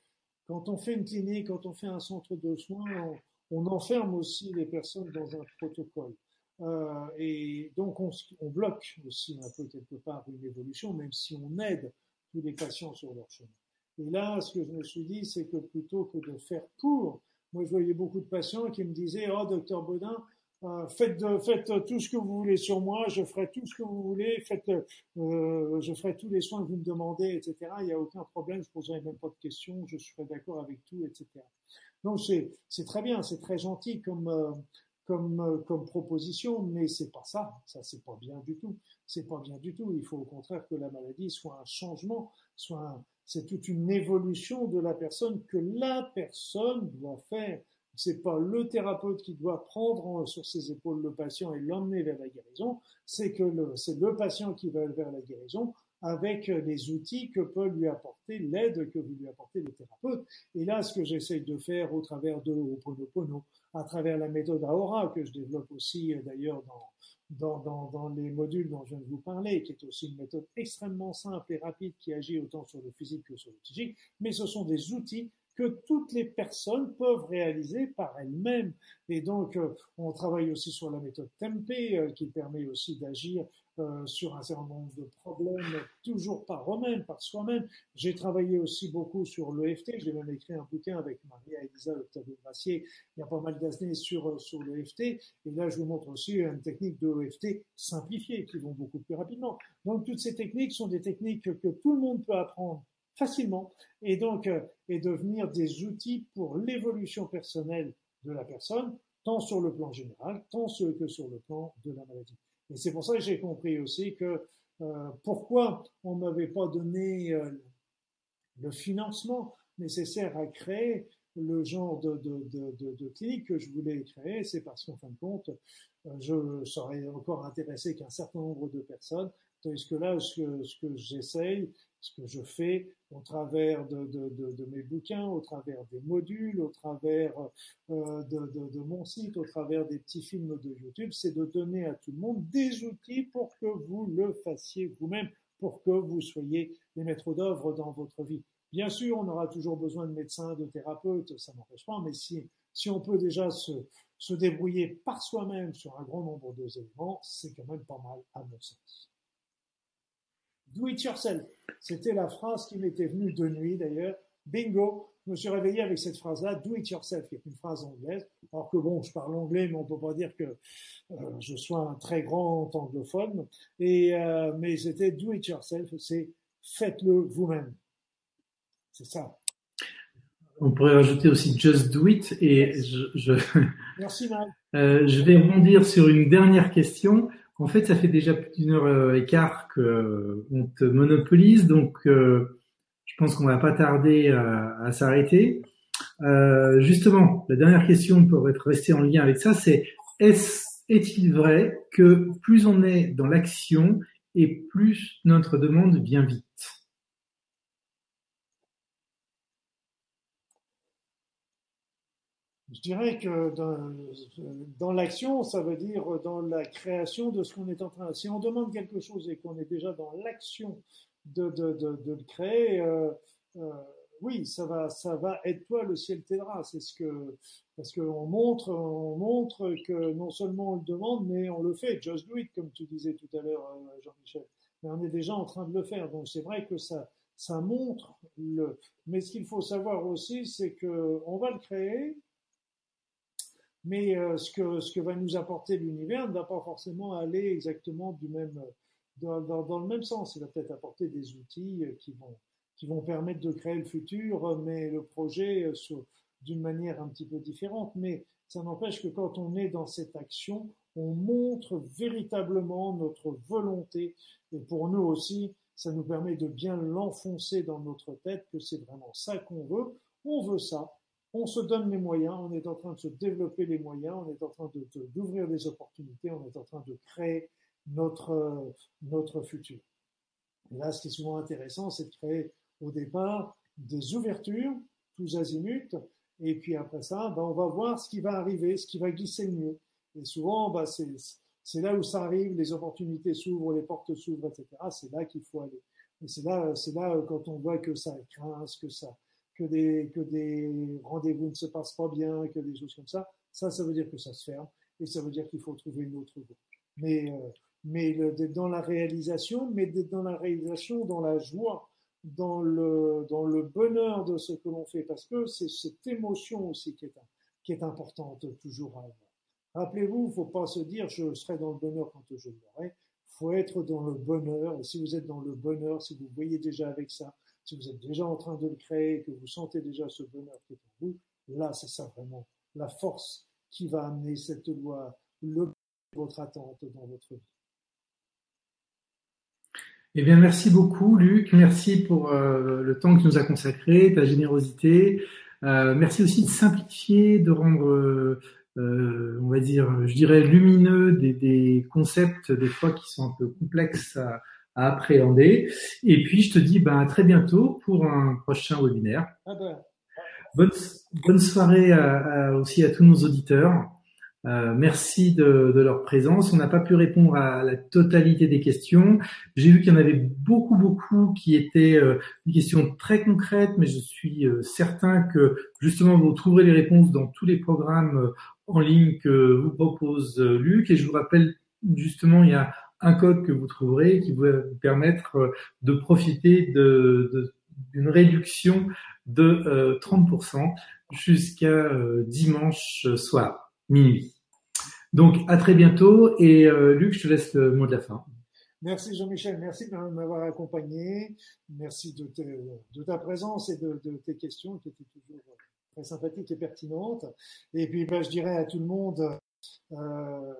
quand on fait une clinique, quand on fait un centre de soins, on, enferme aussi les personnes dans un protocole. et donc, on, on bloque aussi un peu quelque part une évolution, même si on aide tous les patients sur leur chemin. Et là, ce que je me suis dit, c'est que plutôt que de faire pour, moi je voyais beaucoup de patients qui me disaient, oh docteur Baudin, euh, faites, de, faites tout ce que vous voulez sur moi, je ferai tout ce que vous voulez, faites, euh, je ferai tous les soins que vous me demandez, etc. Il n'y a aucun problème, je ne poserai même pas de questions, je serai d'accord avec tout, etc. Donc c'est très bien, c'est très gentil comme, euh, euh, comme proposition, mais c'est pas ça. Ça, c'est pas bien du tout. C'est pas bien du tout. Il faut au contraire que la maladie soit un changement, soit un, c'est toute une évolution de la personne que la personne doit faire. C'est pas le thérapeute qui doit prendre sur ses épaules le patient et l'emmener vers la guérison. C'est que c'est le patient qui va vers la guérison avec les outils que peut lui apporter l'aide que vous lui apportez le thérapeute. Et là, ce que j'essaye de faire au travers de Ho'oponopono, à travers la méthode Aora, que je développe aussi euh, d'ailleurs dans, dans, les modules dont je viens de vous parler, qui est aussi une méthode extrêmement simple et rapide qui agit autant sur le physique que sur le psychique, mais ce sont des outils que toutes les personnes peuvent réaliser par elles-mêmes. Et donc, euh, on travaille aussi sur la méthode Tempé, euh, qui permet aussi d'agir euh, sur un certain nombre de problèmes, toujours par eux-mêmes, par soi-même. J'ai travaillé aussi beaucoup sur l'EFT. J'ai même écrit un bouquin avec Maria Elisa Octavio-Gracier il y a pas mal d'années sur, sur l'EFT. Et là, je vous montre aussi une technique de l'EFT simplifiée qui vont beaucoup plus rapidement. Donc, toutes ces techniques sont des techniques que tout le monde peut apprendre facilement et donc euh, et devenir des outils pour l'évolution personnelle de la personne, tant sur le plan général, tant que sur le plan de la maladie. Et c'est pour ça que j'ai compris aussi que euh, pourquoi on m'avait pas donné euh, le financement nécessaire à créer le genre de, de, de, de, clinique que je voulais créer, c'est parce qu'en fin de compte, je serais encore intéressé qu'un certain nombre de personnes, tandis que là, ce que j'essaye, ce que je fais au travers de, mes bouquins, au travers des modules, au travers euh, de, mon site, au travers des petits films de YouTube, c'est de donner à tout le monde des outils pour que vous le fassiez vous-même, pour que vous soyez les maîtres d'œuvre dans votre vie. Bien sûr, on aura toujours besoin de médecins, de thérapeutes, ça n'empêche pas, mais si, si on peut déjà se, se débrouiller par soi-même sur un grand nombre d'éléments, c'est quand même pas mal à mon sens. Do it yourself. C'était la phrase qui m'était venue de nuit d'ailleurs. Bingo, je me suis réveillé avec cette phrase-là, do it yourself, qui est une phrase anglaise. Alors que bon, je parle anglais, mais on peut pas dire que euh, je sois un très grand anglophone. Et euh, mais c'était do it yourself, c'est faites-le vous-même. C'est ça. On pourrait rajouter aussi just do it. Et je, je... Merci. Euh, je vais rebondir sur une dernière question. En fait, ça fait déjà plus d'une heure euh, et quart qu'on euh, te monopolise, donc euh, je pense qu'on va pas tarder à, s'arrêter. justement, la dernière question pour être resté en lien avec ça, c'est est-ce est-il vrai que plus on est dans l'action et plus notre demande vient vite? Je dirais que dans, l'action, ça veut dire dans la création de ce qu'on est en train. Si on demande quelque chose et qu'on est déjà dans l'action de, le créer, euh, euh, oui, ça va, ça va être toi le ciel t'aidera. C'est ce que parce qu'on montre, on montre que non seulement on le demande, mais on le fait. Just do it, comme tu disais tout à l'heure, euh, Jean-Michel. Mais on est déjà en train de le faire. Donc c'est vrai que ça, ça montre le. Mais ce qu'il faut savoir aussi, c'est que on va le créer, mais euh, ce, que, ce que va nous apporter l'univers ne va pas forcément aller exactement du même, dans, dans, le même sens. Il va peut-être apporter des outils euh, qui vont, qui vont permettre de créer le futur, mais le projet euh, d'une manière un petit peu différente. Mais ça n'empêche que quand on est dans cette action, on montre véritablement notre volonté. Et pour nous aussi, ça nous permet de bien l'enfoncer dans notre tête que c'est vraiment ça qu'on veut. On veut ça on se donne les moyens, on est en train de se développer les moyens, on est en train d'ouvrir des opportunités, on est en train de créer notre, notre futur. Là, ce qui est souvent intéressant, c'est de créer au départ des ouvertures, tous azimuts, et puis après ça, ben, on va voir ce qui va arriver, ce qui va glisser mieux. Et souvent, ben, c'est là où ça arrive, les opportunités s'ouvrent, les portes s'ouvrent, etc. C'est là qu'il faut aller. Et c'est là, c'est là quand on voit que ça craint, que ça, que des, que des rendez-vous ne se passent pas bien, que des choses comme ça, ça, ça veut dire que ça se ferme et ça veut dire qu'il faut trouver une autre voie. Mais, euh, mais dans la réalisation, mais dans la réalisation, dans la joie, dans le, dans le bonheur de ce que l'on fait, parce que c'est cette émotion aussi qui est, qui est importante toujours à avoir. Rappelez-vous, faut pas se dire je serai dans le bonheur quand je l'aurai. Faut être dans le bonheur. Et si vous êtes dans le bonheur, si vous voyez déjà avec ça, si vous êtes déjà en train de le créer, que vous sentez déjà ce bonheur qui est en vous, là, c'est ça vraiment la force qui va amener cette loi, le, votre attente dans votre vie. Eh bien, merci beaucoup, Luc. Merci pour euh, le temps que tu nous as consacré, ta générosité. Euh, merci aussi de simplifier, de rendre, euh, on va dire, je dirais, lumineux des, des, concepts des fois qui sont un peu complexes à, à appréhender. Et puis, je te dis ben, à très bientôt pour un prochain webinaire. Ah ben. bonne, bonne soirée à, aussi à tous nos auditeurs. Euh, merci de, de, leur présence. On n'a pas pu répondre à la totalité des questions. J'ai vu qu'il y en avait beaucoup, beaucoup qui étaient euh, des questions très concrètes, mais je suis euh, certain que justement vous trouverez les réponses dans tous les programmes euh, en ligne que vous propose Luc. Et je vous rappelle justement, il y a un code que vous trouverez qui va vous permettre de profiter d'une réduction de 30% jusqu'à dimanche soir, minuit. Donc, à très bientôt. Et euh, Luc, je te laisse le mot de la fin. Merci Jean-Michel, merci de m'avoir accompagné. Merci de, ta présence et de, de, tes questions qui étaient toujours très sympathiques et pertinentes. Et puis, ben, je dirais à tout le monde, euh,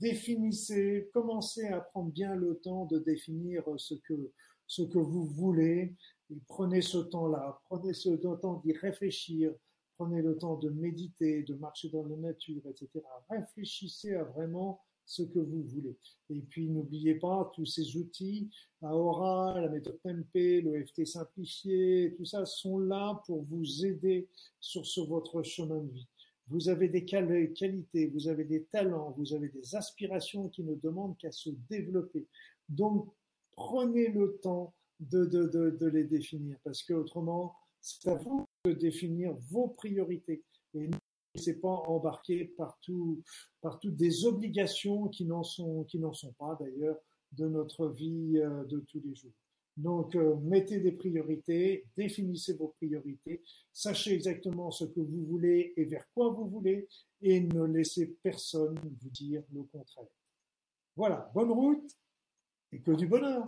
définissez, commencez à prendre bien le temps de définir ce que, ce que vous voulez. Et prenez ce temps-là, prenez ce temps d'y réfléchir, prenez le temps de méditer, de marcher dans la nature, etc. Réfléchissez à vraiment ce que vous voulez. Et puis n'oubliez pas tous ces outils, Aura, la méthode Tempé, le FT simplifié, tout ça sont là pour vous aider sur ce, votre chemin de vie. Vous avez des qualités, vous avez des talents, vous avez des aspirations qui ne demandent qu'à se développer. Donc prenez le temps de, les définir parce que autrement, c'est à vous de définir vos priorités et ne laissez pas embarquer partout, partout des obligations qui n'en sont, qui n'en sont pas d'ailleurs de notre vie euh, de tous les jours. Donc, euh, mettez des priorités, définissez vos priorités, sachez exactement ce que vous voulez et vers quoi vous voulez, et ne laissez personne vous dire le contraire. Voilà, bonne route et que du bonheur.